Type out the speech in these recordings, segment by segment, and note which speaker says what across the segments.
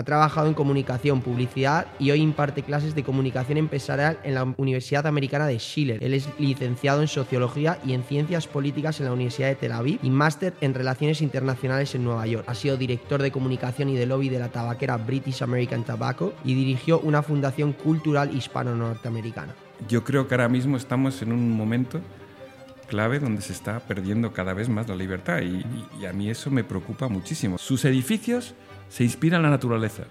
Speaker 1: Ha trabajado en comunicación, publicidad y hoy imparte clases de comunicación empresarial en la Universidad Americana de Schiller. Él es licenciado en Sociología y en Ciencias Políticas en la Universidad de Tel Aviv y máster en Relaciones Internacionales en Nueva York. Ha sido director de comunicación y de lobby de la tabaquera British American Tobacco y dirigió una fundación cultural hispano-norteamericana.
Speaker 2: Yo creo que ahora mismo estamos en un momento clave donde se está perdiendo cada vez más la libertad y, y a mí eso me preocupa muchísimo. Sus edificios se inspira en la naturaleza.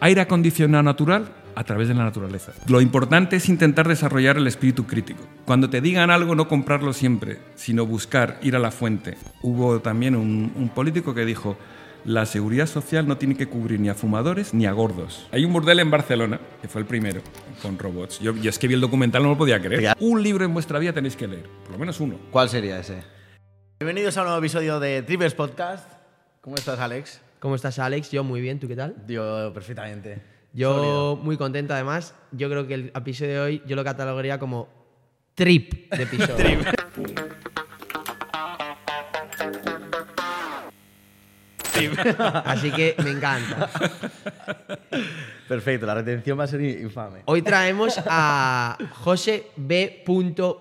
Speaker 2: Aire acondicionado natural a través de la naturaleza. Lo importante es intentar desarrollar el espíritu crítico. Cuando te digan algo, no comprarlo siempre, sino buscar, ir a la fuente. Hubo también un, político que dijo, la seguridad social no tiene que cubrir ni a fumadores ni a gordos. Hay un burdel en Barcelona, que fue el primero, con robots. Yo, yo es que vi el documental, no lo podía creer. Un libro en vuestra vida tenéis que leer, por lo menos uno.
Speaker 3: ¿Cuál sería ese? Bienvenidos a un nuevo episodio de Trivers Podcast. ¿Cómo estás, Alex?
Speaker 1: ¿Cómo estás, Alex? Yo muy bien, ¿tú qué tal?
Speaker 3: Yo perfectamente.
Speaker 1: Yo muy contento, además. Yo creo que el episodio de hoy yo lo catalogaría como trip de episodio. trip. Así que me encanta.
Speaker 3: Perfecto, la retención va a ser infame.
Speaker 1: Hoy traemos a José B.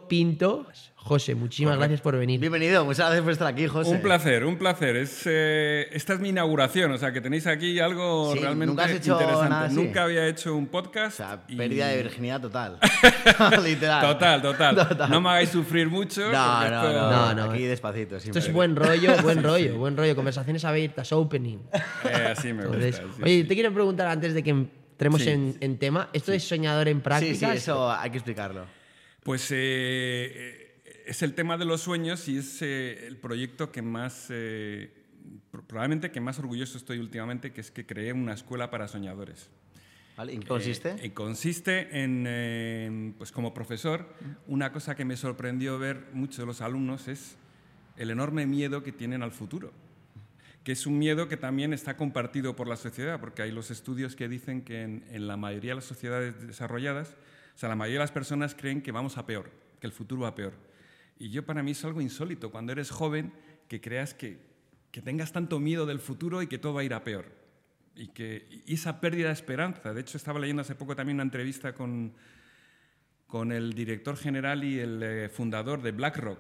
Speaker 1: Pinto. José, muchísimas gracias por venir.
Speaker 3: Bienvenido, muchas gracias por estar aquí, José.
Speaker 2: Un placer, un placer. Es, eh, esta es mi inauguración, o sea, que tenéis aquí algo realmente
Speaker 3: ¿nunca has hecho
Speaker 2: interesante.
Speaker 3: Nada así?
Speaker 2: Nunca había hecho un podcast.
Speaker 3: O sea, pérdida de virginidad total. Literal.
Speaker 2: Total, total, No me hagáis sufrir mucho.
Speaker 3: No, no, no,
Speaker 1: no,
Speaker 3: Aquí despacito.
Speaker 1: Esto es buen rollo, buen rollo, buen rollo. Conversaciones abiertas, opening.
Speaker 2: Eh, así me gusta.
Speaker 1: oye, te quiero preguntar antes de que entremos en, tema, ¿esto es soñador en práctica?
Speaker 3: Sí, sí, eso hay que explicarlo.
Speaker 2: Pues eh, es el tema de los sueños y es eh, el proyecto que más, eh, probablemente que más orgulloso estoy últimamente, que es que creé una escuela para soñadores.
Speaker 3: ¿Vale? ¿En qué consiste?
Speaker 2: Eh, consiste en, pues como profesor, una cosa que me sorprendió ver muchos de los alumnos es el enorme miedo que tienen al futuro, que es un miedo que también está compartido por la sociedad, porque hay los estudios que dicen que en, en la mayoría de las sociedades desarrolladas, o sea, la mayoría de las personas creen que vamos a peor, que el futuro va a peor. Y yo para mí es algo insólito cuando eres joven que creas que, que tengas tanto miedo del futuro y que todo va a ir a peor. Y, que, esa pérdida de esperanza. De hecho, estaba leyendo hace poco también una entrevista con, con el director general y el eh, fundador de BlackRock,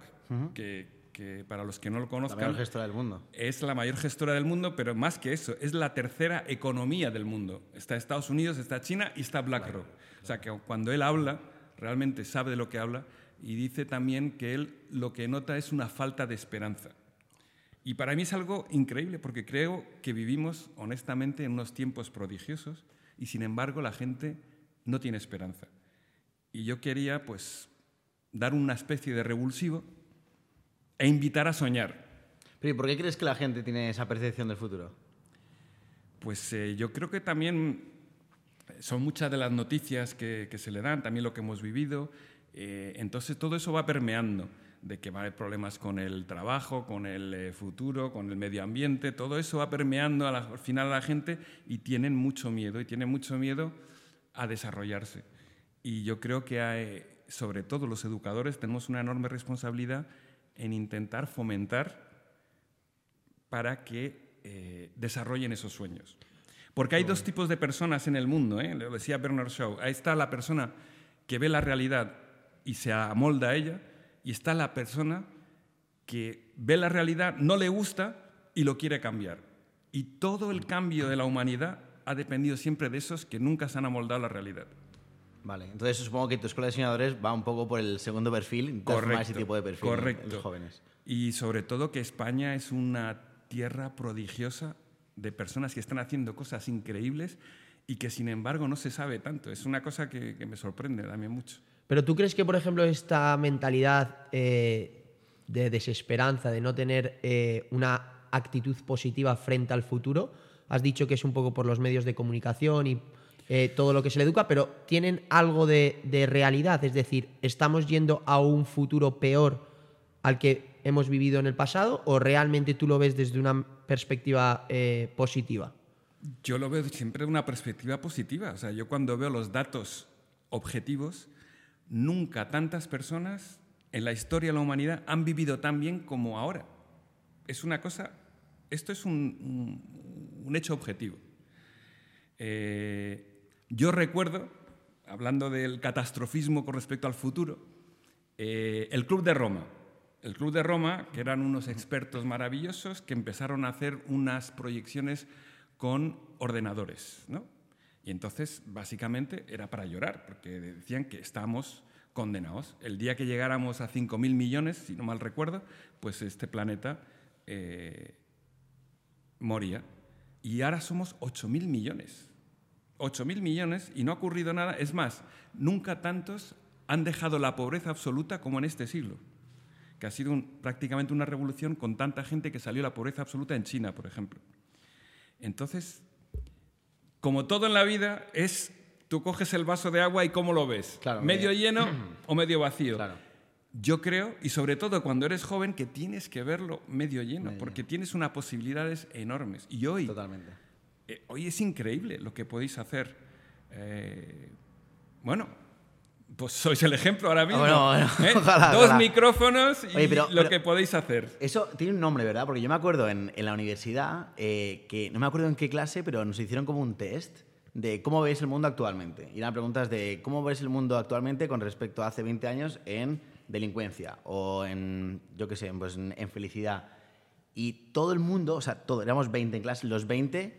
Speaker 2: que, que, para los que no lo conozcan...
Speaker 3: La mayor gestora del mundo.
Speaker 2: Es la mayor gestora del mundo, pero más que eso, es la tercera economía del mundo. Está Estados Unidos, está China y está BlackRock. O sea, que cuando él habla, realmente sabe de lo que habla y dice también que él lo que nota es una falta de esperanza. Y para mí es algo increíble porque creo que vivimos honestamente en unos tiempos prodigiosos y sin embargo la gente no tiene esperanza. Y yo quería pues dar una especie de revulsivo e invitar a soñar.
Speaker 3: Pero ¿y por qué crees que la gente tiene esa percepción del futuro?
Speaker 2: Pues eh, yo creo que también son muchas de las noticias que, que se le dan, también lo que hemos vivido, eh, entonces todo eso va permeando de que va a haber problemas con el trabajo, con el eh, futuro, con el medio ambiente, todo eso va permeando al final a la gente y tienen mucho miedo, y tienen mucho miedo a desarrollarse. Y yo creo que sobre todo los educadores tenemos una enorme responsabilidad en intentar fomentar para que eh, desarrollen esos sueños. Porque hay dos tipos de personas en el mundo, lo decía Bernard Shaw. Ahí está la persona que ve la realidad y se amolda a ella, y está la persona que ve la realidad, no le gusta y lo quiere cambiar. Y todo el cambio de la humanidad ha dependido siempre de esos que nunca se han amoldado a la realidad.
Speaker 3: Vale, entonces supongo que tu escuela de diseñadores va un poco por el segundo perfil, correcto, ese tipo de perfil correcto. En los jóvenes.
Speaker 2: Y sobre todo que España es una tierra prodigiosa de personas que están haciendo cosas increíbles y que sin embargo no se sabe tanto. Es una cosa que, que me sorprende también mucho.
Speaker 1: Pero tú crees que, por ejemplo, esta mentalidad eh, de desesperanza, de no tener eh, una actitud positiva frente al futuro, has dicho que es un poco por los medios de comunicación y eh, todo lo que se le educa, pero ¿tienen algo de, realidad? Es decir, ¿estamos yendo a un futuro peor al que hemos vivido en el pasado o realmente tú lo ves desde una perspectiva positiva?
Speaker 2: Yo lo veo siempre una perspectiva positiva. O sea, yo cuando veo los datos objetivos, Nunca tantas personas en la historia de la humanidad han vivido tan bien como ahora. Es una cosa, esto es un, hecho objetivo. Eh, yo recuerdo, hablando del catastrofismo con respecto al futuro, eh, el Club de Roma. El Club de Roma, que eran unos expertos maravillosos que empezaron a hacer unas proyecciones con ordenadores. ¿no? Y entonces, básicamente, era para llorar, porque decían que estábamos condenados. El día que llegáramos a 5.000 millones, si no mal recuerdo, pues este planeta eh, moría. Y ahora somos 8.000 millones. 8.000 millones y no ha ocurrido nada. Es más, nunca tantos han dejado la pobreza absoluta como en este siglo, que ha sido prácticamente una revolución con tanta gente que salió la pobreza absoluta en China, por ejemplo. Entonces, como todo en la vida, es tú coges el vaso de agua y cómo lo ves, medio lleno o medio vacío. Yo creo, y sobre todo cuando eres joven, que tienes que verlo medio lleno, porque tienes unas posibilidades enormes. Y hoy,
Speaker 3: Totalmente.
Speaker 2: Eh, hoy es increíble lo que podéis hacer. Eh, bueno, pues sois el ejemplo ahora mismo. ¿eh? Dos micrófonos y lo que podéis hacer.
Speaker 3: Eso tiene un nombre, ¿verdad? Porque yo me acuerdo en, en la universidad, que no me acuerdo en qué clase, pero nos hicieron como un test de cómo veis el mundo actualmente. Y eran preguntas de cómo veis el mundo actualmente con respecto a hace 20 años en delincuencia o en, yo qué sé, pues en, felicidad. Y todo el mundo, o sea, todo, éramos 20 en clase, los 20,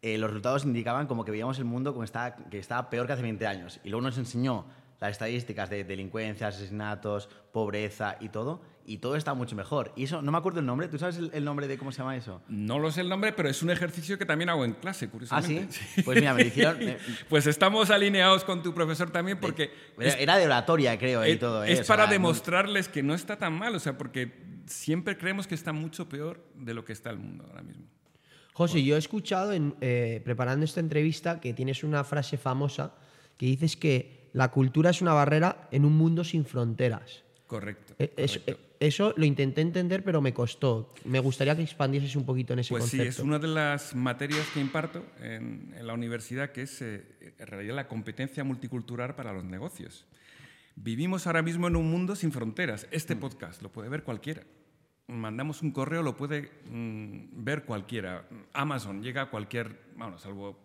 Speaker 3: eh, los resultados indicaban como que veíamos el mundo como estaba, que estaba peor que hace 20 años. Y luego nos enseñó las estadísticas de delincuencia, asesinatos, pobreza y todo, y todo está mucho mejor. Y eso, no me acuerdo el nombre, ¿tú sabes el, nombre de cómo se llama eso?
Speaker 2: No lo sé el nombre, pero es un ejercicio que también hago en clase, curiosamente.
Speaker 3: ¿Ah, sí? Pues mira, me hicieron...
Speaker 2: pues estamos alineados con tu profesor también porque...
Speaker 3: Era de oratoria, creo, y todo.
Speaker 2: Es para demostrarles que no está tan mal, o sea, porque siempre creemos que está mucho peor de lo que está el mundo ahora mismo.
Speaker 1: José, yo he escuchado, en, eh, preparando esta entrevista, que tienes una frase famosa que dices que la cultura es una barrera en un mundo sin fronteras.
Speaker 2: Correcto.
Speaker 1: Eh, eh, eso, lo intenté entender, pero me costó. Me gustaría que expandieses un poquito en ese concepto.
Speaker 2: Pues sí, es una de las materias que imparto en, la universidad, que es eh, en realidad la competencia multicultural para los negocios. Vivimos ahora mismo en un mundo sin fronteras. Este mm. podcast lo puede ver cualquiera. Mandamos un correo, lo puede mm, ver cualquiera. Amazon llega a cualquier, bueno, salvo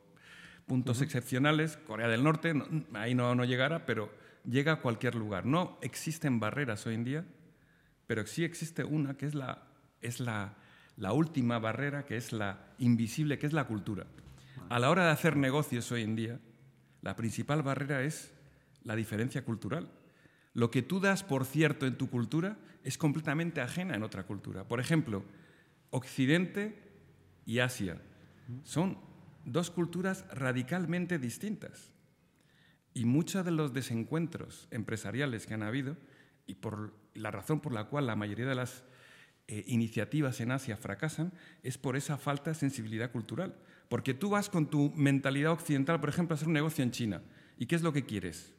Speaker 2: puntos excepcionales, Corea del Norte, ahí no, no llegará, pero llega a cualquier lugar. No existen barreras hoy en día, pero sí existe una que es la, es la, la última barrera, que es la invisible, que es la cultura. A la hora de hacer negocios hoy en día, la principal barrera es la diferencia cultural. Lo que tú das por cierto en tu cultura es completamente ajena en otra cultura. Por ejemplo, Occidente y Asia son dos culturas radicalmente distintas. Y muchos de los desencuentros empresariales que han habido, y por la razón por la cual la mayoría de las eh, iniciativas en Asia fracasan, es por esa falta de sensibilidad cultural. Porque tú vas con tu mentalidad occidental, por ejemplo, a hacer un negocio en China, ¿y qué es lo que quieres?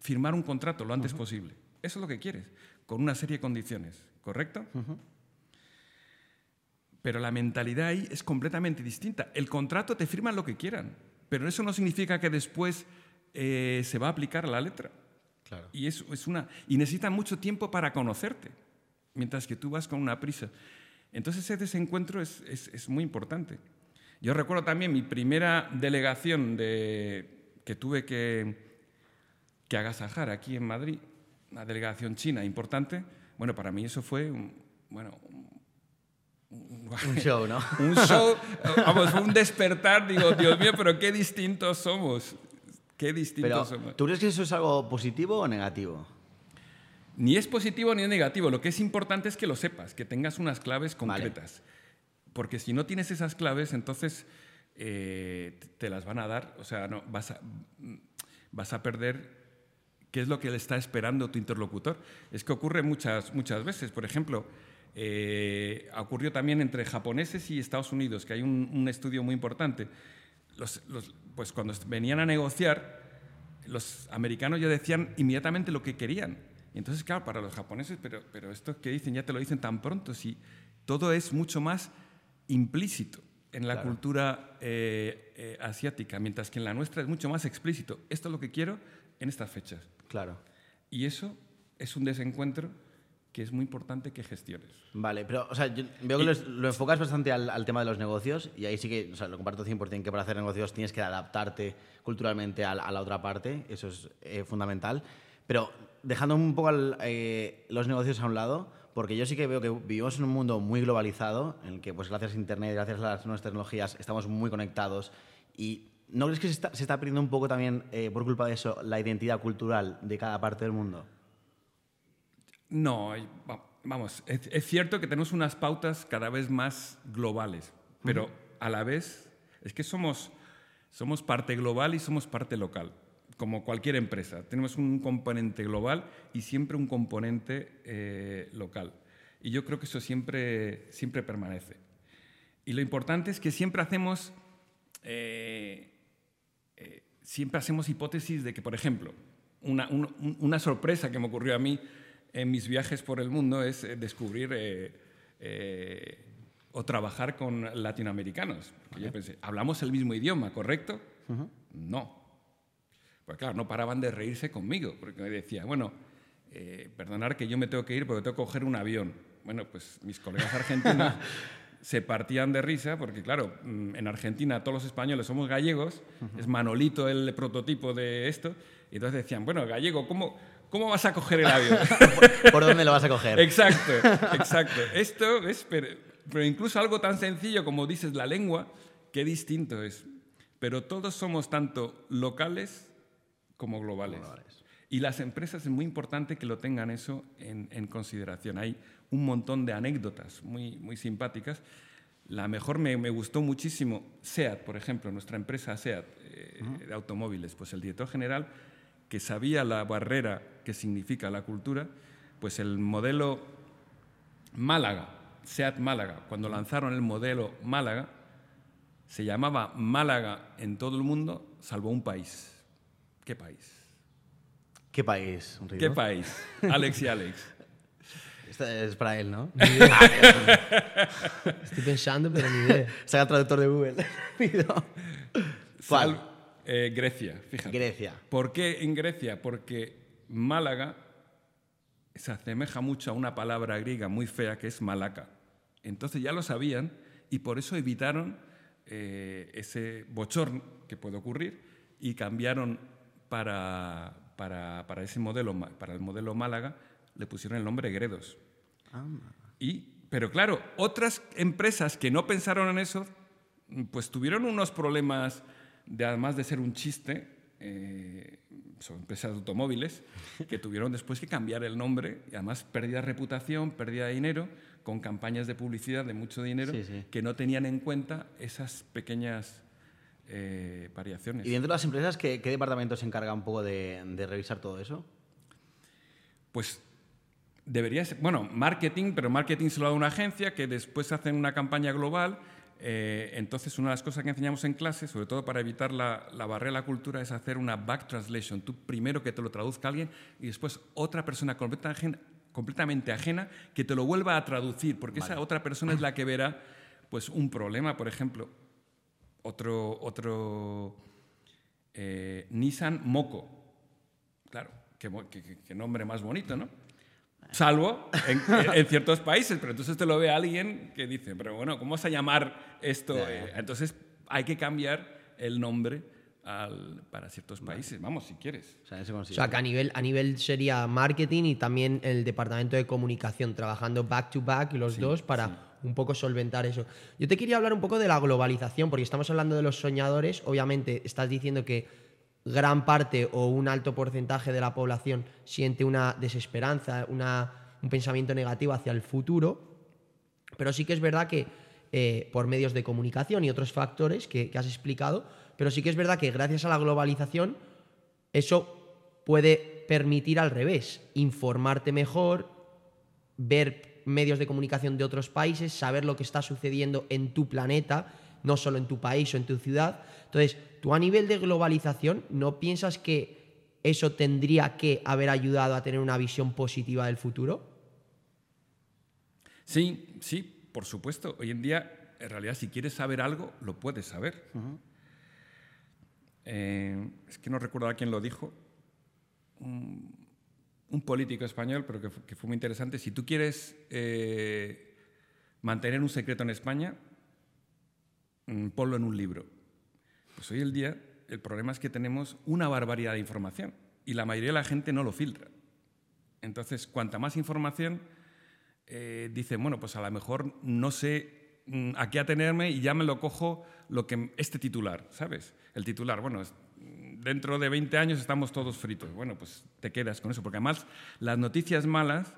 Speaker 2: Firmar un contrato lo antes posible. Eso es lo que quieres, con una serie de condiciones, ¿correcto? Pero la mentalidad ahí es completamente distinta. El contrato te firman lo que quieran, pero eso no significa que después eh, se va a aplicar la letra.
Speaker 3: Claro.
Speaker 2: Y, eso es una, y necesitan mucho tiempo para conocerte, mientras que tú vas con una prisa. Entonces ese desencuentro es, es, muy importante. Yo recuerdo también mi primera delegación de, que tuve que, que agasajar aquí en Madrid, una delegación china importante. Bueno, para mí eso fue un, bueno,
Speaker 3: un show, ¿no?
Speaker 2: un show, vamos, un despertar, digo, Dios mío, pero qué distintos somos. Qué distintos somos.
Speaker 3: ¿Tú crees que eso es algo positivo o negativo?
Speaker 2: Ni es positivo ni es negativo. Lo que es importante es que lo sepas, que tengas unas claves concretas. Porque si no tienes esas claves, entonces eh, te las van a dar, o sea, no, vas, a, vas a perder qué es lo que le está esperando tu interlocutor. Es que ocurre muchas, muchas veces. Por ejemplo, eh, ocurrió también entre japoneses y Estados Unidos, que hay un, estudio muy importante. pues cuando venían a negociar, los americanos ya decían inmediatamente lo que querían. Y entonces, claro, para los japoneses, pero, pero esto que dicen ya te lo dicen tan pronto, si todo es mucho más implícito en la cultura eh, eh, asiática, mientras que en la nuestra es mucho más explícito. Esto es lo que quiero en estas fechas.
Speaker 3: Claro.
Speaker 2: Y eso es un desencuentro que es muy importante que gestiones.
Speaker 3: Vale, pero o sea, yo veo que lo, enfocas bastante al, tema de los negocios y ahí sí que o sea, lo comparto 100% que para hacer negocios tienes que adaptarte culturalmente a, la otra parte, eso es eh, fundamental. Pero dejando un poco eh, los negocios a un lado, porque yo sí que veo que vivimos en un mundo muy globalizado, en el que pues gracias a Internet, gracias a las nuevas tecnologías, estamos muy conectados y ¿no crees que se está, se está perdiendo un poco también, eh, por culpa de eso, la identidad cultural de cada parte del mundo?
Speaker 2: No, vamos, es, cierto que tenemos unas pautas cada vez más globales, pero a la vez es que somos, somos parte global y somos parte local, como cualquier empresa. Tenemos un componente global y siempre un componente eh, local. Y yo creo que eso siempre, siempre permanece. Y lo importante es que siempre hacemos, eh, eh, siempre hacemos hipótesis de que, por ejemplo, una, una sorpresa que me ocurrió a mí en mis viajes por el mundo es eh, descubrir eh, eh, o trabajar con latinoamericanos. Yo pensé, ¿hablamos el mismo idioma, correcto? No. Pues claro, no paraban de reírse conmigo, porque me decía, bueno, perdonar que yo me tengo que ir porque tengo que coger un avión. Bueno, pues mis colegas argentinos se partían de risa porque, claro, mm, en Argentina todos los españoles somos gallegos, es Manolito el prototipo de esto, y entonces decían, bueno, gallego, ¿cómo, ¿Cómo vas a coger el avión?
Speaker 3: ¿Por dónde lo vas a coger?
Speaker 2: Exacto, exacto. Esto es, pero, incluso algo tan sencillo como dices la lengua, qué distinto es. Pero todos somos tanto locales como globales. Y las empresas es muy importante que lo tengan eso en, consideración. Hay un montón de anécdotas muy, muy simpáticas. La mejor me, gustó muchísimo SEAT, por ejemplo, nuestra empresa SEAT eh, de automóviles. Pues el director general que sabía la barrera que significa la cultura, pues el modelo Málaga, SEAT Málaga, cuando lanzaron el modelo Málaga, se llamaba Málaga en todo el mundo, salvo un país. ¿Qué país?
Speaker 3: ¿Qué país?
Speaker 2: ¿Qué país? Alex y Alex.
Speaker 3: Esta es para él, ¿no?
Speaker 1: Estoy pensando, pero ni idea.
Speaker 3: Saca el traductor de Google.
Speaker 2: ¿Cuál? Eh, Grecia, fíjate.
Speaker 3: Grecia.
Speaker 2: ¿Por qué en Grecia? Porque Málaga se asemeja mucho a una palabra griega muy fea que es malaca. Entonces ya lo sabían y por eso evitaron eh, ese bochorno que puede ocurrir y cambiaron para, para, para, ese modelo, para el modelo Málaga, le pusieron el nombre Gredos. Y, pero claro, otras empresas que no pensaron en eso, pues tuvieron unos problemas además de ser un chiste, eh, son empresas de automóviles que tuvieron después que cambiar el nombre y además pérdida de reputación, pérdida de dinero, con campañas de publicidad de mucho dinero que no tenían en cuenta esas pequeñas eh, variaciones.
Speaker 3: ¿Y dentro de las empresas qué, departamento se encarga un poco de, de revisar todo eso?
Speaker 2: Pues debería ser, bueno, marketing, pero marketing se lo da una agencia que después hacen una campaña global eh, entonces, una de las cosas que enseñamos en clase, sobre todo para evitar la, barrera de la cultura, es hacer una back translation. Tú primero que te lo traduzca alguien y después otra persona completamente ajena que te lo vuelva a traducir, porque esa otra persona es la que verá pues, un problema, por ejemplo, otro, otro eh, Nissan Moco. Claro, qué nombre más bonito, ¿no? Salvo en, ciertos países, pero entonces te lo ve alguien que dice, pero bueno, ¿cómo vas a llamar esto? Entonces hay que cambiar el nombre para ciertos países, vamos, si quieres.
Speaker 1: O sea, que a nivel, a nivel sería marketing y también el departamento de comunicación, trabajando back to back los dos para un poco solventar eso. Yo te quería hablar un poco de la globalización, porque estamos hablando de los soñadores, obviamente estás diciendo que gran parte o un alto porcentaje de la población siente una desesperanza, un pensamiento negativo hacia el futuro, pero sí que es verdad que eh, por medios de comunicación y otros factores que, has explicado, pero sí que es verdad que gracias a la globalización eso puede permitir al revés, informarte mejor, ver medios de comunicación de otros países, saber lo que está sucediendo en tu planeta, no solo en tu país o en tu ciudad. Entonces, ¿Tú a nivel de globalización no piensas que eso tendría que haber ayudado a tener una visión positiva del futuro?
Speaker 2: Sí, sí, por supuesto. Hoy en día, en realidad, si quieres saber algo, lo puedes saber. Eh, es que no recuerdo a quién lo dijo. Un, un político español, pero que, fu- que fue muy interesante. Si tú quieres eh, mantener un secreto en España, ponlo en un libro. Pues hoy el día el problema es que tenemos una barbaridad de información y la mayoría de la gente no lo filtra. Entonces, cuanta más información, eh, dicen, bueno, pues a lo mejor no sé mm, a qué atenerme y ya me lo cojo lo que este titular, ¿sabes? El titular, bueno, es- dentro de 20 años estamos todos fritos. Bueno, pues te quedas con eso, porque además las noticias malas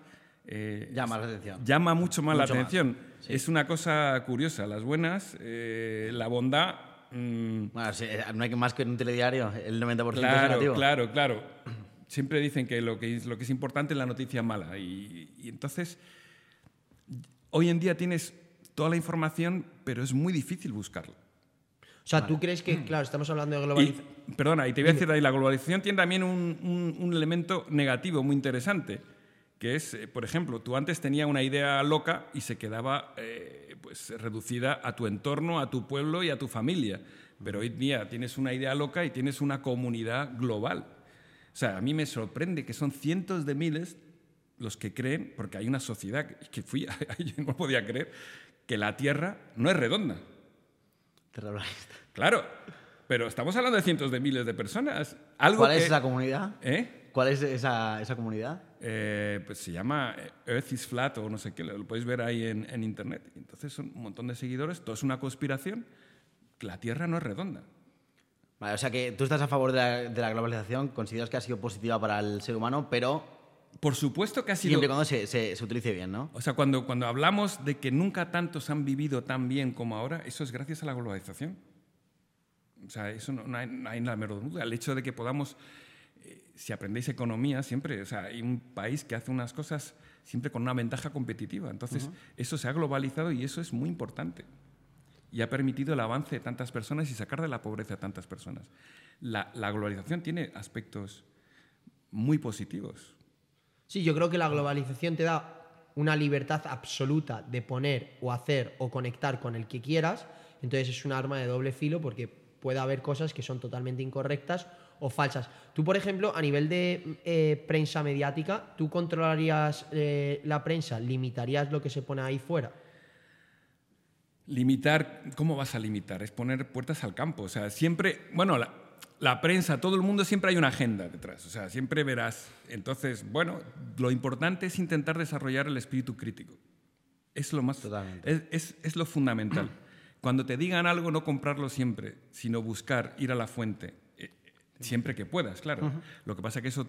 Speaker 2: eh,
Speaker 3: Llama la atención.
Speaker 2: llama mucho más la
Speaker 3: Mucho más,
Speaker 2: atención.
Speaker 3: sí.
Speaker 2: Es una cosa curiosa. Las buenas, eh, la bondad. mm,
Speaker 3: Bueno, sí, eh, no hay que más que en un telediario, el 90% es
Speaker 2: claro,
Speaker 3: negativo.
Speaker 2: claro, claro. Siempre dicen que lo que es, lo que es importante es la noticia mala. Y, y entonces, hoy en día tienes toda la información, pero es muy difícil buscarla.
Speaker 1: O sea, ¿tú crees que, claro, estamos hablando de globalización?
Speaker 2: perdona, y te voy a decir ahí, la globalización tiene también un, un- un elemento negativo muy interesante, que es, eh, por ejemplo, tú antes tenías una idea loca y se quedaba eh, pues, reducida a tu entorno, a tu pueblo y a tu familia. Pero hoy día tienes una idea loca y tienes una comunidad global. O sea, a mí me sorprende que son cientos de miles los que creen, porque hay una sociedad que- fui, yo no podía creer, que la Tierra no es redonda.
Speaker 3: Terrorista.
Speaker 2: Claro, pero estamos hablando de cientos de miles de personas. Algo
Speaker 3: ¿Cuál es
Speaker 2: que-
Speaker 3: esa comunidad?
Speaker 2: ¿Eh?
Speaker 3: ¿Cuál es esa, esa comunidad?
Speaker 2: Eh, pues se llama Earth is Flat o no sé qué, lo podéis ver ahí en, en internet. Entonces son un montón de seguidores, todo es una conspiración, que la Tierra no es redonda.
Speaker 3: Vale, o sea que tú estás a favor de la, de la globalización, consideras que ha sido positiva para el ser humano, pero
Speaker 2: Por supuesto que ha sido...
Speaker 3: siempre cuando se, se- se utilice bien, ¿no?
Speaker 2: O sea, cuando, cuando hablamos de que nunca tantos han vivido tan bien como ahora, eso es gracias a la globalización. O sea, eso no, no hay, no hay la menor duda. El hecho de que podamos, eh, si aprendéis economía, siempre, o sea, hay un país que hace unas cosas siempre con una ventaja competitiva. Entonces, eso se ha globalizado y eso es muy importante. Y ha permitido el avance de tantas personas y sacar de la pobreza a tantas personas. La, la globalización tiene aspectos muy positivos.
Speaker 1: Sí, yo creo que la globalización te da una libertad absoluta de poner o hacer o conectar con el que quieras. Entonces es un arma de doble filo porque puede haber cosas que son totalmente incorrectas o falsas. Tú, por ejemplo, a nivel de eh, prensa mediática, ¿tú controlarías eh, la prensa? ¿Limitarías lo que se pone ahí fuera?
Speaker 2: Limitar, ¿cómo vas a limitar? Es poner puertas al campo. O sea, siempre, bueno, la, la prensa, todo el mundo siempre hay una agenda detrás. O sea, siempre verás. Entonces, bueno, lo importante es intentar desarrollar el espíritu crítico. Es lo más.
Speaker 3: Totalmente.
Speaker 2: Es, es- es lo fundamental. Cuando te digan algo, no comprarlo siempre, sino buscar, ir a la fuente. Siempre que puedas, claro. Lo que pasa es que eso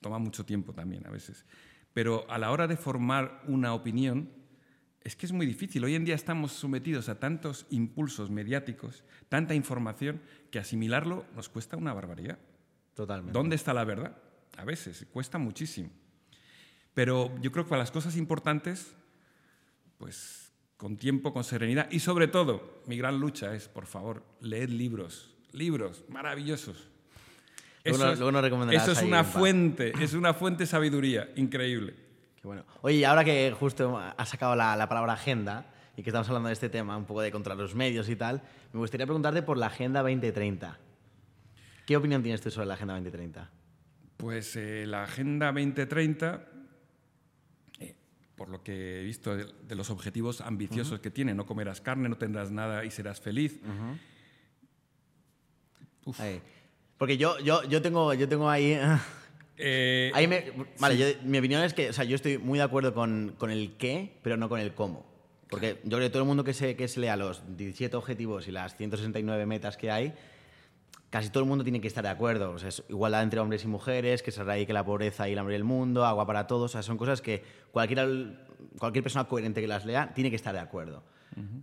Speaker 2: toma mucho tiempo también a veces. Pero a la hora de formar una opinión, es que es muy difícil. Hoy en día estamos sometidos a tantos impulsos mediáticos, tanta información, que asimilarlo nos cuesta una barbaridad.
Speaker 3: Totalmente.
Speaker 2: ¿Dónde está la verdad? A veces, cuesta muchísimo. Pero yo creo que para las cosas importantes, pues con tiempo, con serenidad y sobre todo, mi gran lucha es, por favor, leed libros, libros maravillosos.
Speaker 3: Luego
Speaker 2: Eso
Speaker 3: nos-
Speaker 2: es-
Speaker 3: luego nos
Speaker 2: eso es una fuente, es una fuente de sabiduría increíble.
Speaker 3: Qué bueno. Oye, y ahora que justo has sacado la, la palabra agenda y que estamos hablando de este tema, un poco de contra los medios y tal, me gustaría preguntarte por la Agenda 2030. ¿Qué opinión tienes tú sobre la Agenda 2030?
Speaker 2: Pues eh, la Agenda 2030, eh, por lo que he visto de, de los objetivos ambiciosos que tiene, no comerás carne, no tendrás nada y serás feliz. Uf.
Speaker 3: Porque yo, yo, yo, tengo, yo tengo ahí...
Speaker 2: Eh,
Speaker 3: ahí me- vale, yo- mi opinión es que o sea, yo estoy muy de acuerdo con, con el qué, pero no con el cómo. Porque yo creo que todo el mundo que se, que se lea los 17 objetivos y las 169 metas que hay, casi todo el mundo tiene que estar de acuerdo. O sea, es igualdad entre hombres y mujeres, que se erradique la pobreza y el hambre del mundo, agua para todos. O sea, son cosas que cualquier, cualquier persona coherente que las lea tiene que estar de acuerdo.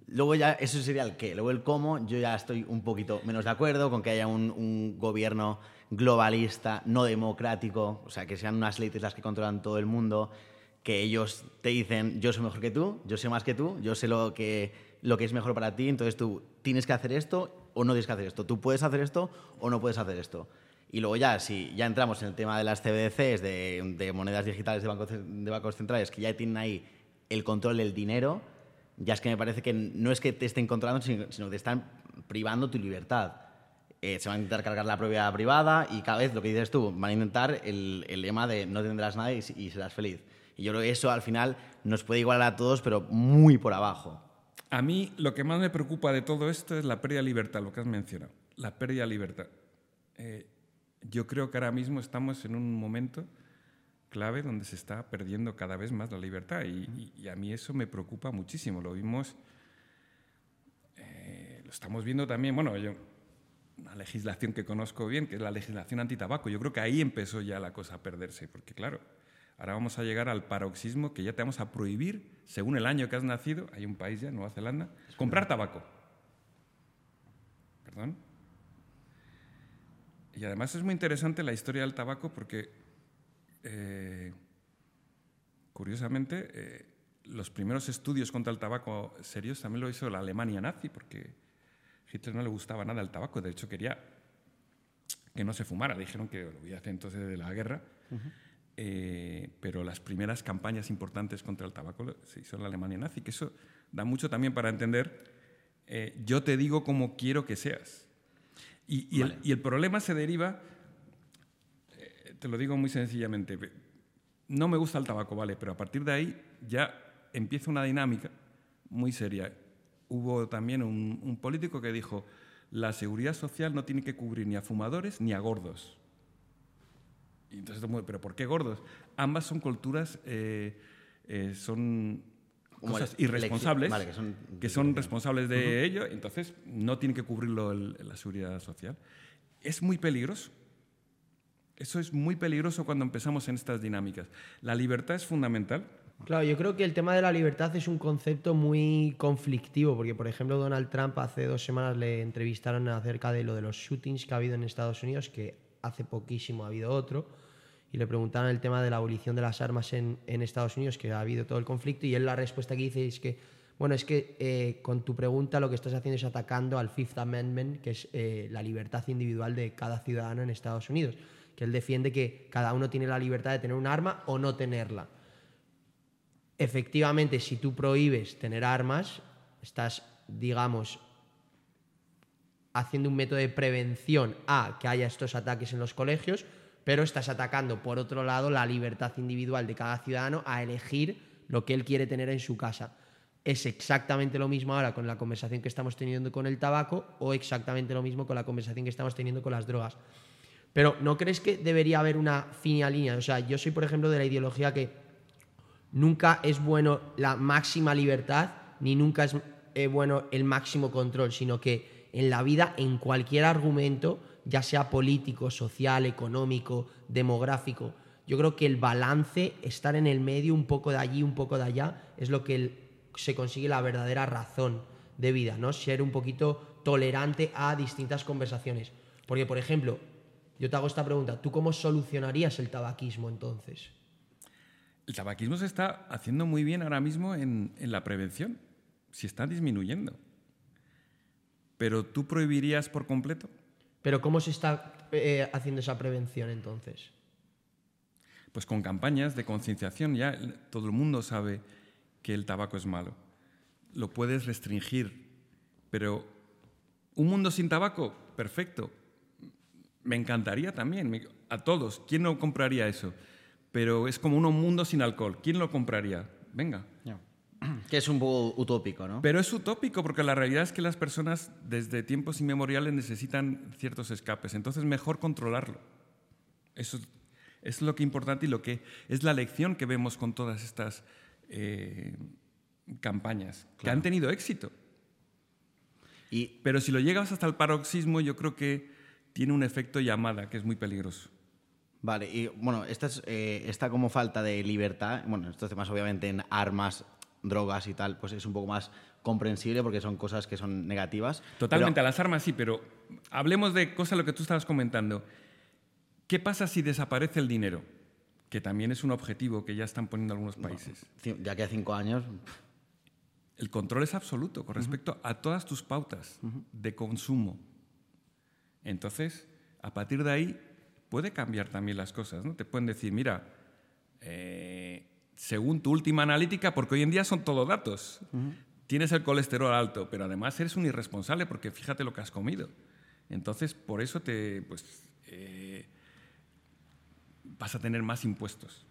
Speaker 3: Luego ya, eso sería el qué. Luego el cómo, yo ya estoy un poquito menos de acuerdo con que haya un, gobierno globalista, no democrático, o sea, que sean unas leyes las que controlan todo el mundo, que ellos te dicen, yo soy mejor que tú, yo sé más que tú, yo sé lo que, lo que es mejor para ti, entonces tú tienes que hacer esto o no tienes que hacer esto, tú puedes hacer esto o no puedes hacer esto. Y luego ya, si ya entramos en el tema de las CBDCs, de, de monedas digitales de bancos centrales, que ya tienen ahí el control del dinero, ya es que me parece que no es que te estén controlando, sino, que te están privando tu libertad. eh, se van a intentar cargar la propiedad privada y cada vez lo que dices tú, van a intentar el, el lema de no tendrás nada y, y serás feliz. Y yo creo que eso al final nos puede igualar a todos, pero muy por abajo.
Speaker 2: A mí lo que más me preocupa de todo esto es la pérdida de libertad, lo que has mencionado. La pérdida de libertad. Eh, yo creo que ahora mismo estamos en un momento clave donde se está perdiendo cada vez más la libertad y, y a mí eso me preocupa muchísimo. Lo vimos, eh, lo estamos viendo también, bueno, yo, una legislación que conozco bien, que es la legislación antitabaco. Yo creo que ahí empezó ya la cosa a perderse, porque claro, ahora vamos a llegar al paroxismo que ya te vamos a prohibir, según el año que has nacido, hay un país ya, Nueva Zelanda, comprar tabaco. ¿Perdón? Y además es muy interesante la historia del tabaco porque, eh, curiosamente, eh, los primeros estudios contra el tabaco serios también lo hizo la Alemania nazi, porque Hitler no le gustaba nada el tabaco, de hecho quería que no se fumara, le dijeron que lo voy a hacer entonces de la guerra, eh, pero las primeras campañas importantes contra el tabaco se hizo en la Alemania nazi, que eso da mucho también para entender, eh, yo te digo como quiero que seas. Y, y,
Speaker 3: Vale.
Speaker 2: el, y el problema se deriva, te lo digo muy sencillamente, no me gusta el tabaco, vale, pero a partir de ahí ya empieza una dinámica muy seria hubo también un, un, político que dijo, la seguridad social no tiene que cubrir ni a fumadores ni a gordos. Y entonces, ¿pero por qué gordos? Ambas son culturas, eh, eh, son cosas
Speaker 3: le-
Speaker 2: irresponsables,
Speaker 3: vale, que
Speaker 2: que
Speaker 3: son-
Speaker 2: son, responsables de ello, entonces no tiene que cubrirlo el- la seguridad social. Es muy peligroso. Eso es muy peligroso cuando empezamos en estas dinámicas. La libertad es fundamental,
Speaker 1: Claro, yo creo que el tema de la libertad es un concepto muy conflictivo, porque por ejemplo Donald Trump hace dos semanas le entrevistaron acerca de lo de los shootings que ha habido en Estados Unidos, que hace poquísimo ha habido otro, y le preguntaron el tema de la abolición de las armas en, en Estados Unidos, que ha habido todo el conflicto, y él la respuesta que dice es que, bueno, es que eh, con tu pregunta lo que estás haciendo es atacando al Fifth Amendment, que es eh, la libertad individual de cada ciudadano en Estados Unidos, que él defiende que cada uno tiene la libertad de tener un arma o no tenerla efectivamente, si tú prohíbes tener armas, estás, digamos, haciendo un método de prevención a que haya estos ataques en los colegios, pero estás atacando, por otro lado, la libertad individual de cada ciudadano a elegir lo que él quiere tener en su casa. Es exactamente lo mismo ahora con la conversación que estamos teniendo con el tabaco o exactamente lo mismo con la conversación que estamos teniendo con las drogas. Pero ¿no crees que debería haber una fina línea? O sea, yo soy, por ejemplo, de la ideología que nunca es bueno la máxima libertad, ni nunca es eh, bueno el máximo control, sino que en la vida, en cualquier argumento, ya sea político, social, económico, demográfico, yo creo que el balance, estar en el medio, un poco de allí, un poco de allá, es lo que se consigue la verdadera razón de vida, ¿no? Ser un poquito tolerante a distintas conversaciones. Porque, por ejemplo, yo te hago esta pregunta, ¿tú cómo solucionarías el tabaquismo entonces?
Speaker 2: El tabaquismo se está haciendo muy bien ahora mismo en, en la prevención. Se está disminuyendo. Pero tú prohibirías por completo.
Speaker 1: Pero ¿cómo se está eh, haciendo esa prevención entonces?
Speaker 2: Pues con campañas de concienciación ya todo el mundo sabe que el tabaco es malo. Lo puedes restringir, pero un mundo sin tabaco, perfecto. Me encantaría también, a todos. ¿Quién no compraría eso? Pero es como un mundo sin alcohol. ¿Quién lo compraría? Venga.
Speaker 3: Que es un poco utópico, ¿no?
Speaker 2: Pero es utópico porque la realidad es que las personas desde tiempos inmemoriales necesitan ciertos escapes. Entonces mejor controlarlo. Eso es- es lo que es importante y lo que es la lección que vemos con todas estas eh, campañas que han tenido éxito.
Speaker 3: Y
Speaker 2: Pero si lo llegas hasta el paroxismo, yo creo que tiene un efecto llamada que es muy peligroso.
Speaker 3: Vale, y bueno, esta, es, eh, esta como falta de libertad, bueno, estos temas obviamente en armas, drogas y tal, pues es un poco más comprensible porque son cosas que son negativas.
Speaker 2: Totalmente,
Speaker 3: Pero-
Speaker 2: a las armas sí, pero hablemos de cosas lo que tú estabas comentando. ¿Qué pasa si desaparece el dinero? Que también es un objetivo que ya están poniendo algunos países.
Speaker 3: ya que a cinco años,
Speaker 2: El control es absoluto con respecto a todas tus pautas de consumo. Entonces, a partir de ahí, puede cambiar también las cosas. ¿no? Te pueden decir, mira, eh, según tu última analítica, porque hoy en día son todo datos, tienes el colesterol alto, pero además eres un irresponsable porque fíjate lo que has comido. Entonces, por eso te, pues, eh, vas a tener más impuestos.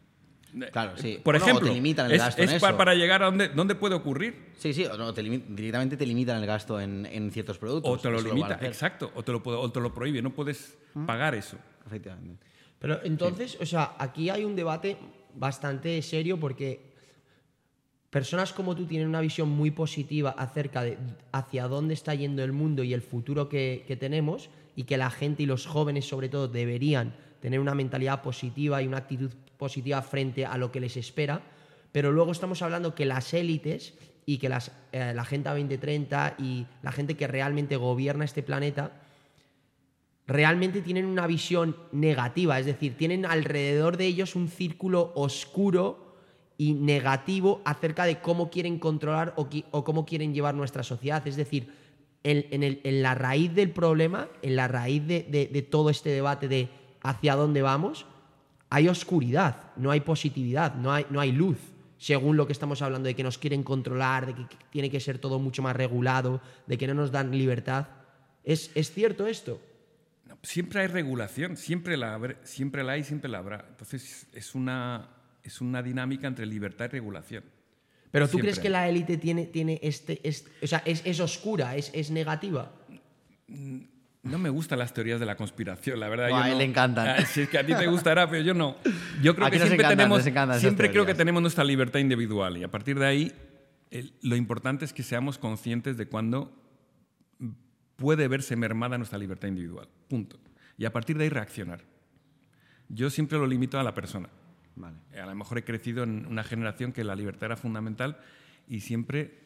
Speaker 3: Claro, sí.
Speaker 2: Por
Speaker 3: Bueno,
Speaker 2: ejemplo,
Speaker 3: te limitan el
Speaker 2: es,
Speaker 3: gasto en
Speaker 2: es pa-
Speaker 3: eso.
Speaker 2: para llegar a donde, dónde puede ocurrir.
Speaker 3: Sí, sí, o no, te limi- directamente te limitan el gasto en, en ciertos productos.
Speaker 2: O te lo limita, exacto, o te lo, puede- o te lo prohíbe, no puedes pagar eso.
Speaker 3: Efectivamente.
Speaker 1: Pero entonces, o sea, aquí hay un debate bastante serio porque personas como tú tienen una visión muy positiva acerca de hacia dónde está yendo el mundo y el futuro que, que tenemos y que la gente y los jóvenes sobre todo deberían tener una mentalidad positiva y una actitud positiva frente a lo que les espera, pero luego estamos hablando que las élites y que las, eh, la Agenda 2030 y la gente que realmente gobierna este planeta realmente tienen una visión negativa, es decir, tienen alrededor de ellos un círculo oscuro y negativo acerca de cómo quieren controlar o, o cómo quieren llevar nuestra sociedad. Es decir, en, la raíz del problema, en la raíz de todo este debate de hacia dónde vamos, hay oscuridad, no hay positividad, no hay, no hay luz, según lo que estamos hablando, de que nos quieren controlar, de que tiene que ser todo mucho más regulado, de que no nos dan libertad. ¿Es, es cierto esto?
Speaker 2: No, Siempre hay regulación, siempre la, siempre la hay, siempre la habrá. Entonces es una, es una dinámica entre libertad y regulación.
Speaker 1: Pero tú
Speaker 2: Siempre
Speaker 1: crees que
Speaker 2: hay.
Speaker 1: la élite tiene, tiene este, este- O sea, es, es oscura, es, es negativa.
Speaker 2: No me gustan las teorías de la conspiración, la verdad. Yo
Speaker 3: a él
Speaker 2: no-
Speaker 3: le encantan.
Speaker 2: Ah, Si es que a ti te gustará, pero yo no. Yo creo
Speaker 3: Aquí
Speaker 2: que siempre
Speaker 3: encantan,
Speaker 2: tenemos, siempre creo que tenemos nuestra libertad individual y a partir de ahí el- lo importante es que seamos conscientes de cuándo puede verse mermada nuestra libertad individual. Punto. Y a partir de ahí reaccionar. Yo siempre lo limito a la persona.
Speaker 3: Vale.
Speaker 2: A lo mejor he crecido en una generación que la libertad era fundamental y siempre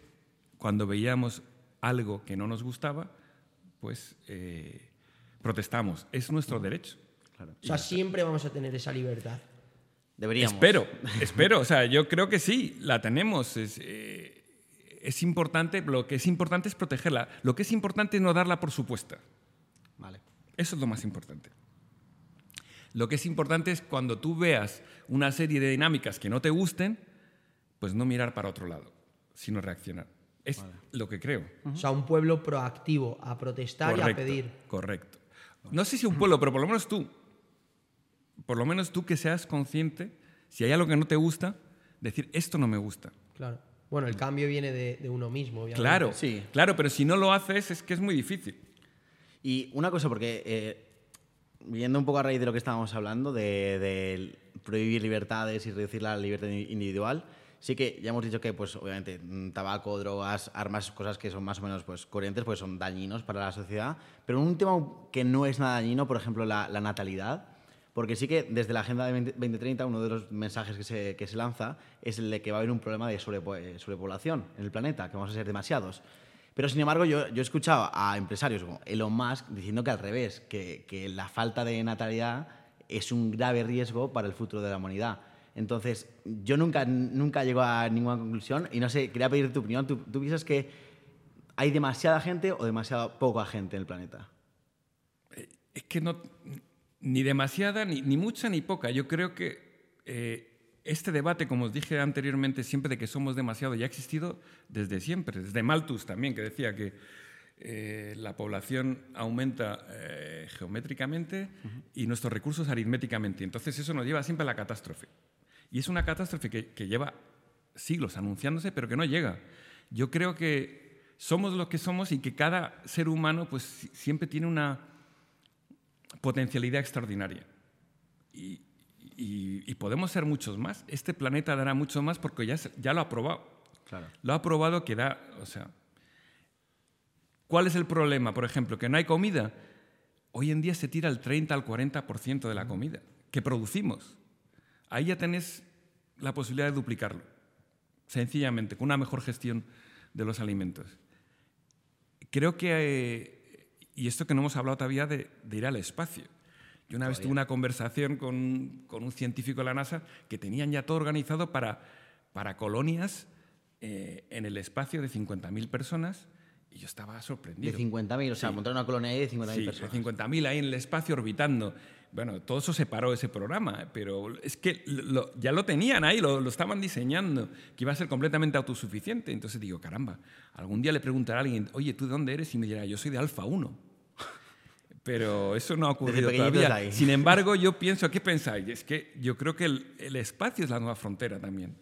Speaker 2: cuando veíamos algo que no nos gustaba, pues eh, protestamos. Es nuestro derecho.
Speaker 1: O sea, siempre vamos a tener esa libertad.
Speaker 3: Deberíamos.
Speaker 2: Espero, espero. O sea, yo creo que sí, la tenemos. Es, eh, es importante, lo que es importante es protegerla. Lo que es importante es no darla por supuesta.
Speaker 3: Vale.
Speaker 2: Eso es lo más importante. Lo que es importante es cuando tú veas una serie de dinámicas que no te gusten, pues no mirar para otro lado, sino reaccionar. Es lo que creo.
Speaker 1: O sea, un pueblo proactivo a protestar y a pedir.
Speaker 2: Correcto. No sé si un pueblo, pero por lo menos tú. Por lo menos tú que seas consciente, si hay algo que no te gusta, decir, esto no me gusta.
Speaker 1: Claro. Bueno, el cambio viene de, de uno mismo, obviamente.
Speaker 2: Claro,
Speaker 3: Sí.
Speaker 2: claro, pero si no lo haces es que es muy difícil.
Speaker 3: Y una cosa, porque eh, viendo un poco a raíz de lo que estábamos hablando, de, de prohibir libertades y reducir la libertad individual, sí que ya hemos dicho que, pues, obviamente, mm, tabaco, drogas, armas, cosas que son más o menos pues, corrientes, pues son dañinos para la sociedad. Pero un tema que no es nada dañino, por ejemplo, la, natalidad. Porque sí que desde la Agenda de 20- 2030 uno de los mensajes que se, que se lanza es el de que va a haber un problema de sobrepo- sobrepoblación en el planeta, que vamos a ser demasiados. Pero sin embargo, yo, yo he escuchado a empresarios como Elon Musk diciendo que al revés, que, que la falta de natalidad es un grave riesgo para el futuro de la humanidad. Entonces, yo nunca, nunca llego a ninguna conclusión y no sé, quería pedir tu opinión. ¿Tú, tú piensas que hay demasiada gente o demasiada poca gente en el planeta?
Speaker 2: Es que no, ni demasiada, ni, ni mucha, ni poca. Yo creo que eh, este debate, como os dije anteriormente, siempre de que somos demasiado, ya ha existido desde siempre. Desde Malthus también, que decía que eh, la población aumenta eh, geométricamente y nuestros recursos aritméticamente. Entonces eso nos lleva siempre a la catástrofe. Y es una catástrofe que, que lleva siglos anunciándose, pero que no llega. Yo creo que somos lo que somos y que cada ser humano pues, si- siempre tiene una potencialidad extraordinaria. Y, y- y podemos ser muchos más. Este planeta dará mucho más porque ya, ya lo ha probado.
Speaker 3: Claro.
Speaker 2: Lo ha probado que da, o sea, ¿cuál es el problema? Por ejemplo, que no hay comida. Hoy en día se tira el 30 al 40% de la comida que producimos. Ahí ya tenés la posibilidad de duplicarlo, sencillamente, con una mejor gestión de los alimentos. Creo que, eh, y esto que no hemos hablado todavía de, de ir al espacio. Yo una vez tuve una conversación con, con un científico de la NASA que tenían ya todo organizado para, para colonias eh, en el espacio de 50.000 personas y yo estaba
Speaker 3: De
Speaker 2: sorprendido.
Speaker 3: 50.000, o sea,
Speaker 2: Sí.
Speaker 3: montar una colonia ahí de 50.000
Speaker 2: Sí,
Speaker 3: personas.
Speaker 2: de 50.000 ahí en el espacio orbitando. Bueno, todo eso se paró ese programa, pero es que lo- ya lo tenían ahí, lo, lo estaban diseñando, que iba a ser completamente autosuficiente. Entonces digo, caramba, algún día le preguntará a alguien, oye, ¿tú de dónde eres? Y me dirá, yo soy de Alfa 1. Pero eso no ha ocurrido todavía. Sin embargo, yo pienso, ¿qué pensáis? Es que yo creo que el, el espacio es la nueva frontera también.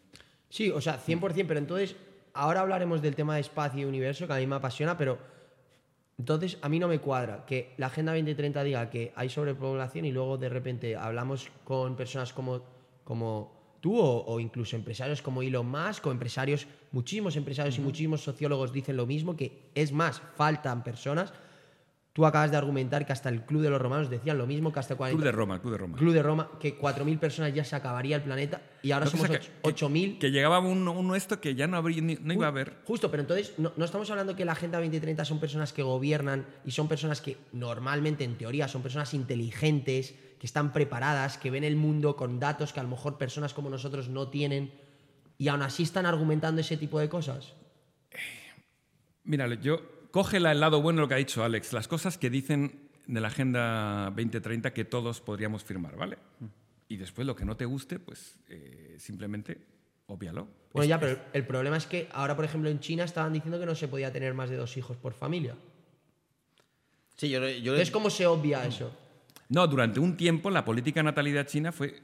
Speaker 1: Sí, o sea, 100%, pero entonces, ahora hablaremos del tema de espacio y universo, que a mí me apasiona, pero entonces a mí no me cuadra que la Agenda 2030 diga que hay sobrepoblación y luego de repente hablamos con personas como, como tú o, o incluso empresarios como Elon Musk o empresarios, muchísimos empresarios y muchísimos sociólogos dicen lo mismo, que es más, faltan personas. Tú acabas de argumentar que hasta el Club de los Romanos decían lo mismo, que hasta 40...
Speaker 2: Club de Roma, Club de Roma.
Speaker 1: Club de Roma, que 4.000 personas ya se acabaría el planeta y ahora somos
Speaker 2: pasa que-
Speaker 1: 8.000.
Speaker 2: Que llegaba un, uno esto que ya no, habría, ni- no iba a haber.
Speaker 1: Justo, pero entonces no, no estamos hablando que la Agenda 2030 son personas que gobiernan y son personas que normalmente, en teoría, son personas inteligentes, que están preparadas, que ven el mundo con datos que a lo mejor personas como nosotros no tienen y aún así están argumentando ese tipo de cosas.
Speaker 2: Mira, yo cógela el lado bueno lo que ha dicho Alex, las cosas que dicen de la Agenda 2030 que todos podríamos firmar, ¿vale? Y después lo que no te guste, pues eh, simplemente obvialo.
Speaker 1: Bueno, ya, pero el problema es que ahora, por ejemplo, en China estaban diciendo que no se podía tener más de dos hijos por familia.
Speaker 3: Sí, yo, yo
Speaker 1: Entonces, ¿cómo se obvia eso?
Speaker 2: No, durante un tiempo la política de natalidad china fue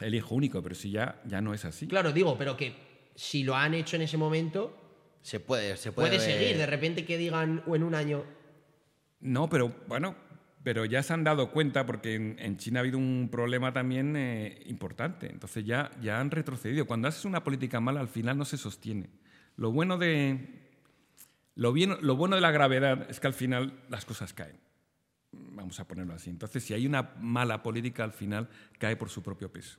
Speaker 2: el hijo único, pero si ya, ya no es así.
Speaker 1: Claro, digo, pero que si lo han hecho en ese momento,
Speaker 3: se puede, se puede,
Speaker 1: puede
Speaker 3: ver-
Speaker 1: seguir. De repente que digan o en un año,
Speaker 2: No, pero bueno, pero ya se han dado cuenta porque en, en China ha habido un problema también eh, importante. Entonces ya, ya han retrocedido. Cuando haces una política mala, al final no se sostiene. Lo bueno de, lo, bien, lo bueno de la gravedad es que al final las cosas caen. Vamos a ponerlo así. Entonces, si hay una mala política, al final cae por su propio peso.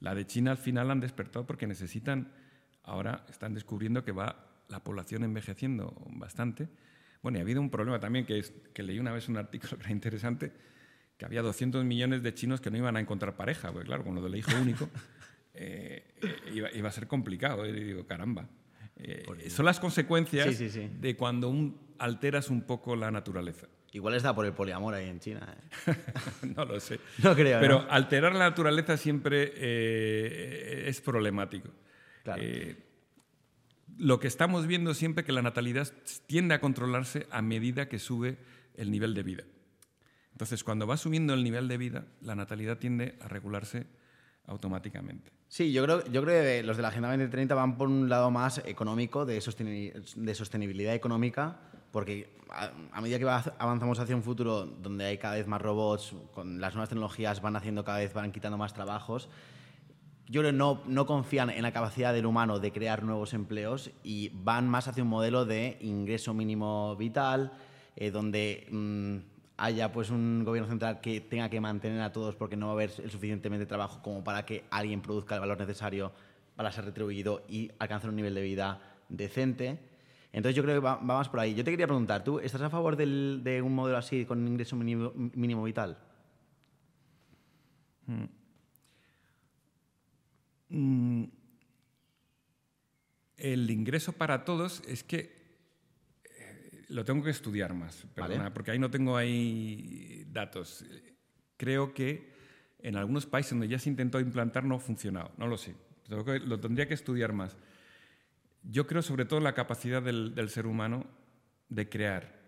Speaker 2: La de China al final han despertado porque necesitan, ahora están descubriendo que va la población envejeciendo bastante. Bueno, y ha habido un problema también que, es, que leí una vez un artículo que era interesante, que había 200 millones de chinos que no iban a encontrar pareja, porque claro, con lo del hijo único eh, eh, iba, iba a ser complicado. Y digo, caramba. Eh, son las consecuencias
Speaker 3: Sí, sí, sí.
Speaker 2: de cuando un, alteras un poco la naturaleza.
Speaker 3: Igual está por el poliamor ahí en China. ¿eh?
Speaker 2: no lo sé.
Speaker 3: No creo,
Speaker 2: Pero
Speaker 3: ¿no?
Speaker 2: alterar la naturaleza siempre eh, es problemático.
Speaker 3: Claro.
Speaker 2: Eh, lo que estamos viendo siempre que la natalidad tiende a controlarse a medida que sube el nivel de vida. Entonces, cuando va subiendo el nivel de vida, la natalidad tiende a regularse automáticamente.
Speaker 3: Sí, yo creo, yo creo que los de la Agenda 2030 van por un lado más económico, de, de sostenibilidad económica, porque a, a medida que va- avanzamos hacia un futuro donde hay cada vez más robots, con las nuevas tecnologías van haciendo cada vez, van quitando más trabajos, yo creo que no, confían en la capacidad del humano de crear nuevos empleos y van más hacia un modelo de ingreso mínimo vital, eh, donde mm, haya pues un gobierno central que tenga que mantener a todos porque no va a haber suficientemente trabajo como para que alguien produzca el valor necesario para ser retribuido y alcanzar un nivel de vida decente. Entonces yo creo que va, más por ahí. Yo te quería preguntar, ¿tú estás a favor de un modelo así con ingreso mínimo, mínimo vital?
Speaker 2: Mm, el ingreso para todos es que eh, lo tengo que estudiar más, perdona,
Speaker 3: Vale.
Speaker 2: porque ahí no tengo ahí datos. Creo que en algunos países donde ya se intentó implantar no ha funcionado, no lo sé. Lo tendría que estudiar más. Yo creo sobre todo en la capacidad del, del ser humano de crear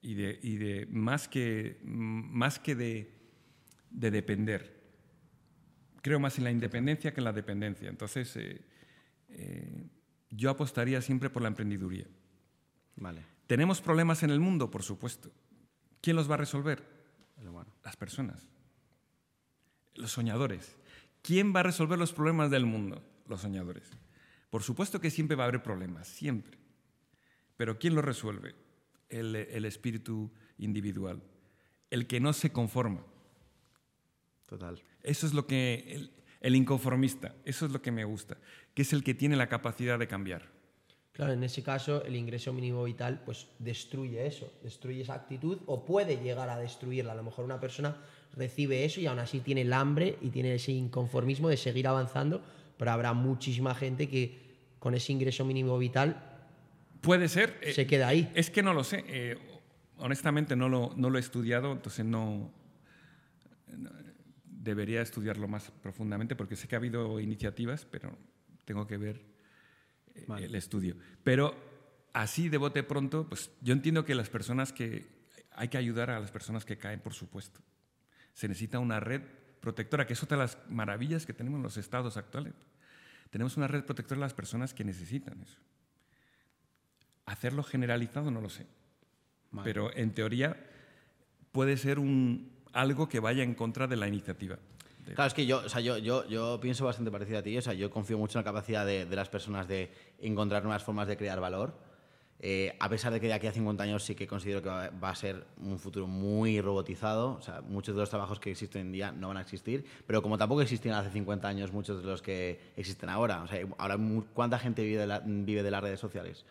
Speaker 2: y, de, y de más que, más que de, de depender creo más en la independencia que en la dependencia. Entonces, eh, eh, yo apostaría siempre por la emprendiduría.
Speaker 3: Vale.
Speaker 2: ¿Tenemos problemas en el mundo? Por supuesto. ¿Quién los va a resolver?
Speaker 3: el humano.
Speaker 2: Las personas. Los soñadores. ¿Quién va a resolver los problemas del mundo? Los soñadores. Por supuesto que siempre va a haber problemas, siempre. Pero ¿quién los resuelve? El, el espíritu individual. El que no se conforma.
Speaker 3: Total.
Speaker 2: Eso es lo que el, el inconformista, eso es lo que me gusta, que es el que tiene la capacidad de cambiar.
Speaker 1: Claro, en ese caso el ingreso mínimo vital pues destruye eso, destruye esa actitud o puede llegar a destruirla. A lo mejor una persona recibe eso y aún así tiene el hambre y tiene ese inconformismo de seguir avanzando, pero habrá muchísima gente que con ese ingreso mínimo vital
Speaker 2: Puede ser. eh,
Speaker 1: se queda ahí.
Speaker 2: Es que no lo sé. eh, honestamente no lo, no lo he estudiado, entonces no, no- Debería estudiarlo más profundamente porque sé que ha habido iniciativas, pero tengo que ver eh, el estudio. Pero así de bote pronto, pues yo entiendo que las personas que hay que ayudar a las personas que caen, por supuesto. Se necesita una red protectora, que es otra de las maravillas que tenemos en los estados actuales. Tenemos una red protectora de las personas que necesitan eso. Hacerlo generalizado no lo sé. Pero en teoría puede ser un, algo que vaya en contra de la iniciativa.
Speaker 3: Claro, es que yo, o sea, yo, yo, yo pienso bastante parecido a ti. O sea, yo confío mucho en la capacidad de, de las personas de encontrar nuevas formas de crear valor. Eh, a pesar de que de aquí a 50 años sí que considero que va, a ser un futuro muy robotizado. O sea, muchos de los trabajos que existen hoy en día no van a existir. Pero como tampoco existían hace 50 años muchos de los que existen ahora. O sea, ahora, ¿cuánta gente vive de, la, vive de las redes sociales?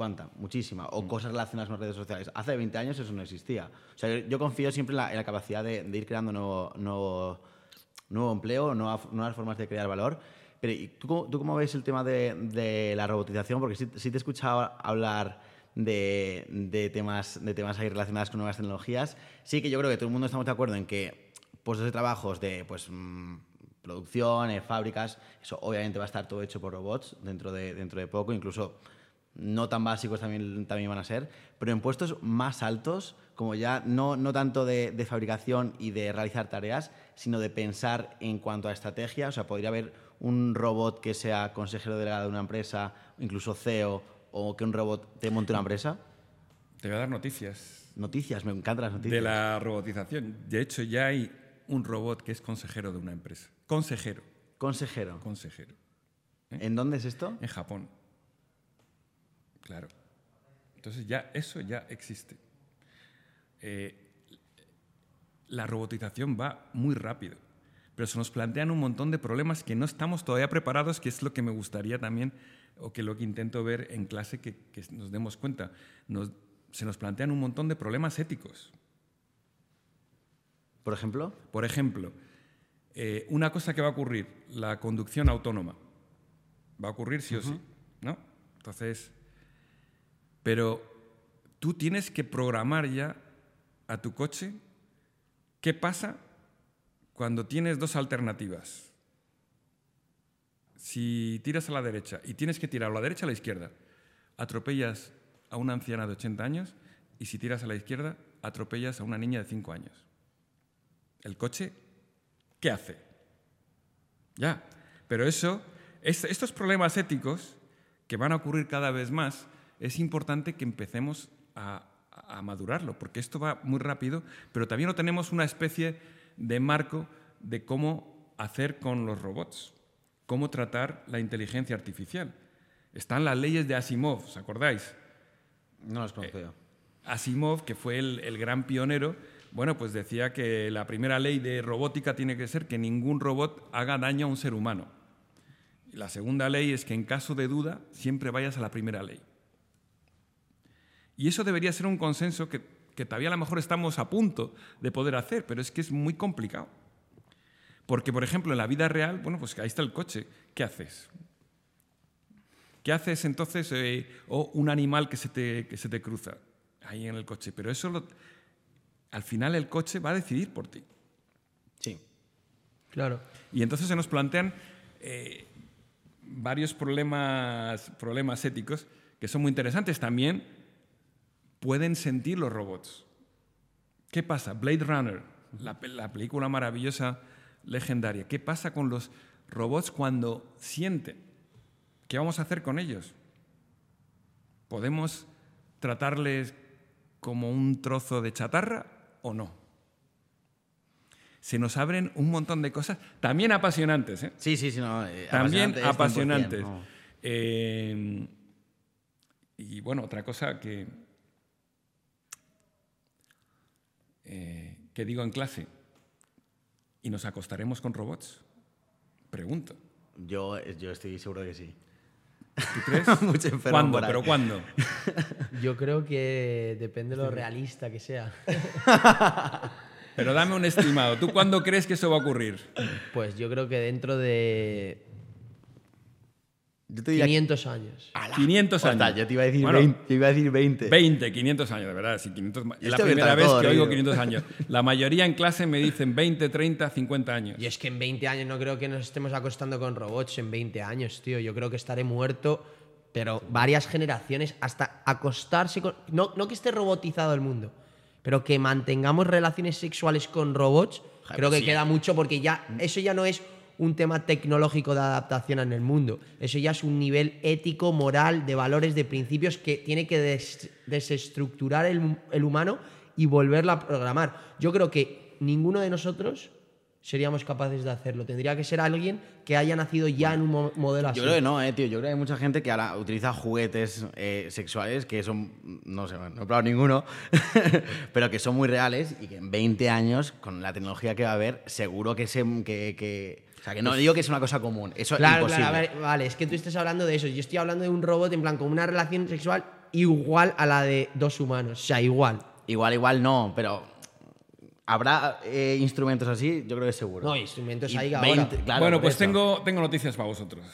Speaker 3: ¿Cuánta? Muchísima. O cosas relacionadas con las redes sociales. Hace 20 años eso no existía. O sea, yo, yo confío siempre en la, en la capacidad de, de, ir creando nuevo, nuevo, nuevo empleo, nuevas, nuevas formas de crear valor. Pero ¿y tú, ¿tú cómo ves el tema de, de la robotización? Porque sí, sí, te he escuchado hablar de, de, temas, de temas ahí relacionados con nuevas tecnologías. Sí que yo creo que todo el mundo estamos de acuerdo en que puestos de trabajos de pues, mmm, producción, fábricas, eso obviamente va a estar todo hecho por robots dentro de, dentro de poco, incluso no tan básicos también, también van a ser, pero en puestos más altos, como ya no, no tanto de, de, fabricación y de realizar tareas, sino de pensar en cuanto a estrategia. O sea, podría haber un robot que sea consejero delegado de una empresa, incluso CEO, o que un robot te monte una empresa.
Speaker 2: Te voy a dar noticias.
Speaker 3: Noticias, me encantan las noticias.
Speaker 2: De la robotización. De hecho, ya hay un robot que es consejero de una empresa. Consejero.
Speaker 3: Consejero.
Speaker 2: Consejero.
Speaker 3: ¿Eh? ¿En dónde es esto?
Speaker 2: En Japón. Claro. Entonces ya eso ya existe. Eh, la robotización va muy rápido, pero se nos plantean un montón de problemas que no estamos todavía preparados, que es lo que me gustaría también, o que lo que intento ver en clase, que, que nos demos cuenta. Nos, se nos plantean un montón de problemas éticos.
Speaker 3: ¿Por ejemplo?
Speaker 2: Por ejemplo, eh, una cosa que va a ocurrir, la conducción autónoma. Va a ocurrir sí uh -huh. o sí, ¿no? Entonces, pero tú tienes que programar ya a tu coche qué pasa cuando tienes dos alternativas. Si tiras a la derecha y tienes que tirar a la derecha o a la izquierda, atropellas a una anciana de 80 años y si tiras a la izquierda, atropellas a una niña de 5 años. El coche, ¿qué hace? Ya, pero eso, es, estos problemas éticos que van a ocurrir cada vez más, es importante que empecemos a, a, madurarlo, porque esto va muy rápido, pero también no tenemos una especie de marco de cómo hacer con los robots, cómo tratar la inteligencia artificial. Están las leyes de Asimov, ¿os acordáis?
Speaker 3: No las conozco yo. Eh,
Speaker 2: Asimov, que fue el, el gran pionero, bueno, pues decía que la primera ley de robótica tiene que ser que ningún robot haga daño a un ser humano. La segunda ley es que en caso de duda siempre vayas a la primera ley. Y eso debería ser un consenso que, que, todavía a lo mejor estamos a punto de poder hacer, pero es que es muy complicado. Porque, por ejemplo, en la vida real, bueno, pues ahí está el coche. ¿Qué haces? ¿Qué haces entonces? Eh, o un animal que se, te, que se te cruza ahí en el coche. Pero eso lo, al final el coche va a decidir por ti.
Speaker 3: Sí.
Speaker 1: Claro.
Speaker 2: Y entonces se nos plantean eh, varios problemas, problemas éticos que son muy interesantes. También pueden sentir los robots. ¿Qué pasa? Blade Runner, la, la película maravillosa, legendaria. ¿Qué pasa con los robots cuando sienten? ¿Qué vamos a hacer con ellos? ¿Podemos tratarles como un trozo de chatarra o no? Se nos abren un montón de cosas, también apasionantes. ¿eh?
Speaker 3: Sí, sí, sí. No,
Speaker 2: eh, también apasionantes. No. Eh, y bueno, otra cosa que, eh, que digo en clase, ¿y nos acostaremos con robots? Pregunto.
Speaker 3: Yo, yo estoy seguro de que sí.
Speaker 2: ¿Tú crees?
Speaker 3: Mucho enfermo
Speaker 2: ¿Cuándo? ¿Pero cuándo?
Speaker 1: Yo creo que depende de lo realista que sea.
Speaker 2: Pero dame un estimado. ¿Tú cuándo crees que eso va a ocurrir?
Speaker 1: Pues yo creo que dentro de
Speaker 3: Yo te diría
Speaker 1: 500 años.
Speaker 3: ¡Hala!
Speaker 2: 500 años.
Speaker 3: Yo te iba a decir,
Speaker 2: Bueno,
Speaker 3: 20, te iba a decir 20.
Speaker 2: 20, 500 años, de verdad. Sí, 500, es la primera vez
Speaker 3: todo
Speaker 2: que oigo
Speaker 3: reído.
Speaker 2: 500 años. La mayoría en clase me dicen 20, 30, 50 años.
Speaker 1: Y es que en 20 años no creo que nos estemos acostando con robots en 20 años, tío. Yo creo que estaré muerto pero varias generaciones hasta acostarse con... No, no que esté robotizado el mundo, pero que mantengamos relaciones sexuales con robots,
Speaker 3: Joder,
Speaker 1: creo que
Speaker 3: sí.
Speaker 1: queda mucho porque ya eso ya no es un tema tecnológico de adaptación en el mundo. Eso ya es un nivel ético, moral, de valores, de principios que tiene que des- desestructurar el, el humano y volverlo a programar. Yo creo que ninguno de nosotros seríamos capaces de hacerlo. Tendría que ser alguien que haya nacido ya en un mo- modelo así.
Speaker 3: Yo creo que no, eh, tío. Yo creo que hay mucha gente que ahora utiliza juguetes eh, sexuales que son, no sé, no he probado ninguno, pero que son muy reales y que en 20 años, con la tecnología que va a haber, seguro que se... Que, que- o sea, que no digo que es una cosa común. Eso
Speaker 1: Claro,
Speaker 3: es
Speaker 1: claro,
Speaker 3: imposible.
Speaker 1: a ver, vale, es que tú estás hablando de eso. Yo estoy hablando de un robot en plan con una relación sexual igual a la de dos humanos. O sea, igual.
Speaker 3: Igual, igual no, pero... ¿Habrá eh, instrumentos así? Yo creo que seguro.
Speaker 1: No, instrumentos hay
Speaker 3: 20,
Speaker 1: ahora.
Speaker 3: claro,
Speaker 2: bueno, pues tengo, tengo noticias para vosotros.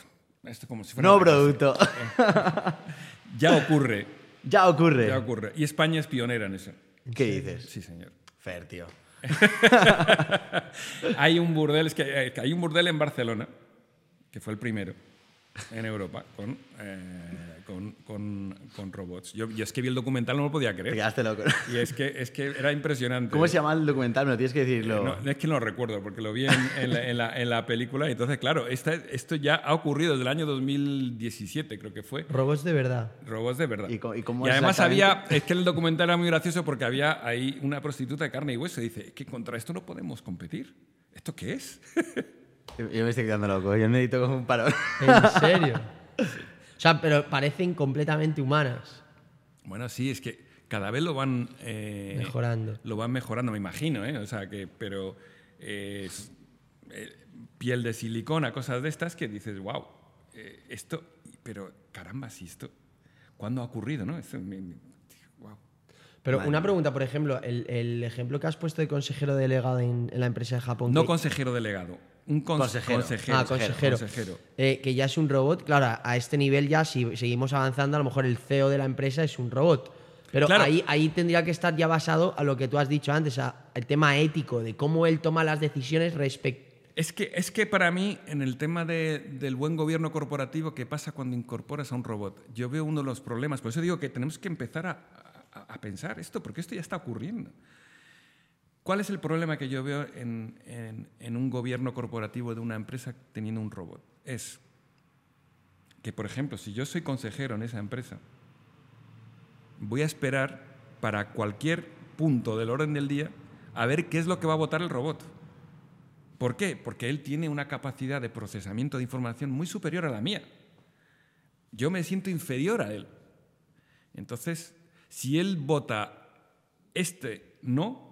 Speaker 2: Esto como si fuera
Speaker 3: No, producto.
Speaker 2: Ya ocurre,
Speaker 3: ya ocurre.
Speaker 2: ya ocurre. Y España es pionera en eso.
Speaker 3: ¿Qué dices?
Speaker 2: Sí, señor.
Speaker 3: Fer, tío.
Speaker 2: Hay un burdel, es eh, que hay un burdel en Barcelona, que fue el primero en Europa, con, eh, con, con- con robots. Yo, yo es que vi el documental, no lo podía
Speaker 3: Te
Speaker 2: creer.
Speaker 3: quedaste loco.
Speaker 2: Y es que, es que era impresionante.
Speaker 3: ¿Cómo se llama el documental? Me lo tienes que decirlo.
Speaker 2: No, es que no lo recuerdo, porque lo vi en, en la, en la- en la película. Y entonces, claro, esta- esto ya ha ocurrido desde el año 2017, creo que fue.
Speaker 1: Robots de verdad.
Speaker 2: Robots de verdad.
Speaker 3: ¿Y y cómo
Speaker 2: además había, es que el documental era muy gracioso porque había ahí una prostituta de carne y hueso. Y dice, es que contra esto no podemos competir. ¿Esto qué es?
Speaker 3: Yo me estoy quedando loco. Yo necesito como un parón.
Speaker 1: ¿En serio? O sea, pero parecen completamente humanas.
Speaker 2: bueno, sí, es que cada vez lo van... eh,
Speaker 1: Mejorando.
Speaker 2: Lo van mejorando, me imagino, ¿eh? O sea, que, pero... eh, eh, piel de silicona, cosas de estas que dices, wow, esto... Pero, caramba, si esto... ¿Cuándo ha ocurrido, no? Esto me- me- wow.
Speaker 1: Pero una pregunta, por ejemplo, el, el ejemplo que has puesto de consejero delegado en, en la empresa de Japón.
Speaker 2: No
Speaker 1: que-
Speaker 2: consejero delegado, un cons-
Speaker 3: Consejero.
Speaker 2: consejero.
Speaker 1: Ah, consejero.
Speaker 2: consejero.
Speaker 1: Eh, que ya es un robot. Claro, a- este nivel ya, si seguimos avanzando, a lo mejor el CEO de la empresa es un robot. Pero
Speaker 2: Claro.
Speaker 1: ahí, ahí tendría que estar ya basado a lo que tú has dicho antes, a- el tema ético, de cómo él toma las decisiones respecto.
Speaker 2: Es que, es que para mí, en el tema de- del buen gobierno corporativo, ¿qué pasa cuando incorporas a un robot? Yo veo uno de los problemas. Por eso digo que tenemos que empezar a, a- a pensar esto, porque esto ya está ocurriendo. ¿Cuál es el problema que yo veo en, un gobierno corporativo de una empresa teniendo un robot? Es que, por ejemplo, si yo soy consejero en esa empresa, voy a esperar para cualquier punto del orden del día a ver qué es lo que va a votar el robot. ¿Por qué? Porque él tiene una capacidad de procesamiento de información muy superior a la mía. Yo me siento inferior a él. Entonces, si él vota este no,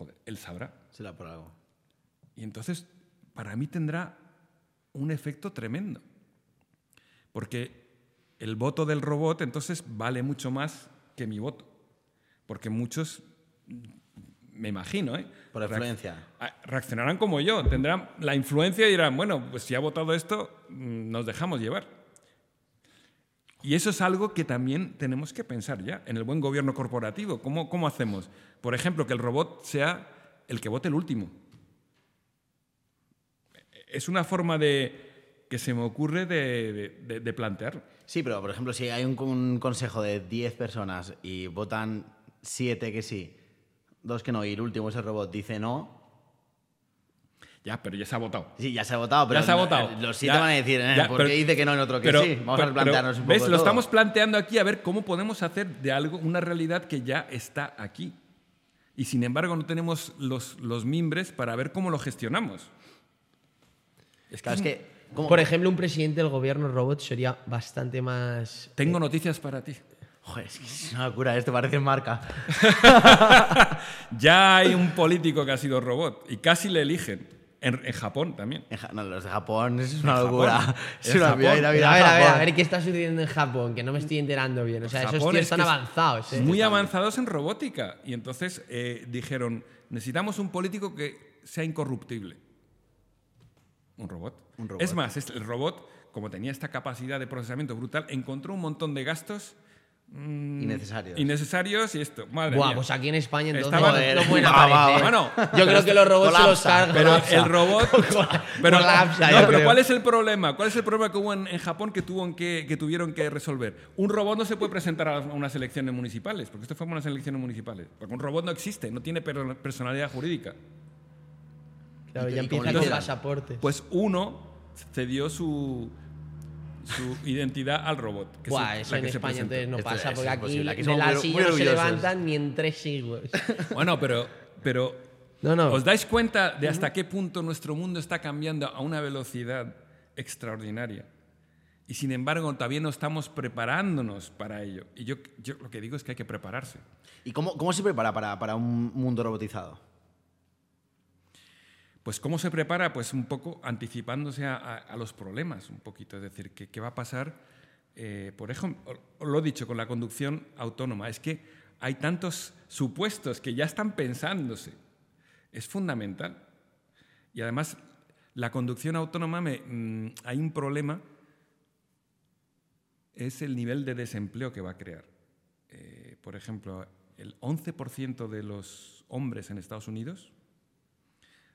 Speaker 2: joder, él sabrá.
Speaker 3: Será por algo.
Speaker 2: Y entonces, para mí tendrá un efecto tremendo. Porque el voto del robot entonces vale mucho más que mi voto. Porque muchos, me imagino, ¿eh?
Speaker 3: Por influencia.
Speaker 2: reaccionarán como yo, tendrán la influencia y dirán, bueno, pues si ha votado esto, mm, nos dejamos llevar. Y eso es algo que también tenemos que pensar ya en el buen gobierno corporativo. ¿Cómo, cómo hacemos? Por ejemplo, que el robot sea el que vote el último. Es una forma de que se me ocurre de, de- plantearlo.
Speaker 3: Sí, pero por ejemplo, si hay un, consejo de 10 personas y votan 7 que sí, dos que no, y el último es el robot, dice no.
Speaker 2: Ya, pero ya se ha votado.
Speaker 3: Sí, ya se ha votado, pero
Speaker 2: ya se ha votado.
Speaker 3: los 7
Speaker 2: Ya-
Speaker 3: van a decir, eh,
Speaker 2: ya,
Speaker 3: ¿por
Speaker 2: pero-
Speaker 3: qué dice que no en otro que
Speaker 2: pero-
Speaker 3: sí? Vamos
Speaker 2: pero-
Speaker 3: a plantearnos un
Speaker 2: ¿Ves?
Speaker 3: poco
Speaker 2: Lo
Speaker 3: todo.
Speaker 2: estamos planteando aquí a ver cómo podemos hacer de algo una realidad que ya está aquí. Y sin embargo no tenemos los, los mimbres para ver cómo lo gestionamos. Es
Speaker 3: Claro, es que, ¿cómo-
Speaker 1: Por ejemplo, un presidente del gobierno robot sería bastante más.
Speaker 2: Tengo noticias para ti.
Speaker 3: Joder, es que es una locura, esto parece marca.
Speaker 2: Ya hay un político que ha sido robot y casi le eligen. En, en Japón también.
Speaker 3: En Ja- no, los de Japón es una locura. Es
Speaker 2: En
Speaker 3: una
Speaker 2: Japón.
Speaker 3: vida ir a
Speaker 1: Pero
Speaker 3: vida
Speaker 1: a ver, a ver, a ver qué está sucediendo en Japón, que no me estoy enterando bien. O sea, esos tíos
Speaker 2: es
Speaker 1: están avanzados. ¿eh?
Speaker 2: Muy avanzados en robótica. Y entonces eh, dijeron, necesitamos un político que sea incorruptible. Un robot.
Speaker 3: Un robot.
Speaker 2: Es más, es- el robot, como tenía esta capacidad de procesamiento brutal, encontró un montón de gastos mm,
Speaker 3: Innecesarios.
Speaker 2: Innecesarios y esto. Madre
Speaker 1: Buah,
Speaker 2: mía.
Speaker 1: pues aquí en España entonces
Speaker 2: Estaba-
Speaker 1: no, no pueden
Speaker 3: Va, va,
Speaker 1: aparecer.
Speaker 2: Bueno,
Speaker 1: yo creo que los robots se los
Speaker 3: colapsa.
Speaker 1: cargan.
Speaker 2: Pero
Speaker 1: colapsa.
Speaker 2: el robot. pero,
Speaker 1: colapsa,
Speaker 2: no,
Speaker 1: yo
Speaker 2: pero
Speaker 1: creo.
Speaker 2: ¿cuál es el problema? ¿Cuál es el problema que hubo en, en Japón que, tuvo que, que tuvieron que resolver? Un robot no se puede presentar a unas elecciones municipales, porque esto fue unas elecciones municipales. Porque un robot no existe, no tiene per- personalidad jurídica.
Speaker 1: Claro,
Speaker 3: ¿Y
Speaker 1: ya
Speaker 3: lo
Speaker 1: los
Speaker 3: hicieron?
Speaker 1: pasaportes.
Speaker 2: Pues uno cedió su, su identidad al robot. que
Speaker 1: Buah,
Speaker 2: es
Speaker 1: eso
Speaker 2: la
Speaker 1: en
Speaker 2: que se
Speaker 1: España entonces no
Speaker 3: Esto
Speaker 1: pasa, porque aquí.
Speaker 3: Aquí
Speaker 1: de la silla no se levantan ni en tres siglos.
Speaker 2: Bueno, pero, pero
Speaker 1: No, no.
Speaker 2: ¿os dais cuenta de hasta qué punto nuestro mundo está cambiando a una velocidad extraordinaria? Y sin embargo, todavía no estamos preparándonos para ello. Y yo, yo lo que digo es que hay que prepararse.
Speaker 3: ¿Y cómo, cómo se prepara para, para un mundo robotizado?
Speaker 2: Pues ¿cómo se prepara? Pues un poco anticipándose a, los problemas, un poquito. Es decir, ¿qué, qué va a pasar? eh, por ejemplo, lo he dicho, con la conducción autónoma. Es que hay tantos supuestos que ya están pensándose. Es fundamental. Y además, la conducción autónoma, me- mm, hay un problema, es el nivel de desempleo que va a crear. Eh, por ejemplo, el 11% de los hombres en Estados Unidos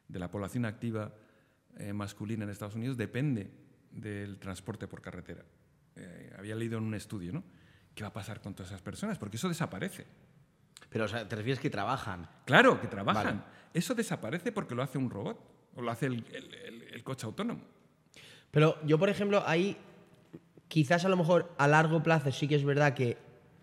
Speaker 2: de la población activa eh, masculina en Estados Unidos depende del transporte por carretera. Eh, había leído en un estudio, ¿no? ¿Qué va a pasar con todas esas personas? Porque eso desaparece.
Speaker 3: Pero o sea, te refieres que trabajan.
Speaker 2: Claro, que trabajan.
Speaker 3: Vale.
Speaker 2: Eso desaparece porque lo hace un robot o lo hace el, el- el- el coche autónomo.
Speaker 1: Pero yo, por ejemplo, ahí quizás a lo mejor a largo plazo sí que es verdad que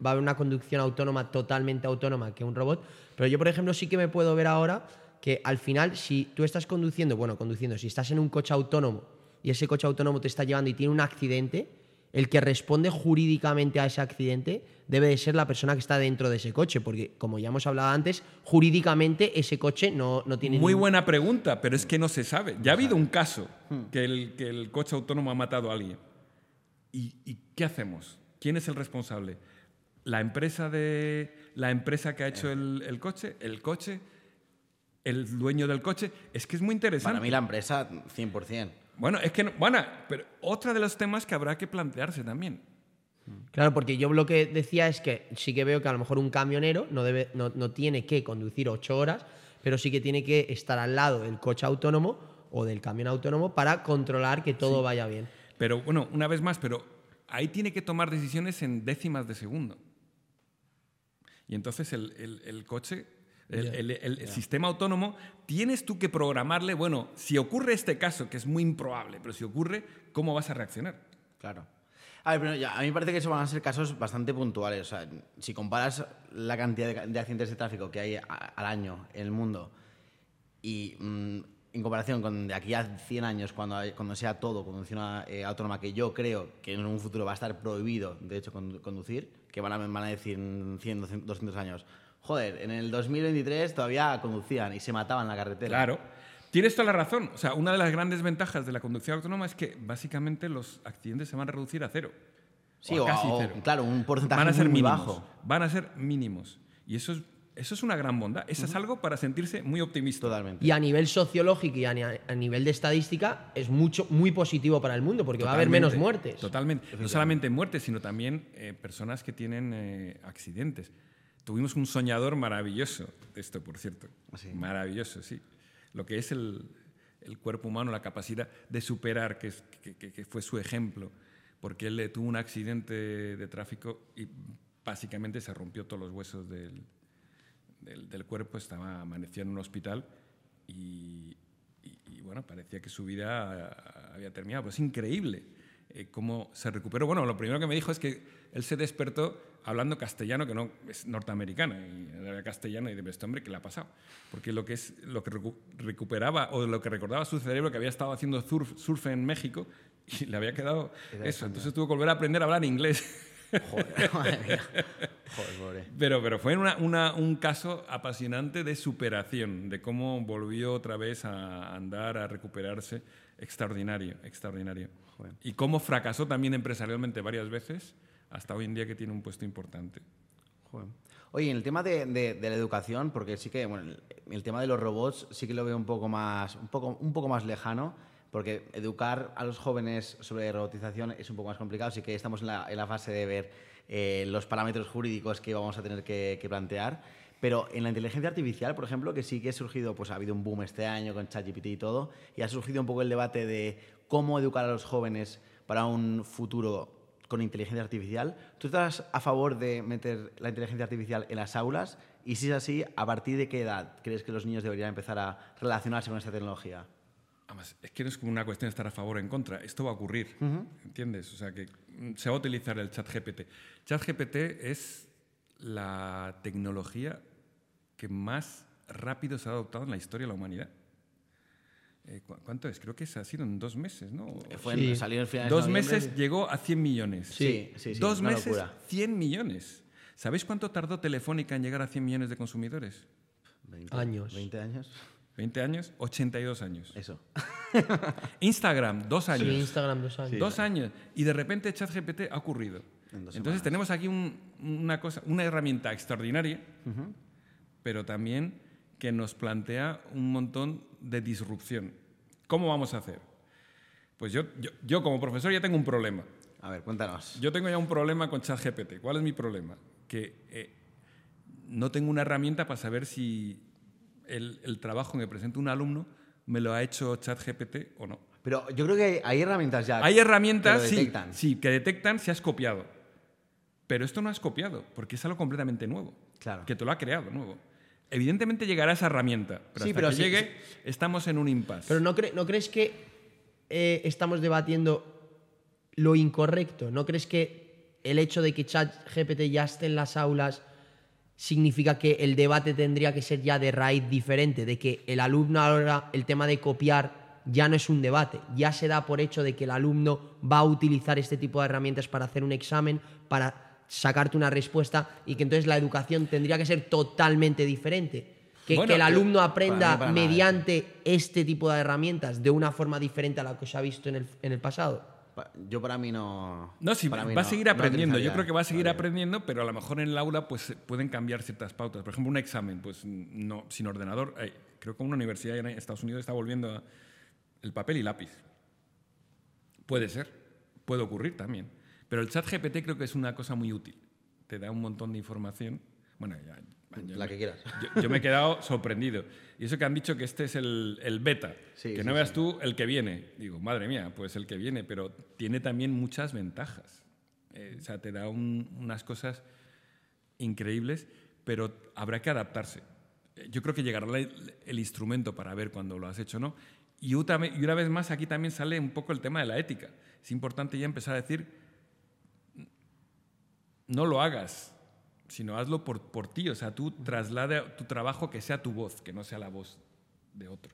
Speaker 1: va a haber una conducción autónoma totalmente autónoma que un robot, pero yo, por ejemplo, sí que me puedo ver ahora que al final, si tú estás conduciendo, bueno, conduciendo, si estás en un coche autónomo y ese coche autónomo te está llevando y tiene un accidente, el que responde jurídicamente a ese accidente debe de ser la persona que está dentro de ese coche, porque como ya hemos hablado antes, jurídicamente ese coche no, no tiene
Speaker 2: Muy
Speaker 1: ningún-
Speaker 2: buena pregunta, pero es que no se sabe. Ya ha habido un caso que el, que el coche autónomo ha matado a alguien. ¿Y, y qué hacemos? ¿Quién es el responsable? ¿La empresa, de, la empresa que ha hecho el, el coche? ¿El coche? ¿El dueño del coche? Es que es muy interesante.
Speaker 3: Para mí la empresa, 100%.
Speaker 2: Bueno, es que, no- bueno, pero otro de los temas que habrá que plantearse también.
Speaker 1: Claro, porque yo lo que decía es que sí que veo que a lo mejor un camionero no, debe, no, no tiene que conducir ocho horas, pero sí que tiene que estar al lado del coche autónomo o del camión autónomo para controlar que todo vaya bien.
Speaker 2: Pero bueno, una vez más, pero ahí tiene que tomar decisiones en décimas de segundo. Y entonces el, el- el coche, el, el- el sistema autónomo, tienes tú que programarle, bueno, si ocurre este caso, que es muy improbable, pero si ocurre, ¿cómo vas a reaccionar?
Speaker 3: Claro. A ver, pero ya, a mí me parece que eso van a ser casos bastante puntuales. O sea, si comparas la cantidad de, de accidentes de tráfico que hay a- al año en el mundo y mm, en comparación con de aquí a 100 años, cuando, hay- cuando sea todo conducción eh, autónoma, que yo creo que en un futuro va a estar prohibido, de hecho, condu- conducir, que van a, van a decir en 100, 200 años, joder, en el 2023 todavía conducían y se mataban en la carretera.
Speaker 2: Claro. Tienes toda la razón. O sea, una de las grandes ventajas de la conducción autónoma es que básicamente los accidentes se van a reducir a cero.
Speaker 3: Sí,
Speaker 2: o a casi
Speaker 3: o,
Speaker 2: cero.
Speaker 3: claro, un porcentaje
Speaker 2: van a ser
Speaker 3: muy,
Speaker 2: mínimos.
Speaker 3: bajo.
Speaker 2: Van a ser mínimos. Y eso es, eso es una gran bondad. Eso es algo para sentirse muy optimista.
Speaker 3: Totalmente.
Speaker 1: Y a nivel sociológico y a, ni- a nivel de estadística es mucho, muy positivo para el mundo porque va a haber menos muertes.
Speaker 2: Totalmente. No solamente muertes, sino también eh, personas que tienen eh, accidentes. Tuvimos un soñador maravilloso, esto por cierto.
Speaker 3: Sí.
Speaker 2: Maravilloso, sí. Lo que es el, el cuerpo humano, la capacidad de superar, que, es- que- que- que fue su ejemplo, porque él tuvo un accidente de tráfico y básicamente se rompió todos los huesos del, del, del cuerpo, estaba, amaneció en un hospital y, y- y, bueno, parecía que su vida ah, había terminado. Pues es increíble eh, cómo se recuperó. Bueno, lo primero que me dijo es que él se despertó hablando castellano, que no es norteamericano, y era castellano, y de este hombre, ¿qué le ha pasado? Porque lo que, es, lo que recu- recuperaba o lo que recordaba su cerebro, que había estado haciendo surf, surf en México, y le había quedado eso. Entonces tuvo que volver a aprender a hablar inglés.
Speaker 3: Joder, madre mía. Joder, pobre.
Speaker 2: Pero, pero fue una- una- un caso apasionante de superación, de cómo volvió otra vez a andar, a recuperarse. Extraordinario, extraordinario. Y cómo fracasó también empresarialmente varias veces, hasta hoy en día que tiene un puesto importante.
Speaker 3: Oye, en el tema de, la educación, porque sí que, bueno, el, tema de los robots sí que lo veo un poco más, un poco, un poco más lejano, Porque educar a los jóvenes sobre robotización es un poco más complicado, así que estamos en la, en la fase de ver eh, los parámetros jurídicos que vamos a tener que, que plantear. Pero en la inteligencia artificial, por ejemplo, que sí que ha surgido, pues ha habido un boom este año con ChatGPT y todo, y ha surgido un poco el debate de cómo educar a los jóvenes para un futuro con inteligencia artificial. ¿Tú estás a favor de meter la inteligencia artificial en las aulas? Y si es así, ¿a partir de qué edad crees que los niños deberían empezar a relacionarse con esta tecnología?
Speaker 2: Además, es que no es como una cuestión de estar a favor o en contra. Esto va a ocurrir, ¿entiendes? O sea, que mm, se va a utilizar el chat GPT. Chat GPT es la tecnología que más rápido se ha adoptado en la historia de la humanidad. Eh, ¿cu- ¿Cuánto es? Creo que ha sido en dos meses, ¿no?
Speaker 3: Fue
Speaker 1: Sí.
Speaker 3: en, salió en finales de
Speaker 2: Dos meses llegó a 100 millones.
Speaker 3: Sí, sí, sí,
Speaker 2: Dos
Speaker 3: una
Speaker 2: meses,
Speaker 3: locura.
Speaker 2: 100 millones. ¿Sabéis cuánto tardó Telefónica en llegar a 100 millones de consumidores?
Speaker 3: 20
Speaker 1: Años.
Speaker 3: 20 años.
Speaker 2: 20 años, 82 años.
Speaker 3: Eso.
Speaker 2: Instagram, dos años.
Speaker 1: Sí, Instagram dos años.
Speaker 2: Dos años. Y de repente ChatGPT ha ocurrido.
Speaker 3: En
Speaker 2: Entonces
Speaker 3: semanas.
Speaker 2: tenemos aquí un- una, cosa, una herramienta extraordinaria, pero también que nos plantea un montón de disrupción. ¿Cómo vamos a hacer? Pues yo, yo, yo como profesor ya tengo un problema.
Speaker 3: A ver, cuéntanos.
Speaker 2: Yo tengo ya un problema con ChatGPT. ¿Cuál es mi problema? Que eh, no tengo una herramienta para saber si el, el trabajo que me presenta un alumno me lo ha hecho ChatGPT o no.
Speaker 3: Pero yo creo que hay, hay herramientas ya.
Speaker 2: Hay herramientas
Speaker 3: que lo
Speaker 2: sí, sí, que detectan si has copiado. Pero esto no has copiado, porque es algo completamente nuevo.
Speaker 3: Claro.
Speaker 2: Que te lo ha creado nuevo. Evidentemente llegará esa herramienta, pero
Speaker 3: Sí,
Speaker 2: hasta
Speaker 3: pero
Speaker 2: que
Speaker 3: sí-
Speaker 2: llegue estamos en un impasse.
Speaker 1: Pero ¿no, cre- ¿no crees que eh, estamos debatiendo lo incorrecto? ¿No crees que el hecho de que ChatGPT ya esté en las aulas significa que el debate tendría que ser ya de raíz diferente? De que el alumno ahora, el tema de copiar ya no es un debate, ya se da por hecho de que el alumno va a utilizar este tipo de herramientas para hacer un examen, para sacarte una respuesta y que entonces la educación tendría que ser totalmente diferente. Que,
Speaker 2: Bueno,
Speaker 1: que el alumno
Speaker 3: para
Speaker 1: aprenda
Speaker 3: mí para nada,
Speaker 1: mediante este tipo de herramientas de una forma diferente a la que se ha visto en el, en el pasado.
Speaker 3: Pa- Yo para mí no.
Speaker 2: No, sí,
Speaker 3: para
Speaker 2: va
Speaker 3: mí
Speaker 2: a seguir
Speaker 3: no
Speaker 2: aprendiendo. Yo creo que va a seguir aprendiendo, pero a lo mejor en el aula pues, pueden cambiar ciertas pautas. Por ejemplo, un examen, pues no, sin ordenador. eh, creo que una universidad en Estados Unidos está volviendo a el papel y lápiz. Puede ser, puede ocurrir también. Pero el chat GPT creo que es una cosa muy útil. Te da un montón de información. Bueno, ya, ya
Speaker 3: La
Speaker 2: me-
Speaker 3: que quieras.
Speaker 2: Yo, yo me he quedado sorprendido. Y eso que han dicho que este es el, el beta.
Speaker 3: Sí,
Speaker 2: que
Speaker 3: sí,
Speaker 2: no veas
Speaker 3: sí.
Speaker 2: tú el que viene. Digo, madre mía, pues el que viene, pero tiene también muchas ventajas. Eh, o sea, te da un- unas cosas increíbles, pero habrá que adaptarse. Eh, Yo creo que llegará el, el instrumento para ver cuando lo has hecho o no. Y una, vez- y una vez más, aquí también sale un poco el tema de la ética. Es importante ya empezar a decir, no lo hagas, sino hazlo por, por ti. O sea, tú traslada tu trabajo que sea tu voz, que no sea la voz de otro.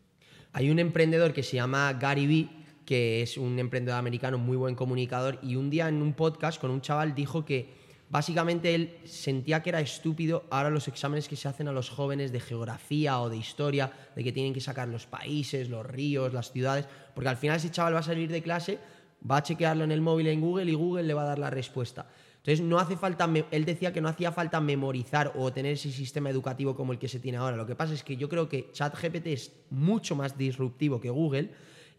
Speaker 1: Hay un emprendedor que se llama Gary Vee, que es un emprendedor americano muy buen comunicador, y un día en un podcast con un chaval dijo que básicamente él sentía que era estúpido ahora los exámenes que se hacen a los jóvenes de geografía o de historia, de que tienen que sacar los países, los ríos, las ciudades, porque al final ese chaval va a salir de clase, va a chequearlo en el móvil en Google y Google le va a dar la respuesta. Entonces, no hace falta, él decía que no hacía falta memorizar o tener ese sistema educativo como el que se tiene ahora. Lo que pasa es que yo creo que ChatGPT es mucho más disruptivo que Google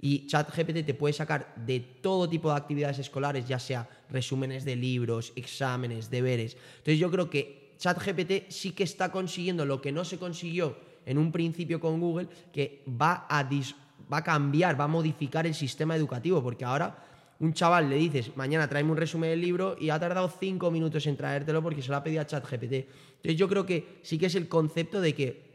Speaker 1: y ChatGPT te puede sacar de todo tipo de actividades escolares, ya sea resúmenes de libros, exámenes, deberes. Entonces, yo creo que ChatGPT sí que está consiguiendo lo que no se consiguió en un principio con Google, que va a, dis- va a cambiar, va a modificar el sistema educativo, porque ahora un chaval le dices, mañana tráeme un resumen del libro y ha tardado cinco minutos en traértelo porque se lo ha pedido a ChatGPT. Entonces yo creo que sí que es el concepto de que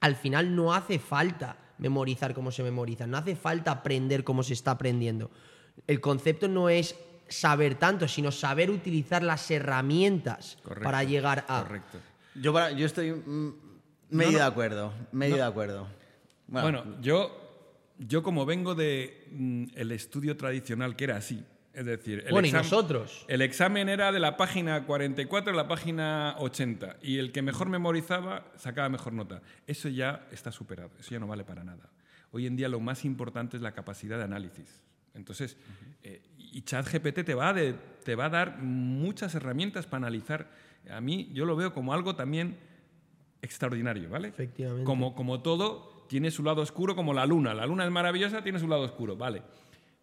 Speaker 1: al final no hace falta memorizar como se memoriza, no hace falta aprender como se está aprendiendo. El concepto no es saber tanto, sino saber utilizar las herramientas
Speaker 2: Correcto,
Speaker 1: para llegar a...
Speaker 2: Correcto.
Speaker 3: Yo, para- yo estoy mm, medio de acuerdo. Medio de acuerdo.
Speaker 2: Bueno, yo, yo como vengo de mm, el estudio tradicional, que era así, es decir, el,
Speaker 1: Bueno, y
Speaker 2: exam-
Speaker 1: nosotros.
Speaker 2: el examen era de la página 44 a la página 80 y el que mejor memorizaba sacaba mejor nota. Eso ya está superado, eso ya no vale para nada. Hoy en día lo más importante es la capacidad de análisis. Entonces, eh, y ChatGPT te va, de- te va a dar muchas herramientas para analizar. A mí yo lo veo como algo también extraordinario, ¿vale?
Speaker 1: Efectivamente.
Speaker 2: Como, como todo, tiene su lado oscuro como la luna. La luna es maravillosa, tiene su lado oscuro, vale.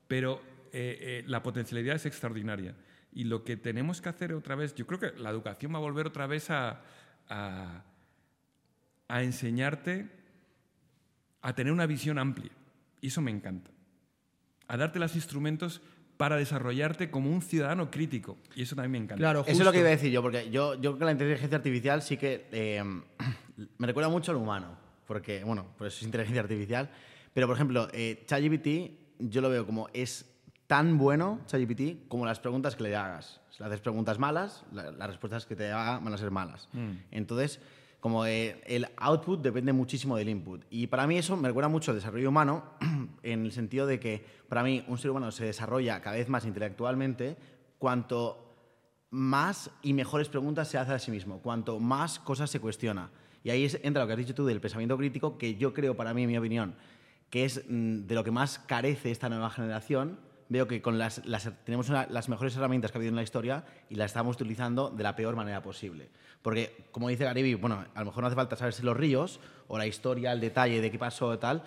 Speaker 2: Pero eh, eh, la potencialidad es extraordinaria. Y lo que tenemos que hacer otra vez, yo creo que la educación va a volver otra vez a, a, a enseñarte a tener una visión amplia. Y eso me encanta. A darte los instrumentos para desarrollarte como un ciudadano crítico. Y eso también me encanta.
Speaker 1: Claro,
Speaker 3: Eso es lo que iba a decir yo, porque yo, yo creo que la inteligencia artificial sí que eh, me recuerda mucho al humano, porque, bueno, por eso es inteligencia artificial. Pero, por ejemplo, eh, ChatGPT yo lo veo como es tan bueno, ChatGPT, como las preguntas que le hagas. Si le haces preguntas malas, la- las respuestas que te haga van a ser malas. Entonces, como eh, el output depende muchísimo del input. Y para mí eso me recuerda mucho al desarrollo humano, en el sentido de que para mí un ser humano se desarrolla cada vez más intelectualmente cuanto más y mejores preguntas se hace a sí mismo, cuanto más cosas se cuestiona. Y ahí entra lo que has dicho tú del pensamiento crítico, que yo creo, para mí, en mi opinión, que es mm, de lo que más carece esta nueva generación. Veo que con las, tenemos las mejores herramientas que ha habido en la historia y las estamos utilizando de la peor manera posible. Porque, como dice Gariby, bueno, a lo mejor no hace falta saberse los ríos o la historia, el detalle de qué pasó y tal.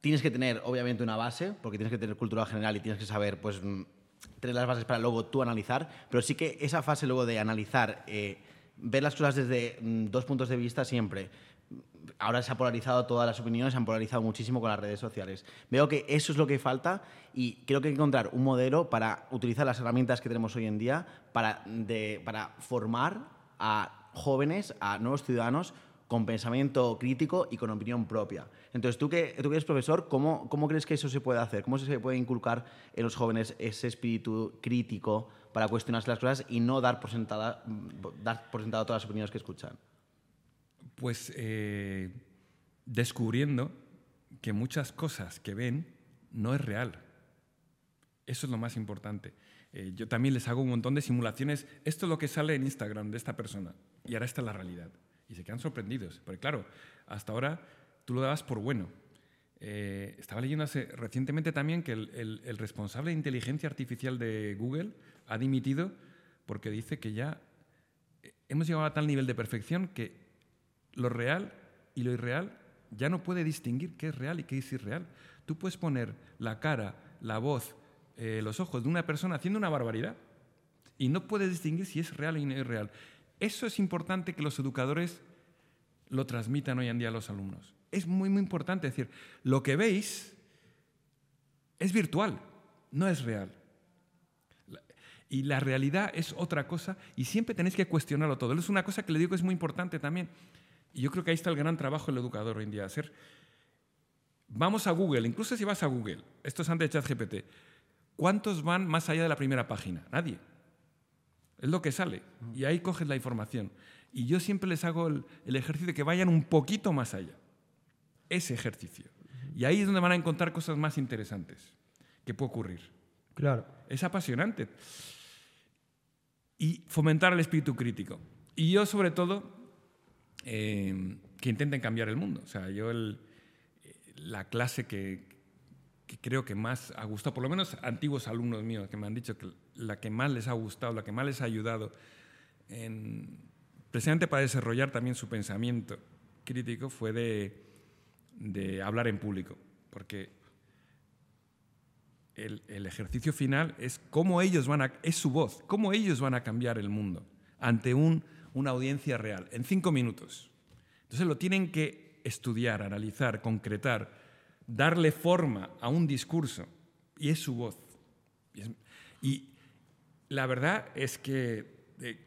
Speaker 3: Tienes que tener, obviamente, una base, porque tienes que tener cultura general y tienes que saber, pues, mm, tener las bases para luego tú analizar, pero sí que esa fase luego de analizar, eh, ver las cosas desde mm, dos puntos de vista siempre. Ahora se ha polarizado todas las opiniones, se han polarizado muchísimo con las redes sociales. Veo que eso es lo que falta y creo que hay que encontrar un modelo para utilizar las herramientas que tenemos hoy en día para, para formar a jóvenes, a nuevos ciudadanos con pensamiento crítico y con opinión propia. Entonces, tú que, tú que eres profesor, ¿cómo, ¿cómo crees que eso se puede hacer? ¿Cómo se puede inculcar en los jóvenes ese espíritu crítico para cuestionarse las cosas y no dar por, sentada, dar por sentado todas las opiniones que escuchan?
Speaker 2: Pues eh, descubriendo que muchas cosas que ven no es real. Eso es lo más importante. Eh, yo también les hago un montón de simulaciones. Esto es lo que sale en Instagram de esta persona. Y ahora esta es la realidad. Y se quedan sorprendidos. Porque claro, hasta ahora tú lo dabas por bueno. Eh, estaba leyendo hace- recientemente también que el, responsable de inteligencia artificial de Google ha dimitido porque dice que ya eh, hemos llegado a tal nivel de perfección que lo real y lo irreal ya no puede distinguir qué es real y qué es irreal. Tú puedes poner la cara, la voz, eh, los ojos de una persona haciendo una barbaridad y no puedes distinguir si es real y no es real. Eso es importante que los educadores lo transmitan hoy en día a los alumnos. Es muy, muy importante decir, lo que veis es virtual, no es real. Y la realidad es otra cosa y siempre tenéis que cuestionarlo todo. Es una cosa que le digo que es muy importante también. Y yo creo que ahí está el gran trabajo del educador hoy en día. Hacer, vamos a Google, incluso si vas a Google, esto es antes de ChatGPT, ¿cuántos van más allá de la primera página? Nadie. Es lo que sale. Y ahí coges la información. Y yo siempre les hago el, el ejercicio de que vayan un poquito más allá. Ese ejercicio. Y ahí es donde van a encontrar cosas más interesantes que puede ocurrir.
Speaker 1: Claro.
Speaker 2: Es apasionante. Y fomentar el espíritu crítico. Y yo, sobre todo, eh, que intenten cambiar el mundo. O sea, yo el- la clase que, que creo que más ha gustado, por lo menos antiguos alumnos míos que me han dicho que la que más les ha gustado, la que más les ha ayudado, en- precisamente para desarrollar también su pensamiento crítico, fue de, de hablar en público. Porque el, el ejercicio final es cómo ellos van a, es su voz, cómo ellos van a cambiar el mundo ante un, una audiencia real, en cinco minutos. Entonces lo tienen que estudiar, analizar, concretar, darle forma a un discurso, y es su voz. Y, la verdad es que eh,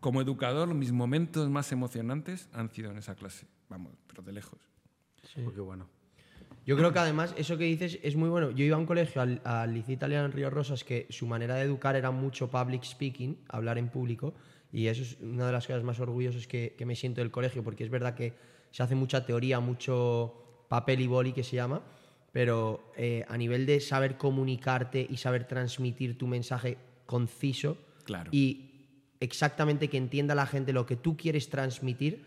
Speaker 2: como educador mis momentos más emocionantes han sido en esa clase, vamos, pero de lejos.
Speaker 3: Oh, qué bueno.
Speaker 1: Yo creo que además eso que dices es muy bueno. Yo iba a un colegio, al, al Liceo Italiano en Río Rosas, que su manera de educar era mucho public speaking, hablar en público, y eso es una de las cosas más orgullosas que, que me siento del colegio, porque es verdad que se hace mucha teoría, mucho papel y boli que se llama, pero eh, a nivel de saber comunicarte y saber transmitir tu mensaje conciso
Speaker 2: Claro.
Speaker 1: y exactamente que entienda la gente lo que tú quieres transmitir,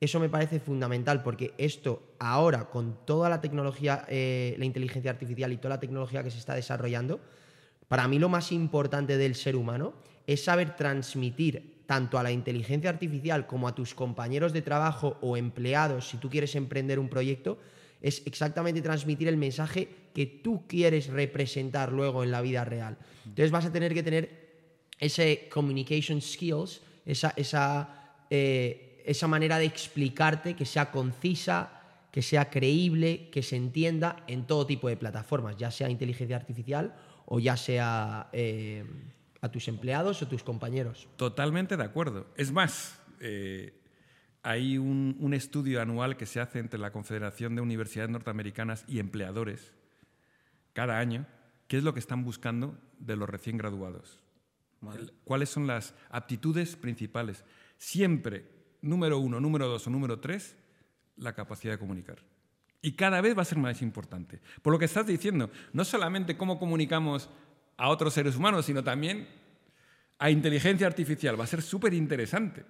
Speaker 1: eso me parece fundamental porque esto ahora con toda la tecnología, eh, la inteligencia artificial y toda la tecnología que se está desarrollando, para mí lo más importante del ser humano es saber transmitir tanto a la inteligencia artificial como a tus compañeros de trabajo o empleados, si tú quieres emprender un proyecto, Es exactamente transmitir el mensaje que tú quieres representar luego en la vida real. Entonces vas a tener que tener ese communication skills, esa, esa, eh, esa manera de explicarte que sea concisa, que sea creíble, que se entienda en todo tipo de plataformas, ya sea inteligencia artificial o ya sea eh, a tus empleados o tus compañeros.
Speaker 2: Totalmente de acuerdo. Es más, eh, hay un, un, estudio anual que se hace entre la Confederación de Universidades Norteamericanas y empleadores cada año, qué es lo que están buscando de los recién graduados. ¿Cuáles son las aptitudes principales? Siempre, número uno, número dos o número tres, la capacidad de comunicar. Y cada vez va a ser más importante. Por lo que estás diciendo, no solamente cómo comunicamos a otros seres humanos, sino también a inteligencia artificial. Va a ser súper interesante.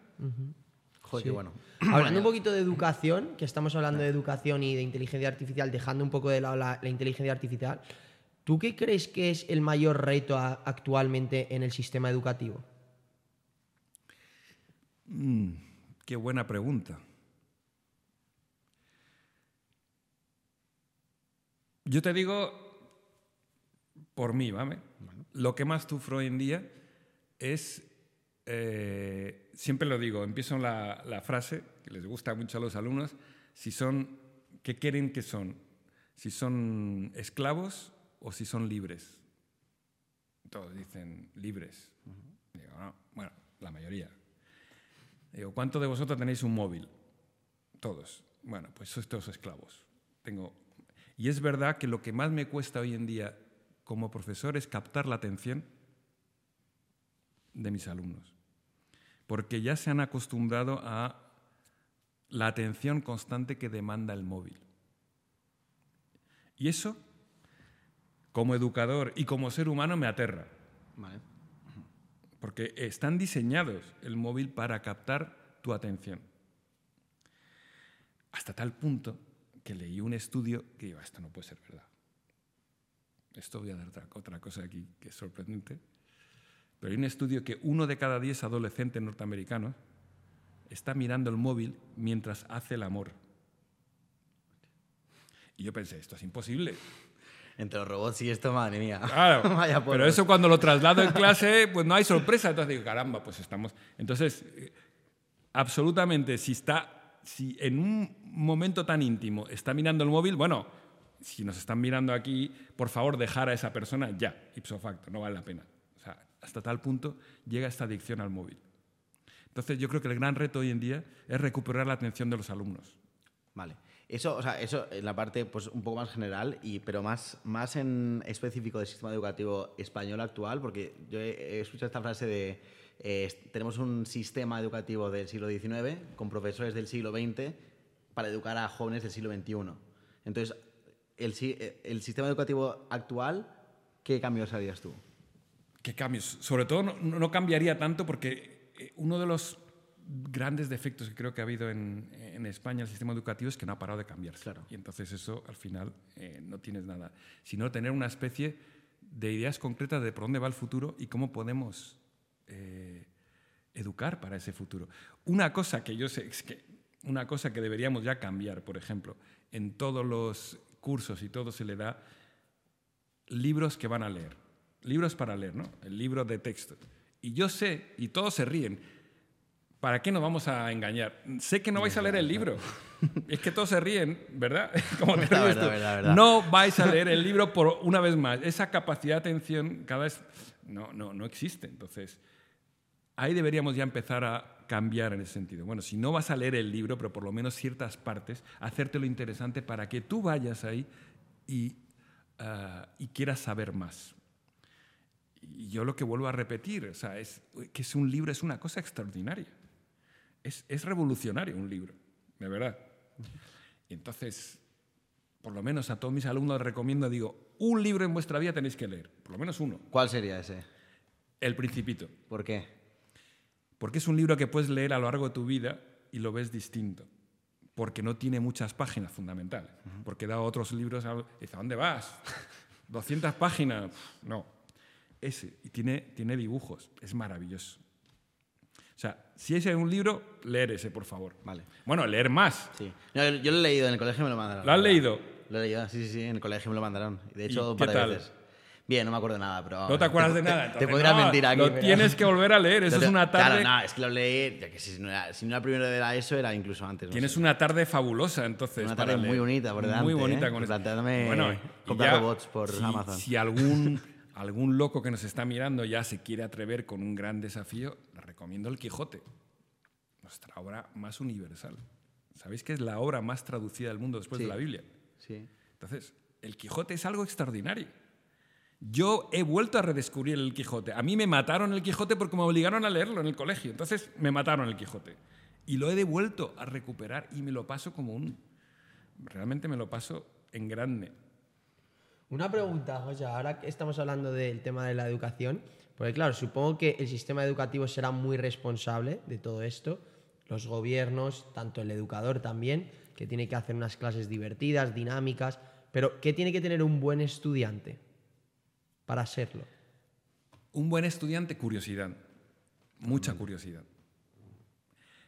Speaker 3: Joder, bueno.
Speaker 1: Hablando un poquito de educación, que estamos hablando de educación y de inteligencia artificial, dejando un poco de lado la, la inteligencia artificial, ¿tú qué crees que es el mayor reto a, actualmente en el sistema educativo?
Speaker 2: Mm, qué buena pregunta. Yo te digo, por mí, ¿vale? Lo que más sufro hoy en día es, eh, siempre lo digo, empiezo la, la, frase que les gusta mucho a los alumnos, si son, ¿qué quieren que son? Si son esclavos o si son libres. Todos dicen libres. Digo, no, bueno, la mayoría. Digo, ¿cuántos de vosotros tenéis un móvil? Todos. Bueno, pues sois todos esclavos. Tengo y es verdad que lo que más me cuesta hoy en día como profesor es captar la atención de mis alumnos, porque ya se han acostumbrado a la atención constante que demanda el móvil. Y eso, como educador y como ser humano, me aterra. Porque están diseñados el móvil para captar tu atención. Hasta tal punto que leí un estudio que digo, esto no puede ser verdad. Esto voy a dar otra, cosa aquí que es sorprendente. Pero hay un estudio que uno de cada diez adolescentes norteamericanos está mirando el móvil mientras hace el amor. Y yo pensé, esto es imposible.
Speaker 3: Entre los robots y esto, madre mía.
Speaker 2: Claro, pero eso cuando lo traslado en clase, pues no hay sorpresa. Entonces digo, caramba, pues estamos... Entonces, eh, absolutamente, si está si en un momento tan íntimo está mirando el móvil, bueno, si nos están mirando aquí, por favor, dejar a esa persona ya, ipso facto, no vale la pena. O sea, hasta tal punto llega esta adicción al móvil. Entonces, yo creo que el gran reto hoy en día es recuperar la atención de los alumnos.
Speaker 3: Vale. Eso, o sea, eso en la parte pues, un poco más general, y, pero más, más en específico del sistema educativo español actual, porque yo he, he escuchado esta frase de eh, tenemos un sistema educativo del siglo XIX con profesores del siglo XX para educar a jóvenes del siglo XXI. Entonces, el, el sistema educativo actual, ¿qué cambios harías tú?
Speaker 2: ¿Qué cambios? Sobre todo no, no cambiaría tanto porque eh, uno de los grandes defectos que creo que ha habido en, en, España el sistema educativo es que no ha parado de cambiarse.
Speaker 3: Claro.
Speaker 2: Y entonces eso al final eh, no tienes nada. Sino tener una especie de ideas concretas de por dónde va el futuro y cómo podemos eh, educar para ese futuro. Una cosa que yo sé, es que una cosa que deberíamos ya cambiar, por ejemplo, en todos los cursos y todo se le da libros que van a leer, libros para leer, ¿no? El libro de texto. Y yo sé, y todos se ríen, ¿para qué nos vamos a engañar? Sé que no vais a leer el libro. Es que todos se ríen, ¿verdad? Como te
Speaker 3: verdad, verdad, verdad.
Speaker 2: No vais a leer el libro por una vez más. Esa capacidad de atención cada vez no, no, no existe. Entonces, ahí deberíamos ya empezar a cambiar en ese sentido. Bueno, si no vas a leer el libro, pero por lo menos ciertas partes, hacértelo interesante para que tú vayas ahí y, uh, y quieras saber más. Y yo lo que vuelvo a repetir, o sea, es que es un libro, es una cosa extraordinaria. Es, es revolucionario un libro, de verdad. Y entonces, por lo menos a todos mis alumnos les recomiendo, digo, un libro en vuestra vida tenéis que leer, por lo menos uno.
Speaker 3: ¿Cuál sería ese?
Speaker 2: El Principito.
Speaker 3: ¿Por qué?
Speaker 2: Porque es un libro que puedes leer a lo largo de tu vida y lo ves distinto. Porque no tiene muchas páginas fundamentales. Uh -huh. Porque da otros libros. A... Dice, ¿a dónde vas? 200 páginas. No. Ese. Y tiene, tiene dibujos. Es maravilloso. O sea, si ese es un libro, leer ese, por favor.
Speaker 3: Vale.
Speaker 2: Bueno, leer más.
Speaker 3: Sí. No, yo, lo he leído en el colegio, me lo mandaron.
Speaker 2: ¿Lo has leído?
Speaker 3: Lo he leído, sí, sí, sí, en el colegio me lo mandaron. De hecho,
Speaker 2: ¿Y
Speaker 3: un par
Speaker 2: qué
Speaker 3: de
Speaker 2: tal?
Speaker 3: veces. Bien, no me acuerdo de nada, pero...
Speaker 2: ¿No te acuerdas de
Speaker 3: te-
Speaker 2: nada?
Speaker 3: Te,
Speaker 2: Entonces,
Speaker 3: podría
Speaker 2: no,
Speaker 3: mentir aquí.
Speaker 2: Lo
Speaker 3: pero-
Speaker 2: tienes que volver a leer. Eso es una tarde.
Speaker 3: Claro, no, es que lo leí, ya que si no era, si no era primero de la ESO, era incluso antes. no
Speaker 2: Tienes
Speaker 3: sé.
Speaker 2: una tarde fabulosa, entonces.
Speaker 3: Una
Speaker 2: para
Speaker 3: tarde muy
Speaker 2: leer.
Speaker 3: bonita por delante,
Speaker 2: Muy bonita
Speaker 3: ¿eh?
Speaker 2: con eso.
Speaker 3: Planteándome
Speaker 2: Bueno, y
Speaker 3: comprar
Speaker 2: ya,
Speaker 3: robots por
Speaker 2: si,
Speaker 3: Amazon.
Speaker 2: Si algún, algún loco que nos está mirando ya se quiere atrever con un gran desafío, le recomiendo El Quijote, nuestra obra más universal. ¿Sabéis que es la obra más traducida del mundo después
Speaker 3: Sí.
Speaker 2: de la Biblia?
Speaker 3: Sí.
Speaker 2: Entonces, El Quijote es algo extraordinario. Yo he vuelto a redescubrir el Quijote. A mí me mataron el Quijote porque me obligaron a leerlo en el colegio. Entonces me mataron el Quijote. Y lo he devuelto a recuperar y me lo paso como un... Realmente me lo paso en grande.
Speaker 1: Una pregunta, José, ahora que estamos hablando del tema de la educación, porque claro, supongo que el sistema educativo será muy responsable de todo esto, los gobiernos, tanto el educador también, que tiene que hacer unas clases divertidas, dinámicas, pero ¿qué tiene que tener un buen estudiante para serlo?
Speaker 2: Un buen estudiante, curiosidad. Mucha curiosidad.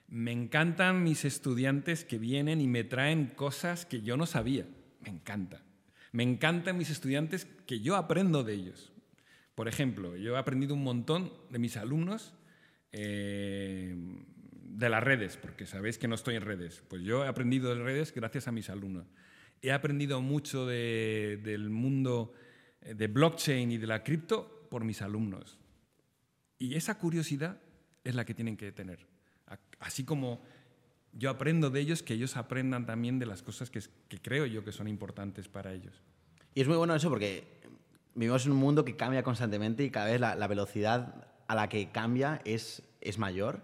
Speaker 2: Me encantan mis estudiantes que vienen y me traen cosas que yo no sabía. Me encanta. Me encantan mis estudiantes que yo aprendo de ellos. Por ejemplo, yo he aprendido un montón de mis alumnos eh, de las redes, porque sabéis que no estoy en redes. Pues yo he aprendido de redes gracias a mis alumnos. He aprendido mucho de- del mundo eh, de blockchain y de la cripto por mis alumnos. Y esa curiosidad es la que tienen que tener. Así como yo aprendo de ellos, que ellos aprendan también de las cosas que, creo yo que son importantes para ellos.
Speaker 3: Y es muy bueno eso porque vivimos en un mundo que cambia constantemente y cada vez la, la velocidad a la que cambia es, es mayor.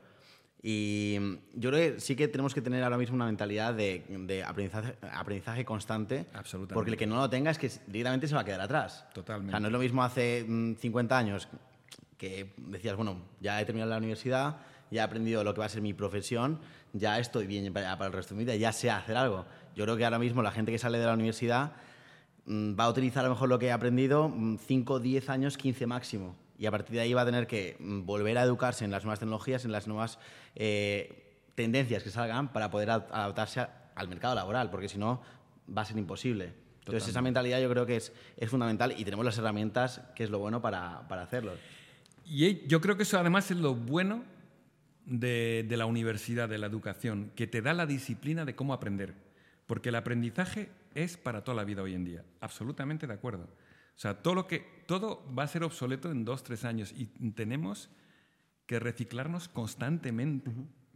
Speaker 3: Y yo creo que sí que tenemos que tener ahora mismo una mentalidad de, de aprendizaje, aprendizaje constante.
Speaker 2: Absolutamente.
Speaker 3: Porque el que no lo tenga es que directamente se va a quedar atrás.
Speaker 2: Totalmente.
Speaker 3: O sea, no es lo mismo hace mm, 50 años que decías, bueno, ya he terminado la universidad, ya he aprendido lo que va a ser mi profesión, ya estoy bien para, para el resto de mi vida, ya sé hacer algo. Yo creo que ahora mismo la gente que sale de la universidad mm, va a utilizar a lo mejor lo que ha aprendido 5, 10 años, 15 máximo. Y a partir de ahí va a tener que mm, volver a educarse en las nuevas tecnologías, en las nuevas eh, tendencias que salgan para poder ad- adaptarse a- al mercado laboral, porque si no va a ser imposible. Entonces esa mentalidad yo creo que es, es fundamental y tenemos las herramientas, que es lo bueno para, para hacerlo.
Speaker 2: Y yo creo que eso además es lo bueno de, de la universidad, de la educación, que te da la disciplina de cómo aprender. Porque el aprendizaje es para toda la vida hoy en día. Absolutamente de acuerdo. O sea, todo, lo que, todo va a ser obsoleto en dos, tres años y tenemos que reciclarnos constantemente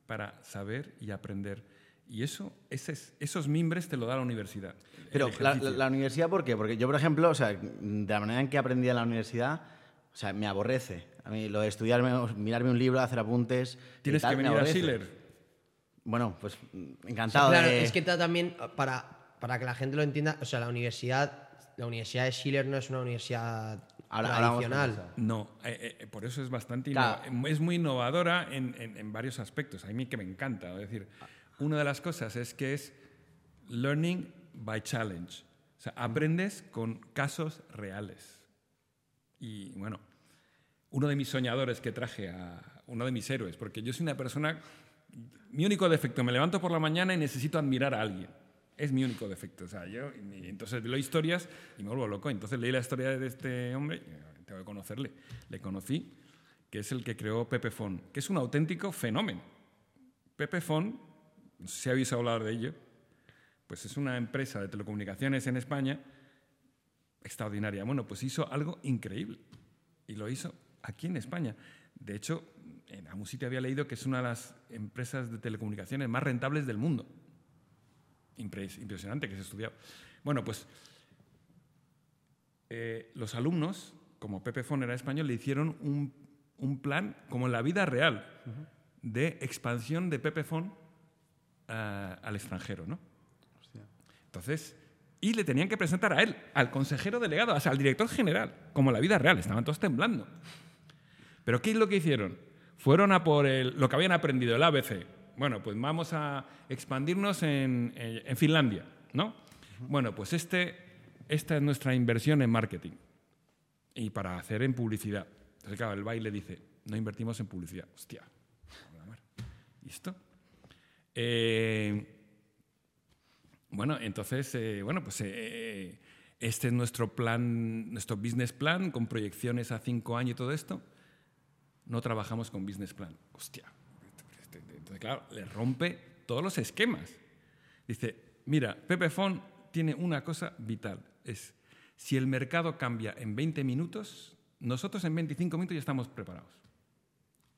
Speaker 2: para saber y aprender. Y eso, ese es- esos mimbres te lo da la universidad.
Speaker 3: Pero la- la universidad, ¿por qué? Porque yo, por ejemplo, o sea, de la manera en que aprendí en la universidad, o sea, me aborrece. A mí lo de estudiarme, mirarme un libro, hacer apuntes...
Speaker 2: Tienes
Speaker 3: tal,
Speaker 2: que venir a. Schiller.
Speaker 3: Bueno, pues mm, encantado
Speaker 1: claro,
Speaker 3: de...
Speaker 1: es que ta- también, para, para que la gente lo entienda, o sea, la universidad, la universidad de Schiller no es una universidad
Speaker 3: Ahora-
Speaker 1: tradicional.
Speaker 2: No, eh, eh, por eso es bastante
Speaker 3: Claro.
Speaker 2: es muy innovadora en, en- en varios aspectos. A mí que me encanta. Es decir, una de las cosas es que es learning by challenge. O sea, aprendes con casos reales. Y bueno, uno de mis soñadores que traje a uno de mis héroes, porque yo soy una persona, mi único defecto, me levanto por la mañana y necesito admirar a alguien. Es mi único defecto. O sea, yo, entonces leo historias y me vuelvo loco. Entonces leí la historia de este hombre, eh, tengo que conocerle. Le conocí, que es el que creó Pepe Fon, que es un auténtico fenómeno. Pepe Fon, no sé si habéis hablado de ello, pues es una empresa de telecomunicaciones en España extraordinaria. Bueno, pues hizo algo increíble y lo hizo aquí en España. De hecho, en algún sitio había leído que es una de las empresas de telecomunicaciones más rentables del mundo. Impres- impresionante que se ha estudiado. Bueno, pues eh, los alumnos, como Pepe Fon era español, le hicieron un, un plan, como en la vida real, de expansión de Pepe Fon ah, al extranjero, ¿no? Entonces, y le tenían que presentar a él, al consejero delegado, o sea, al director general, como en la vida real, estaban todos temblando. Pero ¿qué es lo que hicieron? Fueron a por el- lo que habían aprendido, el ABC. Bueno, pues vamos a expandirnos en, en- en Finlandia, ¿no? Bueno, pues este, esta es nuestra inversión en marketing y para hacer en publicidad. Entonces, claro, el baile dice, no invertimos en publicidad. Hostia, ¿Listo? Eh, bueno, entonces, eh, bueno, pues eh, este es nuestro plan, nuestro business plan con proyecciones a cinco años y todo esto. No trabajamos con business plan. Hostia. Entonces, claro, le rompe todos los esquemas. Dice, mira, Pepefon tiene una cosa vital. Es, si el mercado cambia en 20 minutos, nosotros en 25 minutos ya estamos preparados.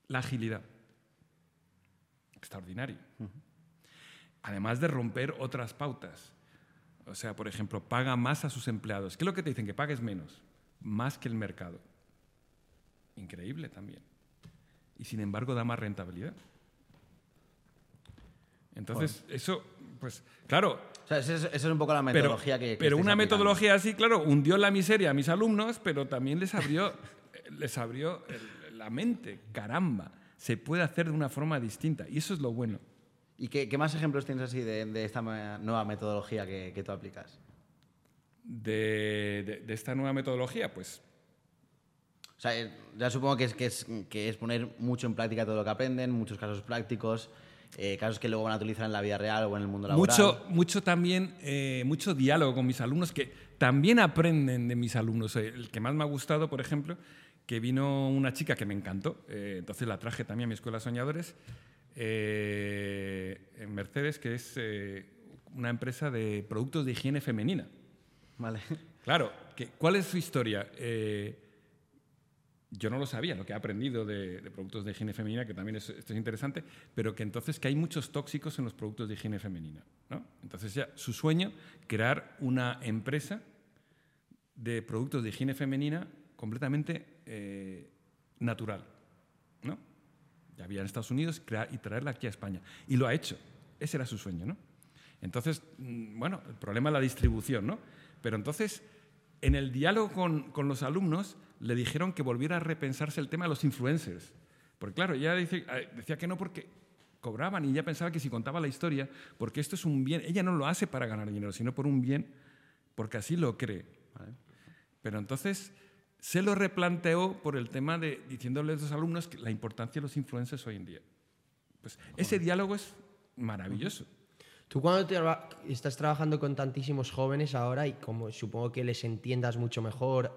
Speaker 2: La agilidad. Extraordinario. Además de romper otras pautas. O sea, por ejemplo, paga más a sus empleados. ¿Qué es lo que te dicen? Que pagues menos. Más que el mercado. Increíble también. Y sin embargo da más rentabilidad. Entonces, eso, pues, claro.
Speaker 3: O sea, esa es, un poco la metodología
Speaker 2: que,
Speaker 3: que.
Speaker 2: Pero una metodología así, claro, hundió la miseria a mis alumnos, pero también les abrió, les abrió la mente. Caramba, se puede hacer de una forma distinta. Y eso es lo bueno.
Speaker 3: ¿Y qué, más ejemplos tienes así de, esta nueva metodología que, tú aplicas?
Speaker 2: De, esta nueva metodología, pues...
Speaker 3: O sea, eh, ya supongo que es, que es, poner mucho en práctica todo lo que aprenden, muchos casos prácticos, eh, casos que luego van a utilizar en la vida real o en el mundo laboral.
Speaker 2: Mucho, mucho también, eh, mucho diálogo con mis alumnos que también aprenden de mis alumnos. El que más me ha gustado, por ejemplo, que vino una chica que me encantó, entonces la traje también a mi escuela Soñadores, eh, en Mercedes, que es eh, una empresa de productos de higiene femenina.
Speaker 3: Vale.
Speaker 2: Claro, ¿cuál es su historia? Eh, yo no lo sabía, lo que he aprendido de, productos de higiene femenina, que también esto es interesante, pero que entonces que hay muchos tóxicos en los productos de higiene femenina. ¿no? Entonces ya su sueño, crear una empresa de productos de higiene femenina completamente natural. ¿no? había en Estados Unidos y traerla aquí a España. Y lo ha hecho. Ese era su sueño, ¿no? Entonces, mm, bueno, el problema es la distribución, ¿no? Pero entonces, en el diálogo con, los alumnos, le dijeron que volviera a repensarse el tema de los influencers. Porque claro, ella eh, decía que no porque cobraban y ella pensaba que si contaba la historia, porque esto es un bien, ella no lo hace para ganar dinero, sino por un bien, porque así lo cree. Pero entonces se lo replanteó por el tema de diciéndole a los alumnos que la importancia de los influencers hoy en día. Pues ese diálogo es maravilloso.
Speaker 1: Tú cuando estás trabajando con tantísimos jóvenes ahora y como supongo que les entiendas mucho mejor,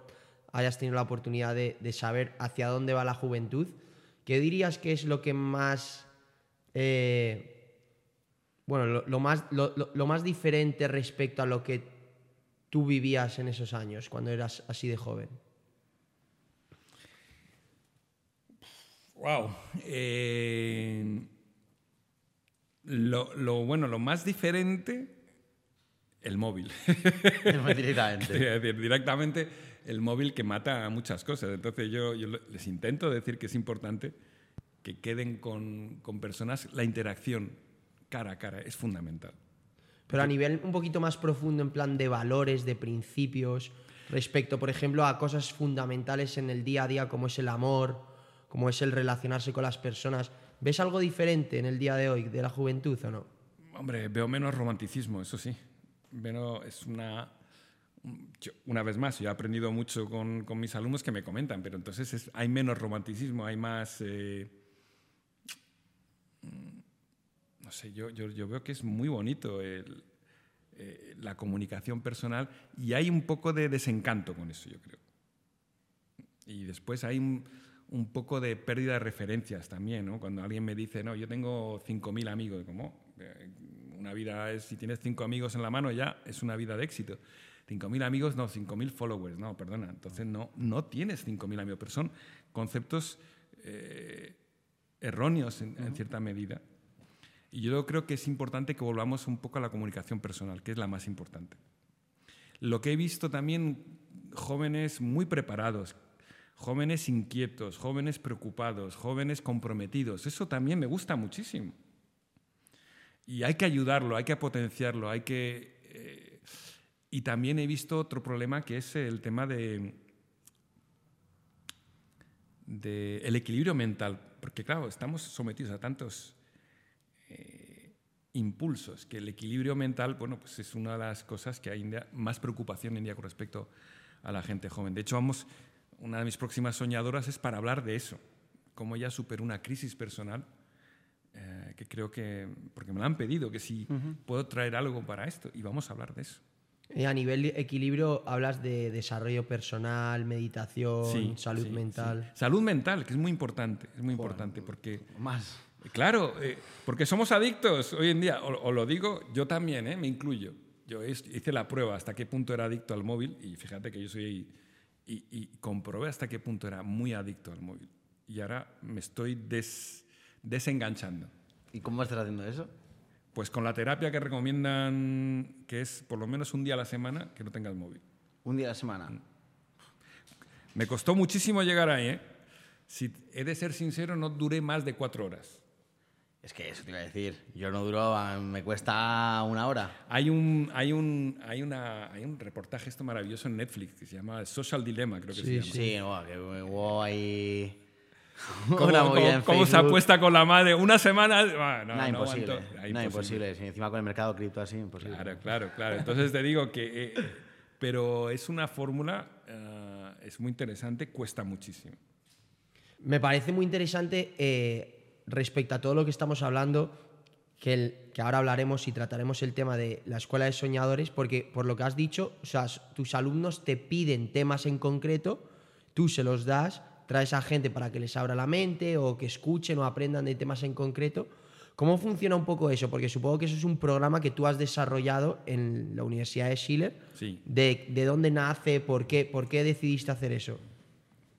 Speaker 1: hayas tenido la oportunidad de, saber hacia dónde va la juventud, ¿qué dirías que es lo que más... Eh, bueno, lo, más, lo más diferente respecto a lo que tú vivías en esos años, cuando eras así de joven?
Speaker 2: Wow. Lo, bueno, lo más diferente, el móvil.
Speaker 3: directamente.
Speaker 2: directamente el móvil que mata muchas cosas. Entonces yo, les intento decir que es importante que queden con, con, personas. La interacción cara a cara es fundamental.
Speaker 1: Pero a nivel un poquito más profundo, en plan de valores, de principios, respecto, por ejemplo, a cosas fundamentales en el día a día como es el amor como es el relacionarse con las personas. ¿Ves algo diferente en el día de hoy de la juventud o no?
Speaker 2: Hombre, veo menos romanticismo, eso sí. es una... una vez más, yo he aprendido mucho con, con, mis alumnos que me comentan, pero entonces hay menos romanticismo, hay más... Eh, no sé, yo, yo, yo, veo que es muy bonito eh, la comunicación personal y hay un poco de desencanto con eso, yo creo. Y después hay un, un poco de pérdida de referencias también, ¿no? Cuando alguien me dice, no, yo tengo 5.000 amigos, ¿cómo? Eh, una vida es, si tienes 5 amigos en la mano ya, es una vida de éxito. 5.000 amigos, no, 5.000 followers, no, perdona. Entonces no, no tienes 5.000 amigos, pero son conceptos eh, erróneos en, cierta medida. Y yo creo que es importante que volvamos un poco a la comunicación personal, que es la más importante. Lo que he visto también, jóvenes muy preparados, jóvenes inquietos, jóvenes preocupados, jóvenes comprometidos. Eso también me gusta muchísimo. Y hay que ayudarlo, hay que potenciarlo, hay que... Eh, y también he visto otro problema que es el tema de, de el equilibrio mental, porque claro, estamos sometidos a tantos eh, impulsos que el equilibrio mental, bueno, pues es una de las cosas que hay más preocupación en día con respecto a la gente joven. De hecho, vamos, una de mis próximas soñadoras es para hablar de eso, cómo ella superó una crisis personal eh, que creo que, porque me lo han pedido, que si puedo traer algo para esto, y vamos a hablar de eso.
Speaker 1: Eh, a nivel de equilibrio hablas de desarrollo personal, meditación,
Speaker 2: Sí,
Speaker 1: salud
Speaker 2: sí,
Speaker 1: mental.
Speaker 2: sí. Salud mental, que es muy importante, es muy importante, porque
Speaker 3: Más.
Speaker 2: Claro, eh, porque somos adictos hoy en día. O, o lo digo yo también, ¿eh? me incluyo. Yo hice la prueba hasta qué punto era adicto al móvil y fíjate que yo soy... Y, y comprobé hasta qué punto era muy adicto al móvil. Y ahora me estoy des- desenganchando.
Speaker 3: ¿Y cómo estás haciendo eso?
Speaker 2: Pues con la terapia que recomiendan, que es por lo menos un día a la semana, que no tengas móvil.
Speaker 3: Un día a la semana.
Speaker 2: Me costó muchísimo llegar ahí, ¿eh? Si he de ser sincero, no duré más de cuatro horas.
Speaker 3: Es que eso te iba a decir. Yo no duro, me cuesta una hora.
Speaker 2: Hay un, hay, un, hay, una, hay un reportaje esto maravilloso en Netflix que se llama Social Dilemma, creo que
Speaker 1: Sí,
Speaker 2: se llama.
Speaker 3: Sí, guau, que hubo ahí.
Speaker 2: ¿Cómo,
Speaker 3: una
Speaker 2: cómo- cómo se apuesta con la madre? Una semana... ah, no,
Speaker 3: Nada,
Speaker 2: no
Speaker 3: imposible.
Speaker 2: aguanto. Ah,
Speaker 3: Nada, imposible. Si encima con el mercado cripto así, imposible.
Speaker 2: Claro, claro, claro. Entonces te digo que... eh, pero es una fórmula, eh, es muy interesante, cuesta muchísimo.
Speaker 1: Me parece muy interesante eh, respecto a todo lo que estamos hablando, que, el- que ahora hablaremos y trataremos el tema de la escuela de soñadores, porque por lo que has dicho, o sea, s- tus alumnos te piden temas en concreto, tú se los das, traes a gente para que les abra la mente o que escuchen o aprendan de temas en concreto. ¿Cómo funciona un poco eso? Porque supongo que eso es un programa que tú has desarrollado en la Universidad de Schiller.
Speaker 2: Sí.
Speaker 1: ¿De, de dónde nace? ¿Por qué, ¿Por qué decidiste hacer eso?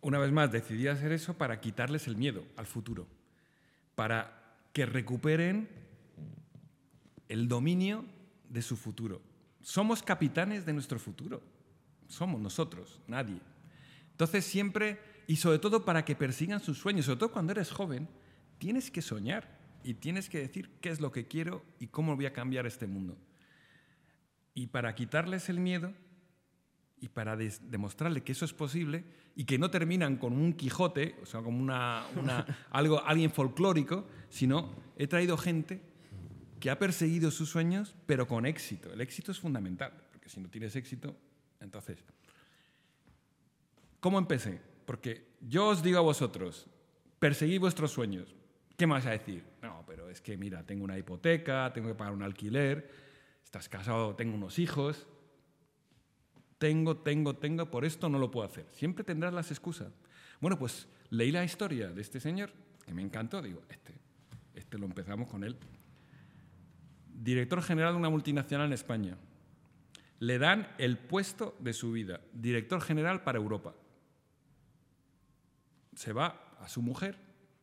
Speaker 2: Una vez más, decidí hacer eso para quitarles el miedo al futuro, para que recuperen el dominio de su futuro. Somos capitanes de nuestro futuro. Somos nosotros, nadie. Entonces siempre, y sobre todo para que persigan sus sueños, sobre todo cuando eres joven, tienes que soñar y tienes que decir qué es lo que quiero y cómo voy a cambiar este mundo. Y para quitarles el miedo, y para demostrarle que eso es posible y que no terminan con un Quijote, o sea, como una, una- algo, alguien folclórico, sino he traído gente que ha perseguido sus sueños, pero con éxito. El éxito es fundamental, porque si no tienes éxito, entonces... ¿Cómo empecé? Porque yo os digo a vosotros, perseguid vuestros sueños. ¿Qué más a decir? No, pero es que mira, tengo una hipoteca, tengo que pagar un alquiler, estás casado, tengo unos hijos, tengo, tengo, tengo, por esto no lo puedo hacer. Siempre tendrás las excusas. Bueno, pues leí la historia de este señor, que me encantó, digo, este, este lo empezamos con él. Director general de una multinacional en España. Le dan el puesto de su vida, director general para Europa. Se va a su mujer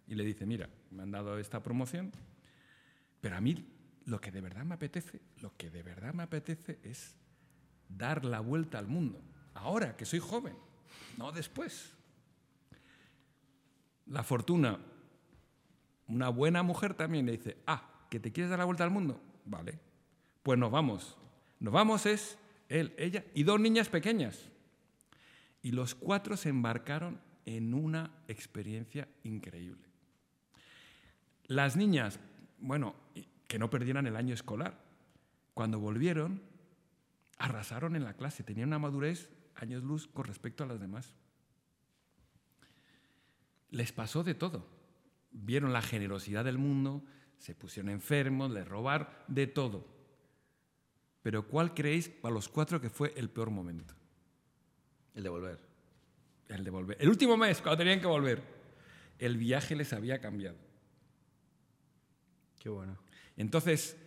Speaker 2: y le dice, mira, me han dado esta promoción, pero a mí lo que de verdad me apetece, lo que de verdad me apetece es dar la vuelta al mundo. Ahora que soy joven, no después. La fortuna, una buena mujer también le dice, ah, que te quieres dar la vuelta al mundo, vale, pues nos vamos. Nos vamos es él, ella y dos niñas pequeñas. Y los cuatro se embarcaron en una experiencia increíble. Las niñas, bueno, que no perdieran el año escolar. Cuando volvieron, arrasaron en la clase, tenían una madurez años luz con respecto a las demás. Les pasó de todo. Vieron la generosidad del mundo, se pusieron enfermos, les robaron, de todo. Pero ¿cuál creéis para los cuatro que fue el peor momento?
Speaker 3: El de volver.
Speaker 2: El de volver. El último mes, cuando tenían que volver. El viaje les había cambiado.
Speaker 3: Qué bueno.
Speaker 2: Entonces,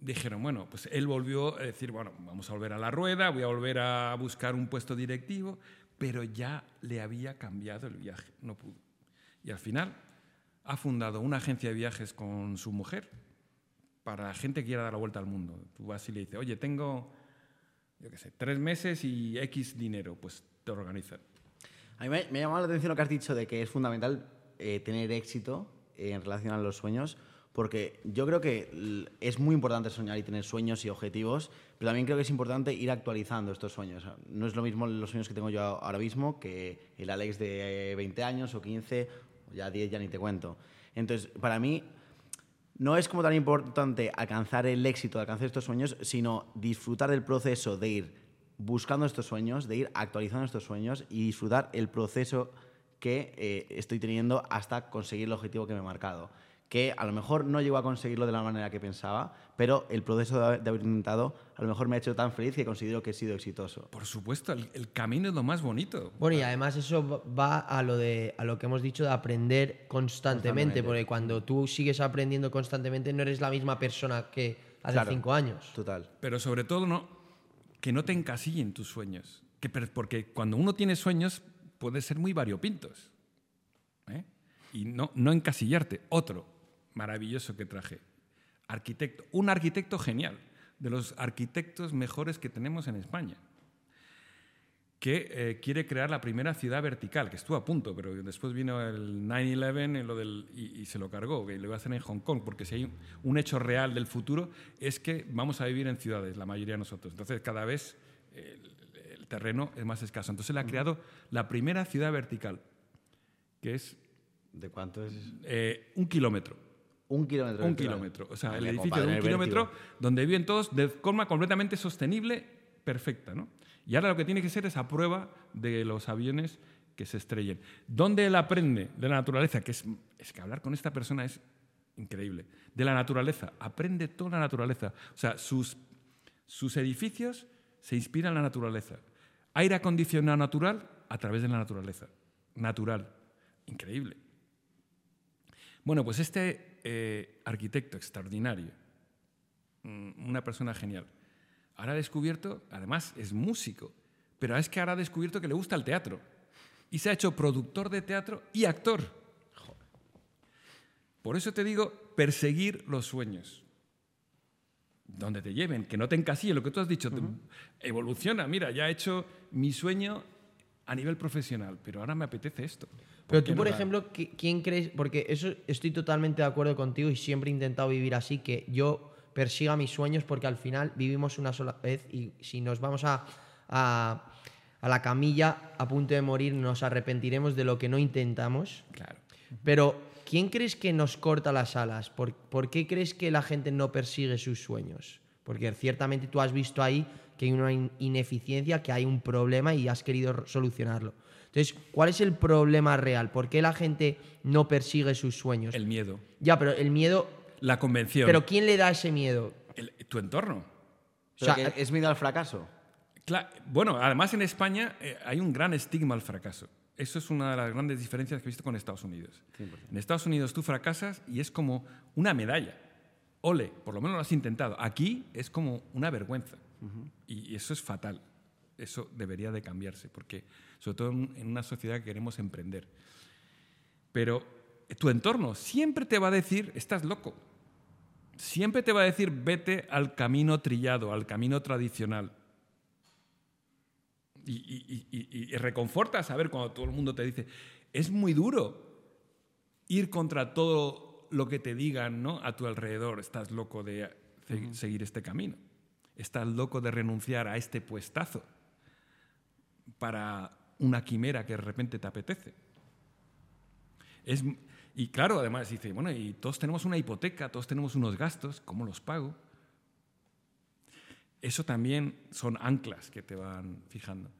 Speaker 2: dijeron, bueno, pues él volvió a decir, bueno, vamos a volver a la rueda, voy a volver a buscar un puesto directivo, pero ya le había cambiado el viaje, no pudo. Y al final ha fundado una agencia de viajes con su mujer para la gente que quiera dar la vuelta al mundo. Tú vas y le dices, oye, tengo, yo qué sé, tres meses y X dinero, pues te organizan.
Speaker 3: A mí me, me ha llamado la atención lo que has dicho de que es fundamental eh, tener éxito en relación a los sueños, porque yo creo que es muy importante soñar y tener sueños y objetivos, pero también creo que es importante ir actualizando estos sueños. No es lo mismo los sueños que tengo yo ahora mismo que el Alex de eh, 20 años o 15, o ya 10 ya ni te cuento. Entonces, para mí, no es como tan importante alcanzar el éxito, alcanzar estos sueños, sino disfrutar del proceso de ir buscando estos sueños, de ir actualizando estos sueños y disfrutar el proceso que eh, estoy teniendo hasta conseguir el objetivo que me he marcado. Que a lo mejor no llegó a conseguirlo de la manera que pensaba, pero el proceso de haber, de haber intentado a lo mejor me ha hecho tan feliz que considero que he sido exitoso.
Speaker 2: Por supuesto, el, el camino es lo más bonito.
Speaker 1: Bueno, y además eso va a lo, de, a lo que hemos dicho de aprender constantemente,
Speaker 3: Constantemente.
Speaker 1: porque cuando tú sigues aprendiendo constantemente no eres la misma persona que hace
Speaker 3: Claro.
Speaker 1: cinco años.
Speaker 3: Total.
Speaker 2: Pero sobre todo, no, que no te encasillen tus sueños. Que, porque cuando uno tiene sueños, puede ser muy variopintos. ¿eh? Y no, no encasillarte. Otro maravilloso que traje. Arquitecto. Un arquitecto genial. De los arquitectos mejores que tenemos en España. Que eh, quiere crear la primera ciudad vertical, que estuvo a punto, pero después vino el 9-11 y, se lo cargó, que lo iba a hacer en Hong Kong, porque si hay un, un hecho real del futuro es que vamos a vivir en ciudades, la mayoría de nosotros. Entonces, cada vez el, el terreno es más escaso. Entonces, él ha creado la primera ciudad vertical, que es
Speaker 3: ¿De cuánto es?
Speaker 2: eh, un kilómetro.
Speaker 3: Un kilómetro.
Speaker 2: Un kilómetro. O sea, el
Speaker 3: Madre,
Speaker 2: edificio de un
Speaker 3: el
Speaker 2: kilómetro
Speaker 3: vértigo.
Speaker 2: donde viven todos de forma completamente sostenible, perfecta. ¿no? Y ahora lo que tiene que ser es a prueba de los aviones que se estrellen. ¿Dónde él aprende de la naturaleza? Que es, es que hablar con esta persona es increíble. De la naturaleza. Aprende toda la naturaleza. O sea, sus, sus edificios se inspiran en la naturaleza. Aire acondicionado natural a través de la naturaleza. Natural. Increíble. Bueno, pues este eh, arquitecto extraordinario, mm, una persona genial, ahora ha descubierto, además es músico, pero es que ahora ha descubierto que le gusta el teatro. Y se ha hecho productor de teatro y actor. Por eso te digo, perseguir los sueños. Donde te lleven, que no te encasillen, lo que tú has dicho, te- evoluciona. Mira, ya he hecho mi sueño a nivel profesional, pero ahora me apetece esto.
Speaker 1: Pero tú,
Speaker 2: no
Speaker 1: por ejemplo, ¿qui- ¿quién crees? Porque eso estoy totalmente de acuerdo contigo y siempre he intentado vivir así, que yo persiga mis sueños porque al final vivimos una sola vez y si nos vamos a, a, a la camilla a punto de morir nos arrepentiremos de lo que no intentamos.
Speaker 2: Claro.
Speaker 1: Pero, ¿quién crees que nos corta las alas? ¿Por, por qué crees que la gente no persigue sus sueños? Porque ciertamente tú has visto ahí que hay una in- ineficiencia, que hay un problema y has querido solucionarlo. Entonces, ¿cuál es el problema real? ¿Por qué la gente no persigue sus sueños?
Speaker 2: El miedo.
Speaker 1: Ya, pero el miedo...
Speaker 2: La convención.
Speaker 1: ¿Pero quién le da ese miedo?
Speaker 2: El- tu entorno.
Speaker 1: O sea,
Speaker 3: que es miedo al fracaso.
Speaker 2: Cla- bueno, además en España eh, hay un gran estigma al fracaso. Eso es una de las grandes diferencias que he visto con Estados Unidos. En Estados Unidos tú fracasas y es como una medalla. Ole, por lo menos lo has intentado. Aquí es como una vergüenza. y, y eso es fatal. Eso debería de cambiarse, porque sobre todo en, una sociedad que queremos emprender. Pero tu entorno siempre te va a decir, estás loco. Siempre te va a decir, vete al camino trillado, al camino tradicional. Y, y- y- y- y reconforta saber cuando todo el mundo te dice, es muy duro ir contra todo lo que te digan ¿no? a tu alrededor. Estás loco de se- seguir este camino. Estás loco de renunciar a este puestazo para una quimera que de repente te apetece. Es, y claro, además dice, bueno, y todos tenemos una hipoteca, todos tenemos unos gastos, ¿cómo los pago? Eso también son anclas que te van fijando.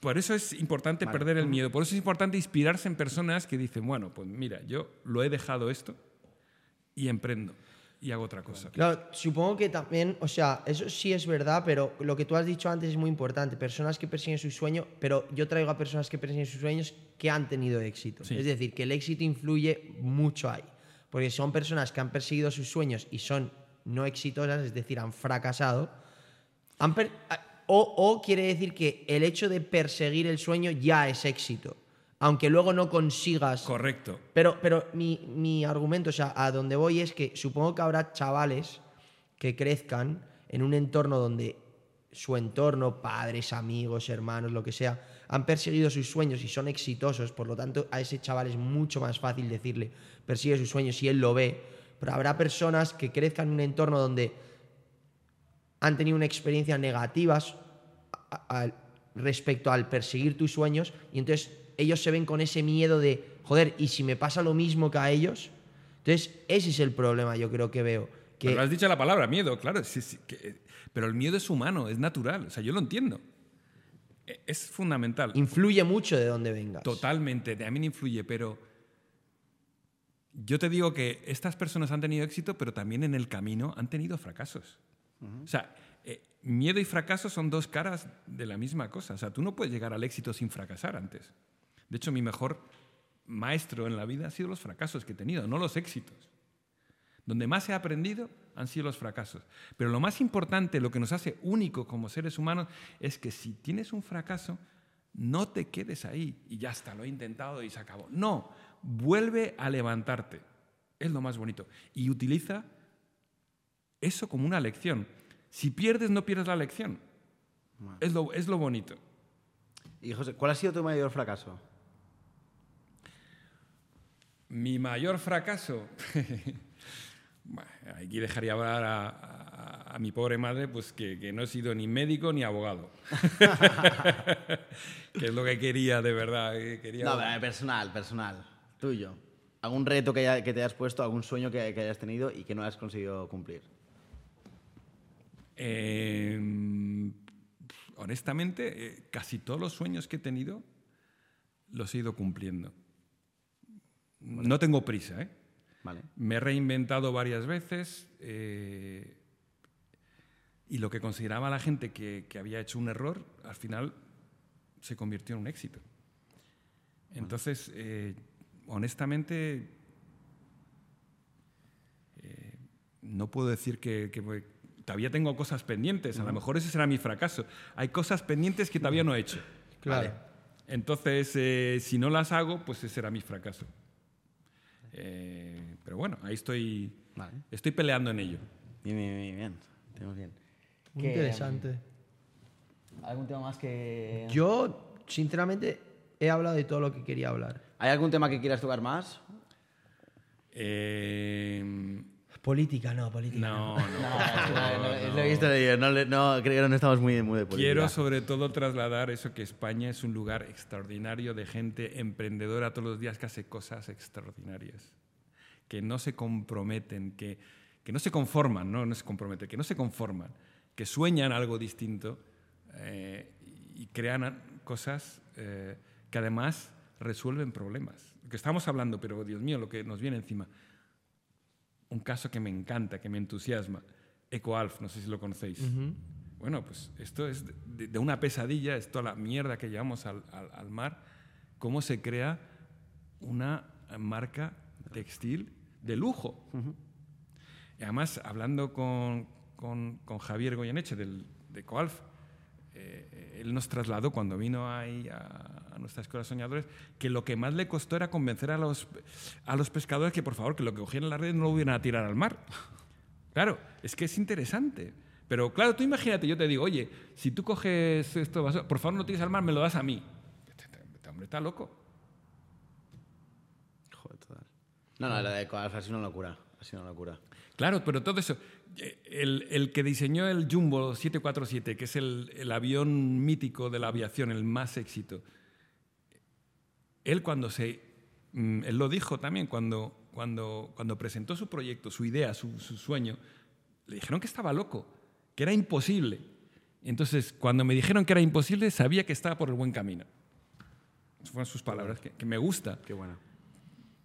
Speaker 2: Por eso es importante
Speaker 3: Vale.
Speaker 2: perder el miedo, por eso es importante inspirarse en personas que dicen, bueno, pues mira, yo lo he dejado esto y emprendo y hago otra cosa.
Speaker 1: Claro, supongo que también, o sea, eso sí es verdad, pero lo que tú has dicho antes es muy importante. Personas que persiguen su sueño, pero yo traigo a personas que persiguen sus sueños que han tenido éxito.
Speaker 2: Sí.
Speaker 1: Es decir, que el éxito influye mucho ahí. Porque son personas que han perseguido sus sueños y son no exitosas, es decir, han fracasado. han per- o, o quiere decir que el hecho de perseguir el sueño ya es éxito. Aunque luego no consigas
Speaker 2: Correcto.
Speaker 1: pero, pero mi, mi argumento, o sea, a donde voy es que supongo que habrá chavales que crezcan en un entorno donde su entorno, padres, amigos, hermanos, lo que sea, han perseguido sus sueños y son exitosos, por lo tanto a ese chaval es mucho más fácil decirle, persigue sus sueños si él lo ve, pero habrá personas que crezcan en un entorno donde han tenido una experiencia negativas a- a- respecto al perseguir tus sueños y entonces ellos se ven con ese miedo de, joder, ¿y si me pasa lo mismo que a ellos? Entonces ese es el problema yo creo que veo. Que,
Speaker 2: Pero has dicho la palabra miedo, claro. sí, sí, que- pero el miedo es humano, es natural. O sea, yo lo entiendo. E- Es fundamental.
Speaker 1: influye mucho de dónde vengas.
Speaker 2: Totalmente, también influye, pero yo te digo que estas personas han tenido éxito, pero también en el camino han tenido fracasos. O sea, eh, miedo y fracaso son dos caras de la misma cosa. O sea, tú no puedes llegar al éxito sin fracasar antes. De hecho, mi mejor maestro en la vida han sido los fracasos que he tenido, no los éxitos. Donde más he aprendido han sido los fracasos. Pero lo más importante, lo que nos hace único como seres humanos, es que si tienes un fracaso, no te quedes ahí y ya está, lo he intentado y se acabó. No, vuelve a levantarte. Es lo más bonito. Y utiliza eso como una lección. Si pierdes, no pierdes la lección. Es lo, es lo bonito.
Speaker 3: Y José, ¿cuál ha sido tu mayor fracaso?
Speaker 2: Mi mayor fracaso. aquí dejaría hablar a, mi pobre madre, pues que, no he sido ni médico ni abogado. que es lo que quería de verdad. Quería...
Speaker 3: No, personal, personal, tuyo. ¿Algún reto que, te hayas puesto, algún sueño que, hayas tenido y que no has conseguido cumplir?
Speaker 2: Em, honestamente, eh, casi todos los sueños que he tenido los he ido cumpliendo. No tengo prisa, ¿eh? Me he reinventado varias veces eh, y lo que consideraba la gente que, había hecho un error, al final se convirtió en un éxito. Entonces, eh, honestamente, eh, no puedo decir que, todavía tengo cosas pendientes. A lo mejor ese será mi fracaso. Hay cosas pendientes que todavía no he hecho.
Speaker 1: Claro.
Speaker 2: Entonces, si no las hago, pues ese será mi fracaso. Eh, pero bueno, ahí estoy, estoy peleando en ello.
Speaker 3: Bien, bien, bien. bien.
Speaker 1: Muy interesante.
Speaker 3: ¿Algún tema más que...?
Speaker 1: Yo, sinceramente, he hablado de todo lo que quería hablar.
Speaker 3: ¿Hay algún tema que quieras tocar más?
Speaker 2: Eh,
Speaker 1: Política, no, política.
Speaker 2: No, no.
Speaker 3: no, lo he visto de no, no, creo que no estamos muy, muy de política.
Speaker 2: Quiero sobre todo trasladar eso que España es un lugar extraordinario de gente emprendedora todos los días que hace cosas extraordinarias, que no se comprometen, que, que no se conforman, no, no se comprometen, que no se conforman, que sueñan algo distinto eh, y crean cosas eh, que además resuelven problemas. Que estamos hablando, pero Dios mío, lo que nos viene encima un caso que me encanta, que me entusiasma, EcoAlf, no sé si lo conocéis. Bueno, pues esto es de, una pesadilla, es toda la mierda que llevamos al, mar, cómo se crea una marca textil de lujo. Y además, hablando con, con, Javier Goyeneche del, de EcoAlf, eh, él nos trasladó cuando vino ahí a, nuestra escuela de soñadores que lo que más le costó era convencer a los, a los pescadores que por favor que lo que cogieran la red no lo hubieran a tirar al mar. Claro, es que es interesante. Pero claro, tú imagínate, yo te digo, oye, si tú coges esto, por favor no tires al mar, me lo das a mí. Este hombre está loco.
Speaker 3: Joder, total. No, no, la de Ecoalf ha sido una locura. Ha una locura.
Speaker 2: Claro, pero todo eso. El, que diseñó el Jumbo 747, que es el, avión mítico de la aviación, el más éxito, él cuando se... Mm, él lo dijo también, cuando, cuando, cuando presentó su proyecto, su idea, su, sueño, le dijeron que estaba loco, que era imposible. Entonces, cuando me dijeron que era imposible, sabía que estaba por el buen camino. Esas fueron sus palabras, que, que me gusta.
Speaker 3: Qué bueno.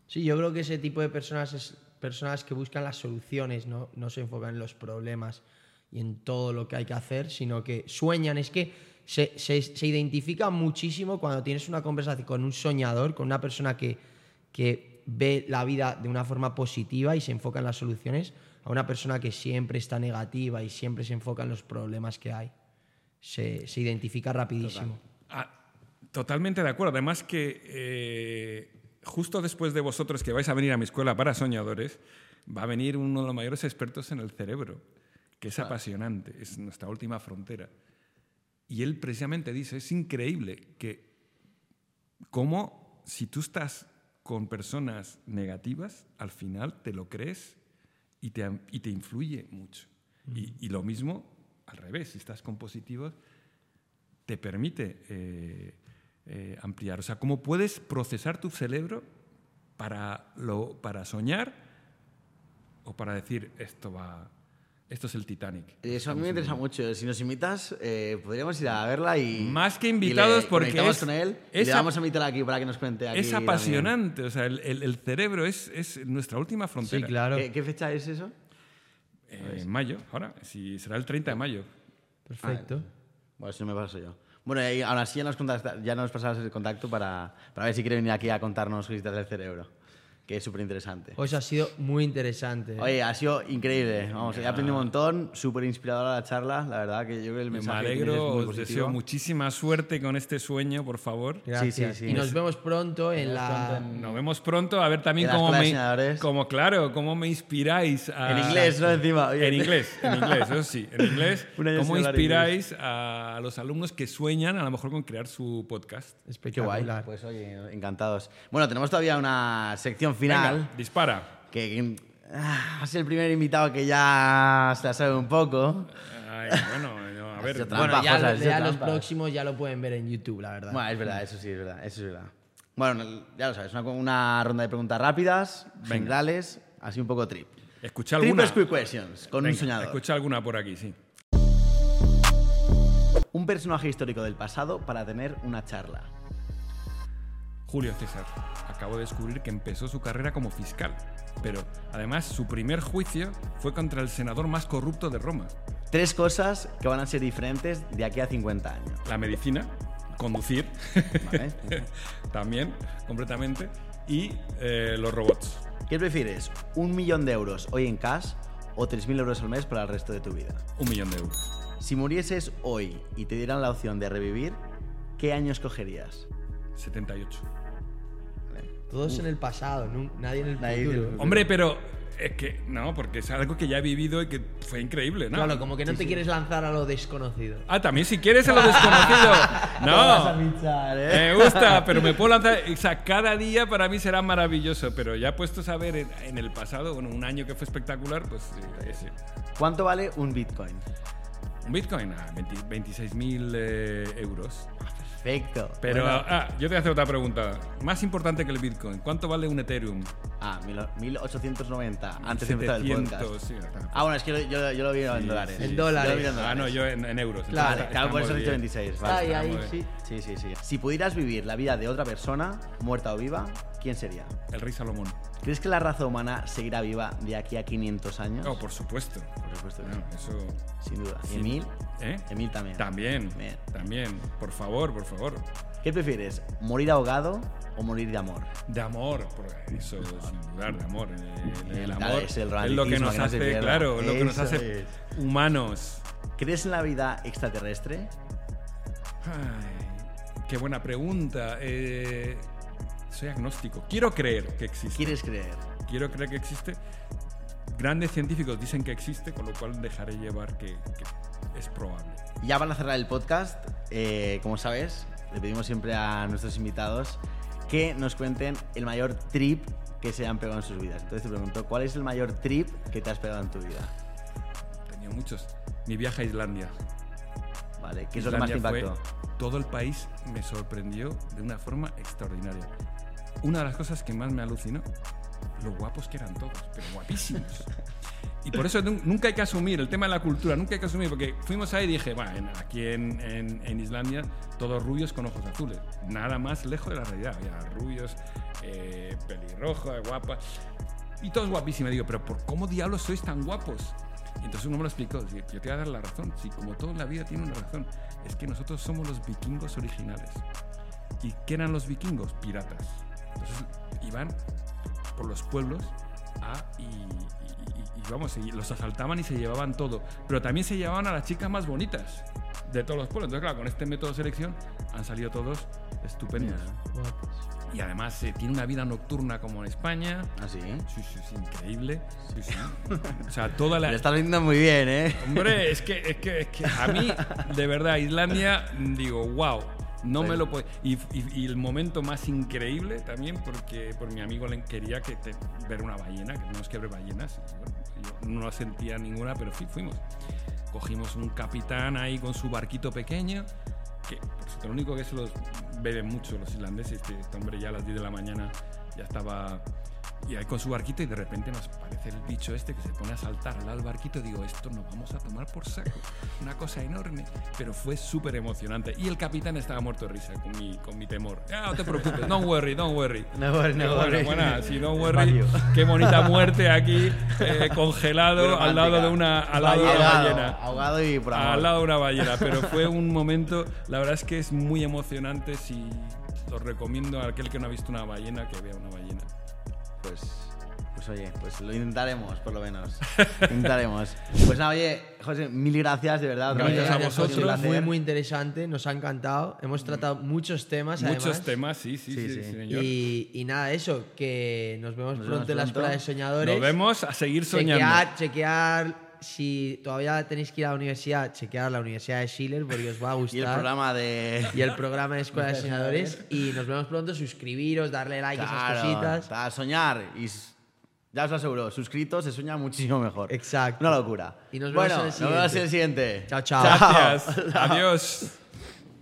Speaker 1: Sí, yo creo que ese tipo de personas es personas que buscan las soluciones, ¿no? no se enfocan en los problemas y en todo lo que hay que hacer, sino que sueñan. Es que se, se, identifica muchísimo cuando tienes una conversación con un soñador, con una persona que, que ve la vida de una forma positiva y se enfoca en las soluciones, a una persona que siempre está negativa y siempre se enfoca en los problemas que hay. Se, se identifica rapidísimo.
Speaker 2: Ah, totalmente de acuerdo. Además que eh, justo después de vosotros que vais a venir a mi escuela para soñadores, va a venir uno de los mayores expertos en el cerebro, que es apasionante, es nuestra última frontera. Y él precisamente dice, es increíble que cómo si tú estás con personas negativas, al final te lo crees y te, y te influye mucho. y, lo mismo al revés, si estás con positivos, te permite eh, eh, ampliar. O sea, cómo puedes procesar tu cerebro para, lo, para soñar o para decir esto va, Esto es el Titanic.
Speaker 3: Eso a mí me interesa mucho. Si nos invitas, eh, podríamos ir a verla y.
Speaker 2: Más que
Speaker 3: y
Speaker 2: invitados,
Speaker 3: le
Speaker 2: porque es-
Speaker 3: con él y le vamos a invitar aquí para que nos cuente aquí.
Speaker 2: Es
Speaker 3: también.
Speaker 2: apasionante, o sea, el, el- el cerebro es, es nuestra última
Speaker 1: Sí,
Speaker 2: frontera.
Speaker 1: claro.
Speaker 3: ¿Qué, qué fecha es eso?
Speaker 2: Eh, en mayo, ahora, si será el 30 de mayo.
Speaker 1: Perfecto.
Speaker 3: Bueno, eso no me paso yo. Bueno, y aún así ya nos, ya nos pasabas el contacto para, para ver si quiere venir aquí a contarnos cositas del cerebro, que es súper interesante.
Speaker 1: Pues ha sido muy interesante.
Speaker 3: Oye, ha sido increíble. Vamos, he aprendido un montón, súper inspiradora la charla. La verdad que yo creo que el
Speaker 2: Me
Speaker 3: mensaje que tienes
Speaker 2: alegro,
Speaker 3: es muy
Speaker 2: os
Speaker 3: positivo.
Speaker 2: deseo muchísima suerte con este sueño, por favor.
Speaker 1: Gracias.
Speaker 3: sí, sí.
Speaker 1: Y nos vemos pronto en
Speaker 3: Nos
Speaker 1: la.
Speaker 2: Nos vemos pronto, a ver también cómo me, como, claro, cómo me inspiráis a...
Speaker 3: En inglés, ¿no? Encima. oye.
Speaker 2: En inglés, en inglés, eso sí, en inglés. ¿Cómo inspiráis a los alumnos que sueñan a lo mejor con crear su podcast?
Speaker 3: Qué guay.
Speaker 1: Espectacular.
Speaker 3: Pues oye, encantados. Bueno, tenemos todavía una sección final.
Speaker 2: Venga, dispara.
Speaker 3: Que, ah, has el primer invitado que ya se la sabe un poco.
Speaker 2: Ay, bueno, no, a ver,
Speaker 3: trampa.
Speaker 1: Bueno, ya,
Speaker 3: José,
Speaker 1: ya los próximos ya lo pueden ver en YouTube, la verdad.
Speaker 3: Bueno, es verdad, eso sí, es verdad, eso es verdad. Bueno, ya lo sabes, una, una ronda de preguntas rápidas, generales, así un poco trip.
Speaker 2: escucha alguna.
Speaker 3: Triples quick questions, con un
Speaker 2: Venga,
Speaker 3: soñador.
Speaker 2: Escucha alguna por aquí, sí.
Speaker 3: Un personaje histórico del pasado para tener una charla.
Speaker 2: Julio César. Acabo de descubrir que empezó su carrera como fiscal, pero además su primer juicio fue contra el senador más corrupto de Roma.
Speaker 3: Tres cosas que van a ser diferentes de aquí a 50 años.
Speaker 2: La medicina, conducir,
Speaker 3: ¿vale?
Speaker 2: también, completamente, y eh, los robots.
Speaker 3: ¿Qué prefieres? ¿Un millón de euros hoy en cash o 3.000 euros al mes para el resto de tu vida?
Speaker 2: Un millón de euros.
Speaker 3: Si murieses hoy y te dieran la opción de revivir, ¿qué año escogerías?
Speaker 2: 78.
Speaker 1: Todos en el pasado, nun- nadie en el
Speaker 3: Nadie
Speaker 1: futuro.
Speaker 3: futuro.
Speaker 2: Hombre, pero es que no, porque es algo que ya he vivido y que fue increíble, ¿no?
Speaker 1: Claro, como que no te quieres lanzar a lo desconocido.
Speaker 2: Ah, también si quieres a lo desconocido. No.
Speaker 3: pinchar,
Speaker 2: Me gusta, pero me puedo lanzar. O sea, cada día para mí será maravilloso. Pero ya puestos a ver en, en el pasado, bueno, un año que fue espectacular, pues eh, ese.
Speaker 3: ¿Cuánto vale un Bitcoin?
Speaker 2: Un Bitcoin, ah, 26.000 eh, euros.
Speaker 3: Perfecto.
Speaker 2: Pero,
Speaker 3: Bueno.
Speaker 2: ah, yo te voy a hacer otra pregunta. Más importante que el Bitcoin. ¿Cuánto vale un Ethereum?
Speaker 3: Ah, mil- 1890, antes de empezar el
Speaker 2: 700,
Speaker 3: podcast.
Speaker 2: sí, está.
Speaker 3: Ah, bueno, es que yo, yo- yo lo vi en
Speaker 2: Sí,
Speaker 3: dólares.
Speaker 2: sí,
Speaker 1: En dólares.
Speaker 3: En
Speaker 2: Ah,
Speaker 3: dólares.
Speaker 2: no, yo en, en euros.
Speaker 1: Claro,
Speaker 2: Entonces,
Speaker 3: Claro, por eso
Speaker 2: estamos
Speaker 3: he dicho
Speaker 2: bien.
Speaker 3: 26. Vale.
Speaker 1: Ahí, ahí, sí.
Speaker 3: Sí, sí, sí. Si pudieras vivir la vida de otra persona, muerta o viva, ¿quién sería?
Speaker 2: El rey Salomón.
Speaker 3: ¿Crees que la raza humana seguirá viva de aquí a 500 años?
Speaker 2: Oh, por supuesto.
Speaker 3: Por supuesto
Speaker 2: eso.
Speaker 3: Sin duda. ¿Y
Speaker 2: Sí.
Speaker 3: Emil?
Speaker 2: ¿Eh?
Speaker 3: Emil también.
Speaker 2: También. También. Por favor, por favor.
Speaker 3: ¿Qué prefieres? ¿Morir ahogado o morir de amor?
Speaker 2: De amor, por eso, sin dudar, de amor. El, el amor es,
Speaker 3: es el
Speaker 2: lo que nos
Speaker 3: que no
Speaker 2: hace,
Speaker 3: pierda.
Speaker 2: claro, es lo que nos hace
Speaker 3: es.
Speaker 2: humanos.
Speaker 3: ¿Crees en la vida extraterrestre?
Speaker 2: Ay, qué buena pregunta. Eh, soy agnóstico. Quiero creer que existe.
Speaker 3: ¿Quieres creer?
Speaker 2: Quiero creer que existe. Grandes científicos dicen que existe, con lo cual dejaré llevar que, que es probable.
Speaker 3: Ya para cerrar el podcast, eh, como sabes, le pedimos siempre a nuestros invitados que nos cuenten el mayor trip que se han pegado en sus vidas. Entonces te pregunto, ¿cuál es el mayor trip que te has pegado en tu vida?
Speaker 2: He tenido muchos. Mi viaje a Islandia.
Speaker 3: ¿Vale? ¿Qué es lo que más te
Speaker 2: Islandia
Speaker 3: impactó?
Speaker 2: fue- todo el país me sorprendió de una forma extraordinaria. Una de las cosas que más me alucinó, lo guapos que eran todos, pero guapísimos. Y por eso nun- nunca hay que asumir el tema de la cultura, nunca hay que asumir, porque fuimos ahí y dije, bueno, en- aquí en, en- en Islandia, todos rubios con ojos azules. Nada más lejos de la realidad. Había rubios, eh, pelirroja, guapa. Y todos guapísimos. Digo, pero ¿por cómo diablos sois tan guapos? Y entonces uno me lo explicó. Yo te voy a dar la razón. Sí, como toda la vida tiene una razón. Es que nosotros somos los vikingos originales. ¿Y qué eran los vikingos? Piratas. Entonces iban por los pueblos a- y, y- y- y vamos, y los asaltaban y se llevaban todo. Pero también se llevaban a las chicas más bonitas de todos los pueblos. Entonces, claro, con este método de selección han salido todos estupendos. Y además eh, tiene una vida nocturna como en España.
Speaker 3: ¿Ah, sí?
Speaker 2: Sí, sí, sí, increíble. Sí, sí. O sea, toda la.
Speaker 3: Lo estás viendo muy bien, ¿eh?
Speaker 2: Hombre, es que, es que, es que a mí, de verdad, Islandia, digo, wow. No me lo puedo. Y, y- y el momento más increíble también, porque por mi amigo le quería que te- ver una ballena, que tenemos que ver ballenas. yo no sentía ninguna, pero sí, fuimos. Cogimos un capitán ahí con su barquito pequeño, que cierto, lo único que se los beben mucho los islandeses, que este hombre ya a las 10 de la mañana ya estaba y ahí con su barquito y de repente nos parece el bicho este que se pone a saltar al lado del barquito. Digo, esto nos vamos a tomar por saco. Una cosa enorme, pero fue súper emocionante. Y el capitán estaba muerto de risa con mi, con mi temor. Ah, no te preocupes, don't worry, don't worry.
Speaker 3: No worry, no worry.
Speaker 2: bueno, si don't worry, qué bonita muerte aquí, eh, congelado al lado de una, al lado de una ballena.
Speaker 3: ahogado y por.
Speaker 2: Al lado de una ballena, pero fue un momento, la verdad es que es muy emocionante. Si os recomiendo a aquel que no ha visto una ballena que vea una ballena.
Speaker 3: Pues, pues oye, pues lo intentaremos, por lo menos. intentaremos. Pues nada, oye, José, mil gracias, de verdad. otra
Speaker 2: Gracias
Speaker 3: vez.
Speaker 2: a vosotros.
Speaker 1: Muy, muy interesante, nos ha encantado. Hemos tratado muchos temas,
Speaker 2: Muchos
Speaker 1: además.
Speaker 2: temas, sí, sí,
Speaker 3: Sí,
Speaker 2: sí,
Speaker 3: sí.
Speaker 2: señor.
Speaker 1: Y, y nada, eso, que nos vemos
Speaker 3: Nos
Speaker 1: pronto
Speaker 3: vemos
Speaker 1: en la
Speaker 3: pronto.
Speaker 1: Escuela de Soñadores.
Speaker 2: Nos vemos a seguir soñando.
Speaker 1: Chequear, chequear, si todavía tenéis que ir a la universidad, chequear la Universidad de Schiller porque os va a gustar.
Speaker 3: Y el programa de.
Speaker 1: Y el programa de Escuela de Soñadores. Y nos vemos pronto, suscribiros, darle like a esas
Speaker 3: Claro,
Speaker 1: cositas.
Speaker 3: Para soñar. Y ya os lo aseguro, suscritos se sueña muchísimo mejor.
Speaker 1: Exacto.
Speaker 3: Una locura.
Speaker 1: Y nos vemos
Speaker 3: bueno,
Speaker 1: en el
Speaker 3: Nos vemos en el siguiente.
Speaker 1: Chao, chao.
Speaker 2: Gracias. Adiós.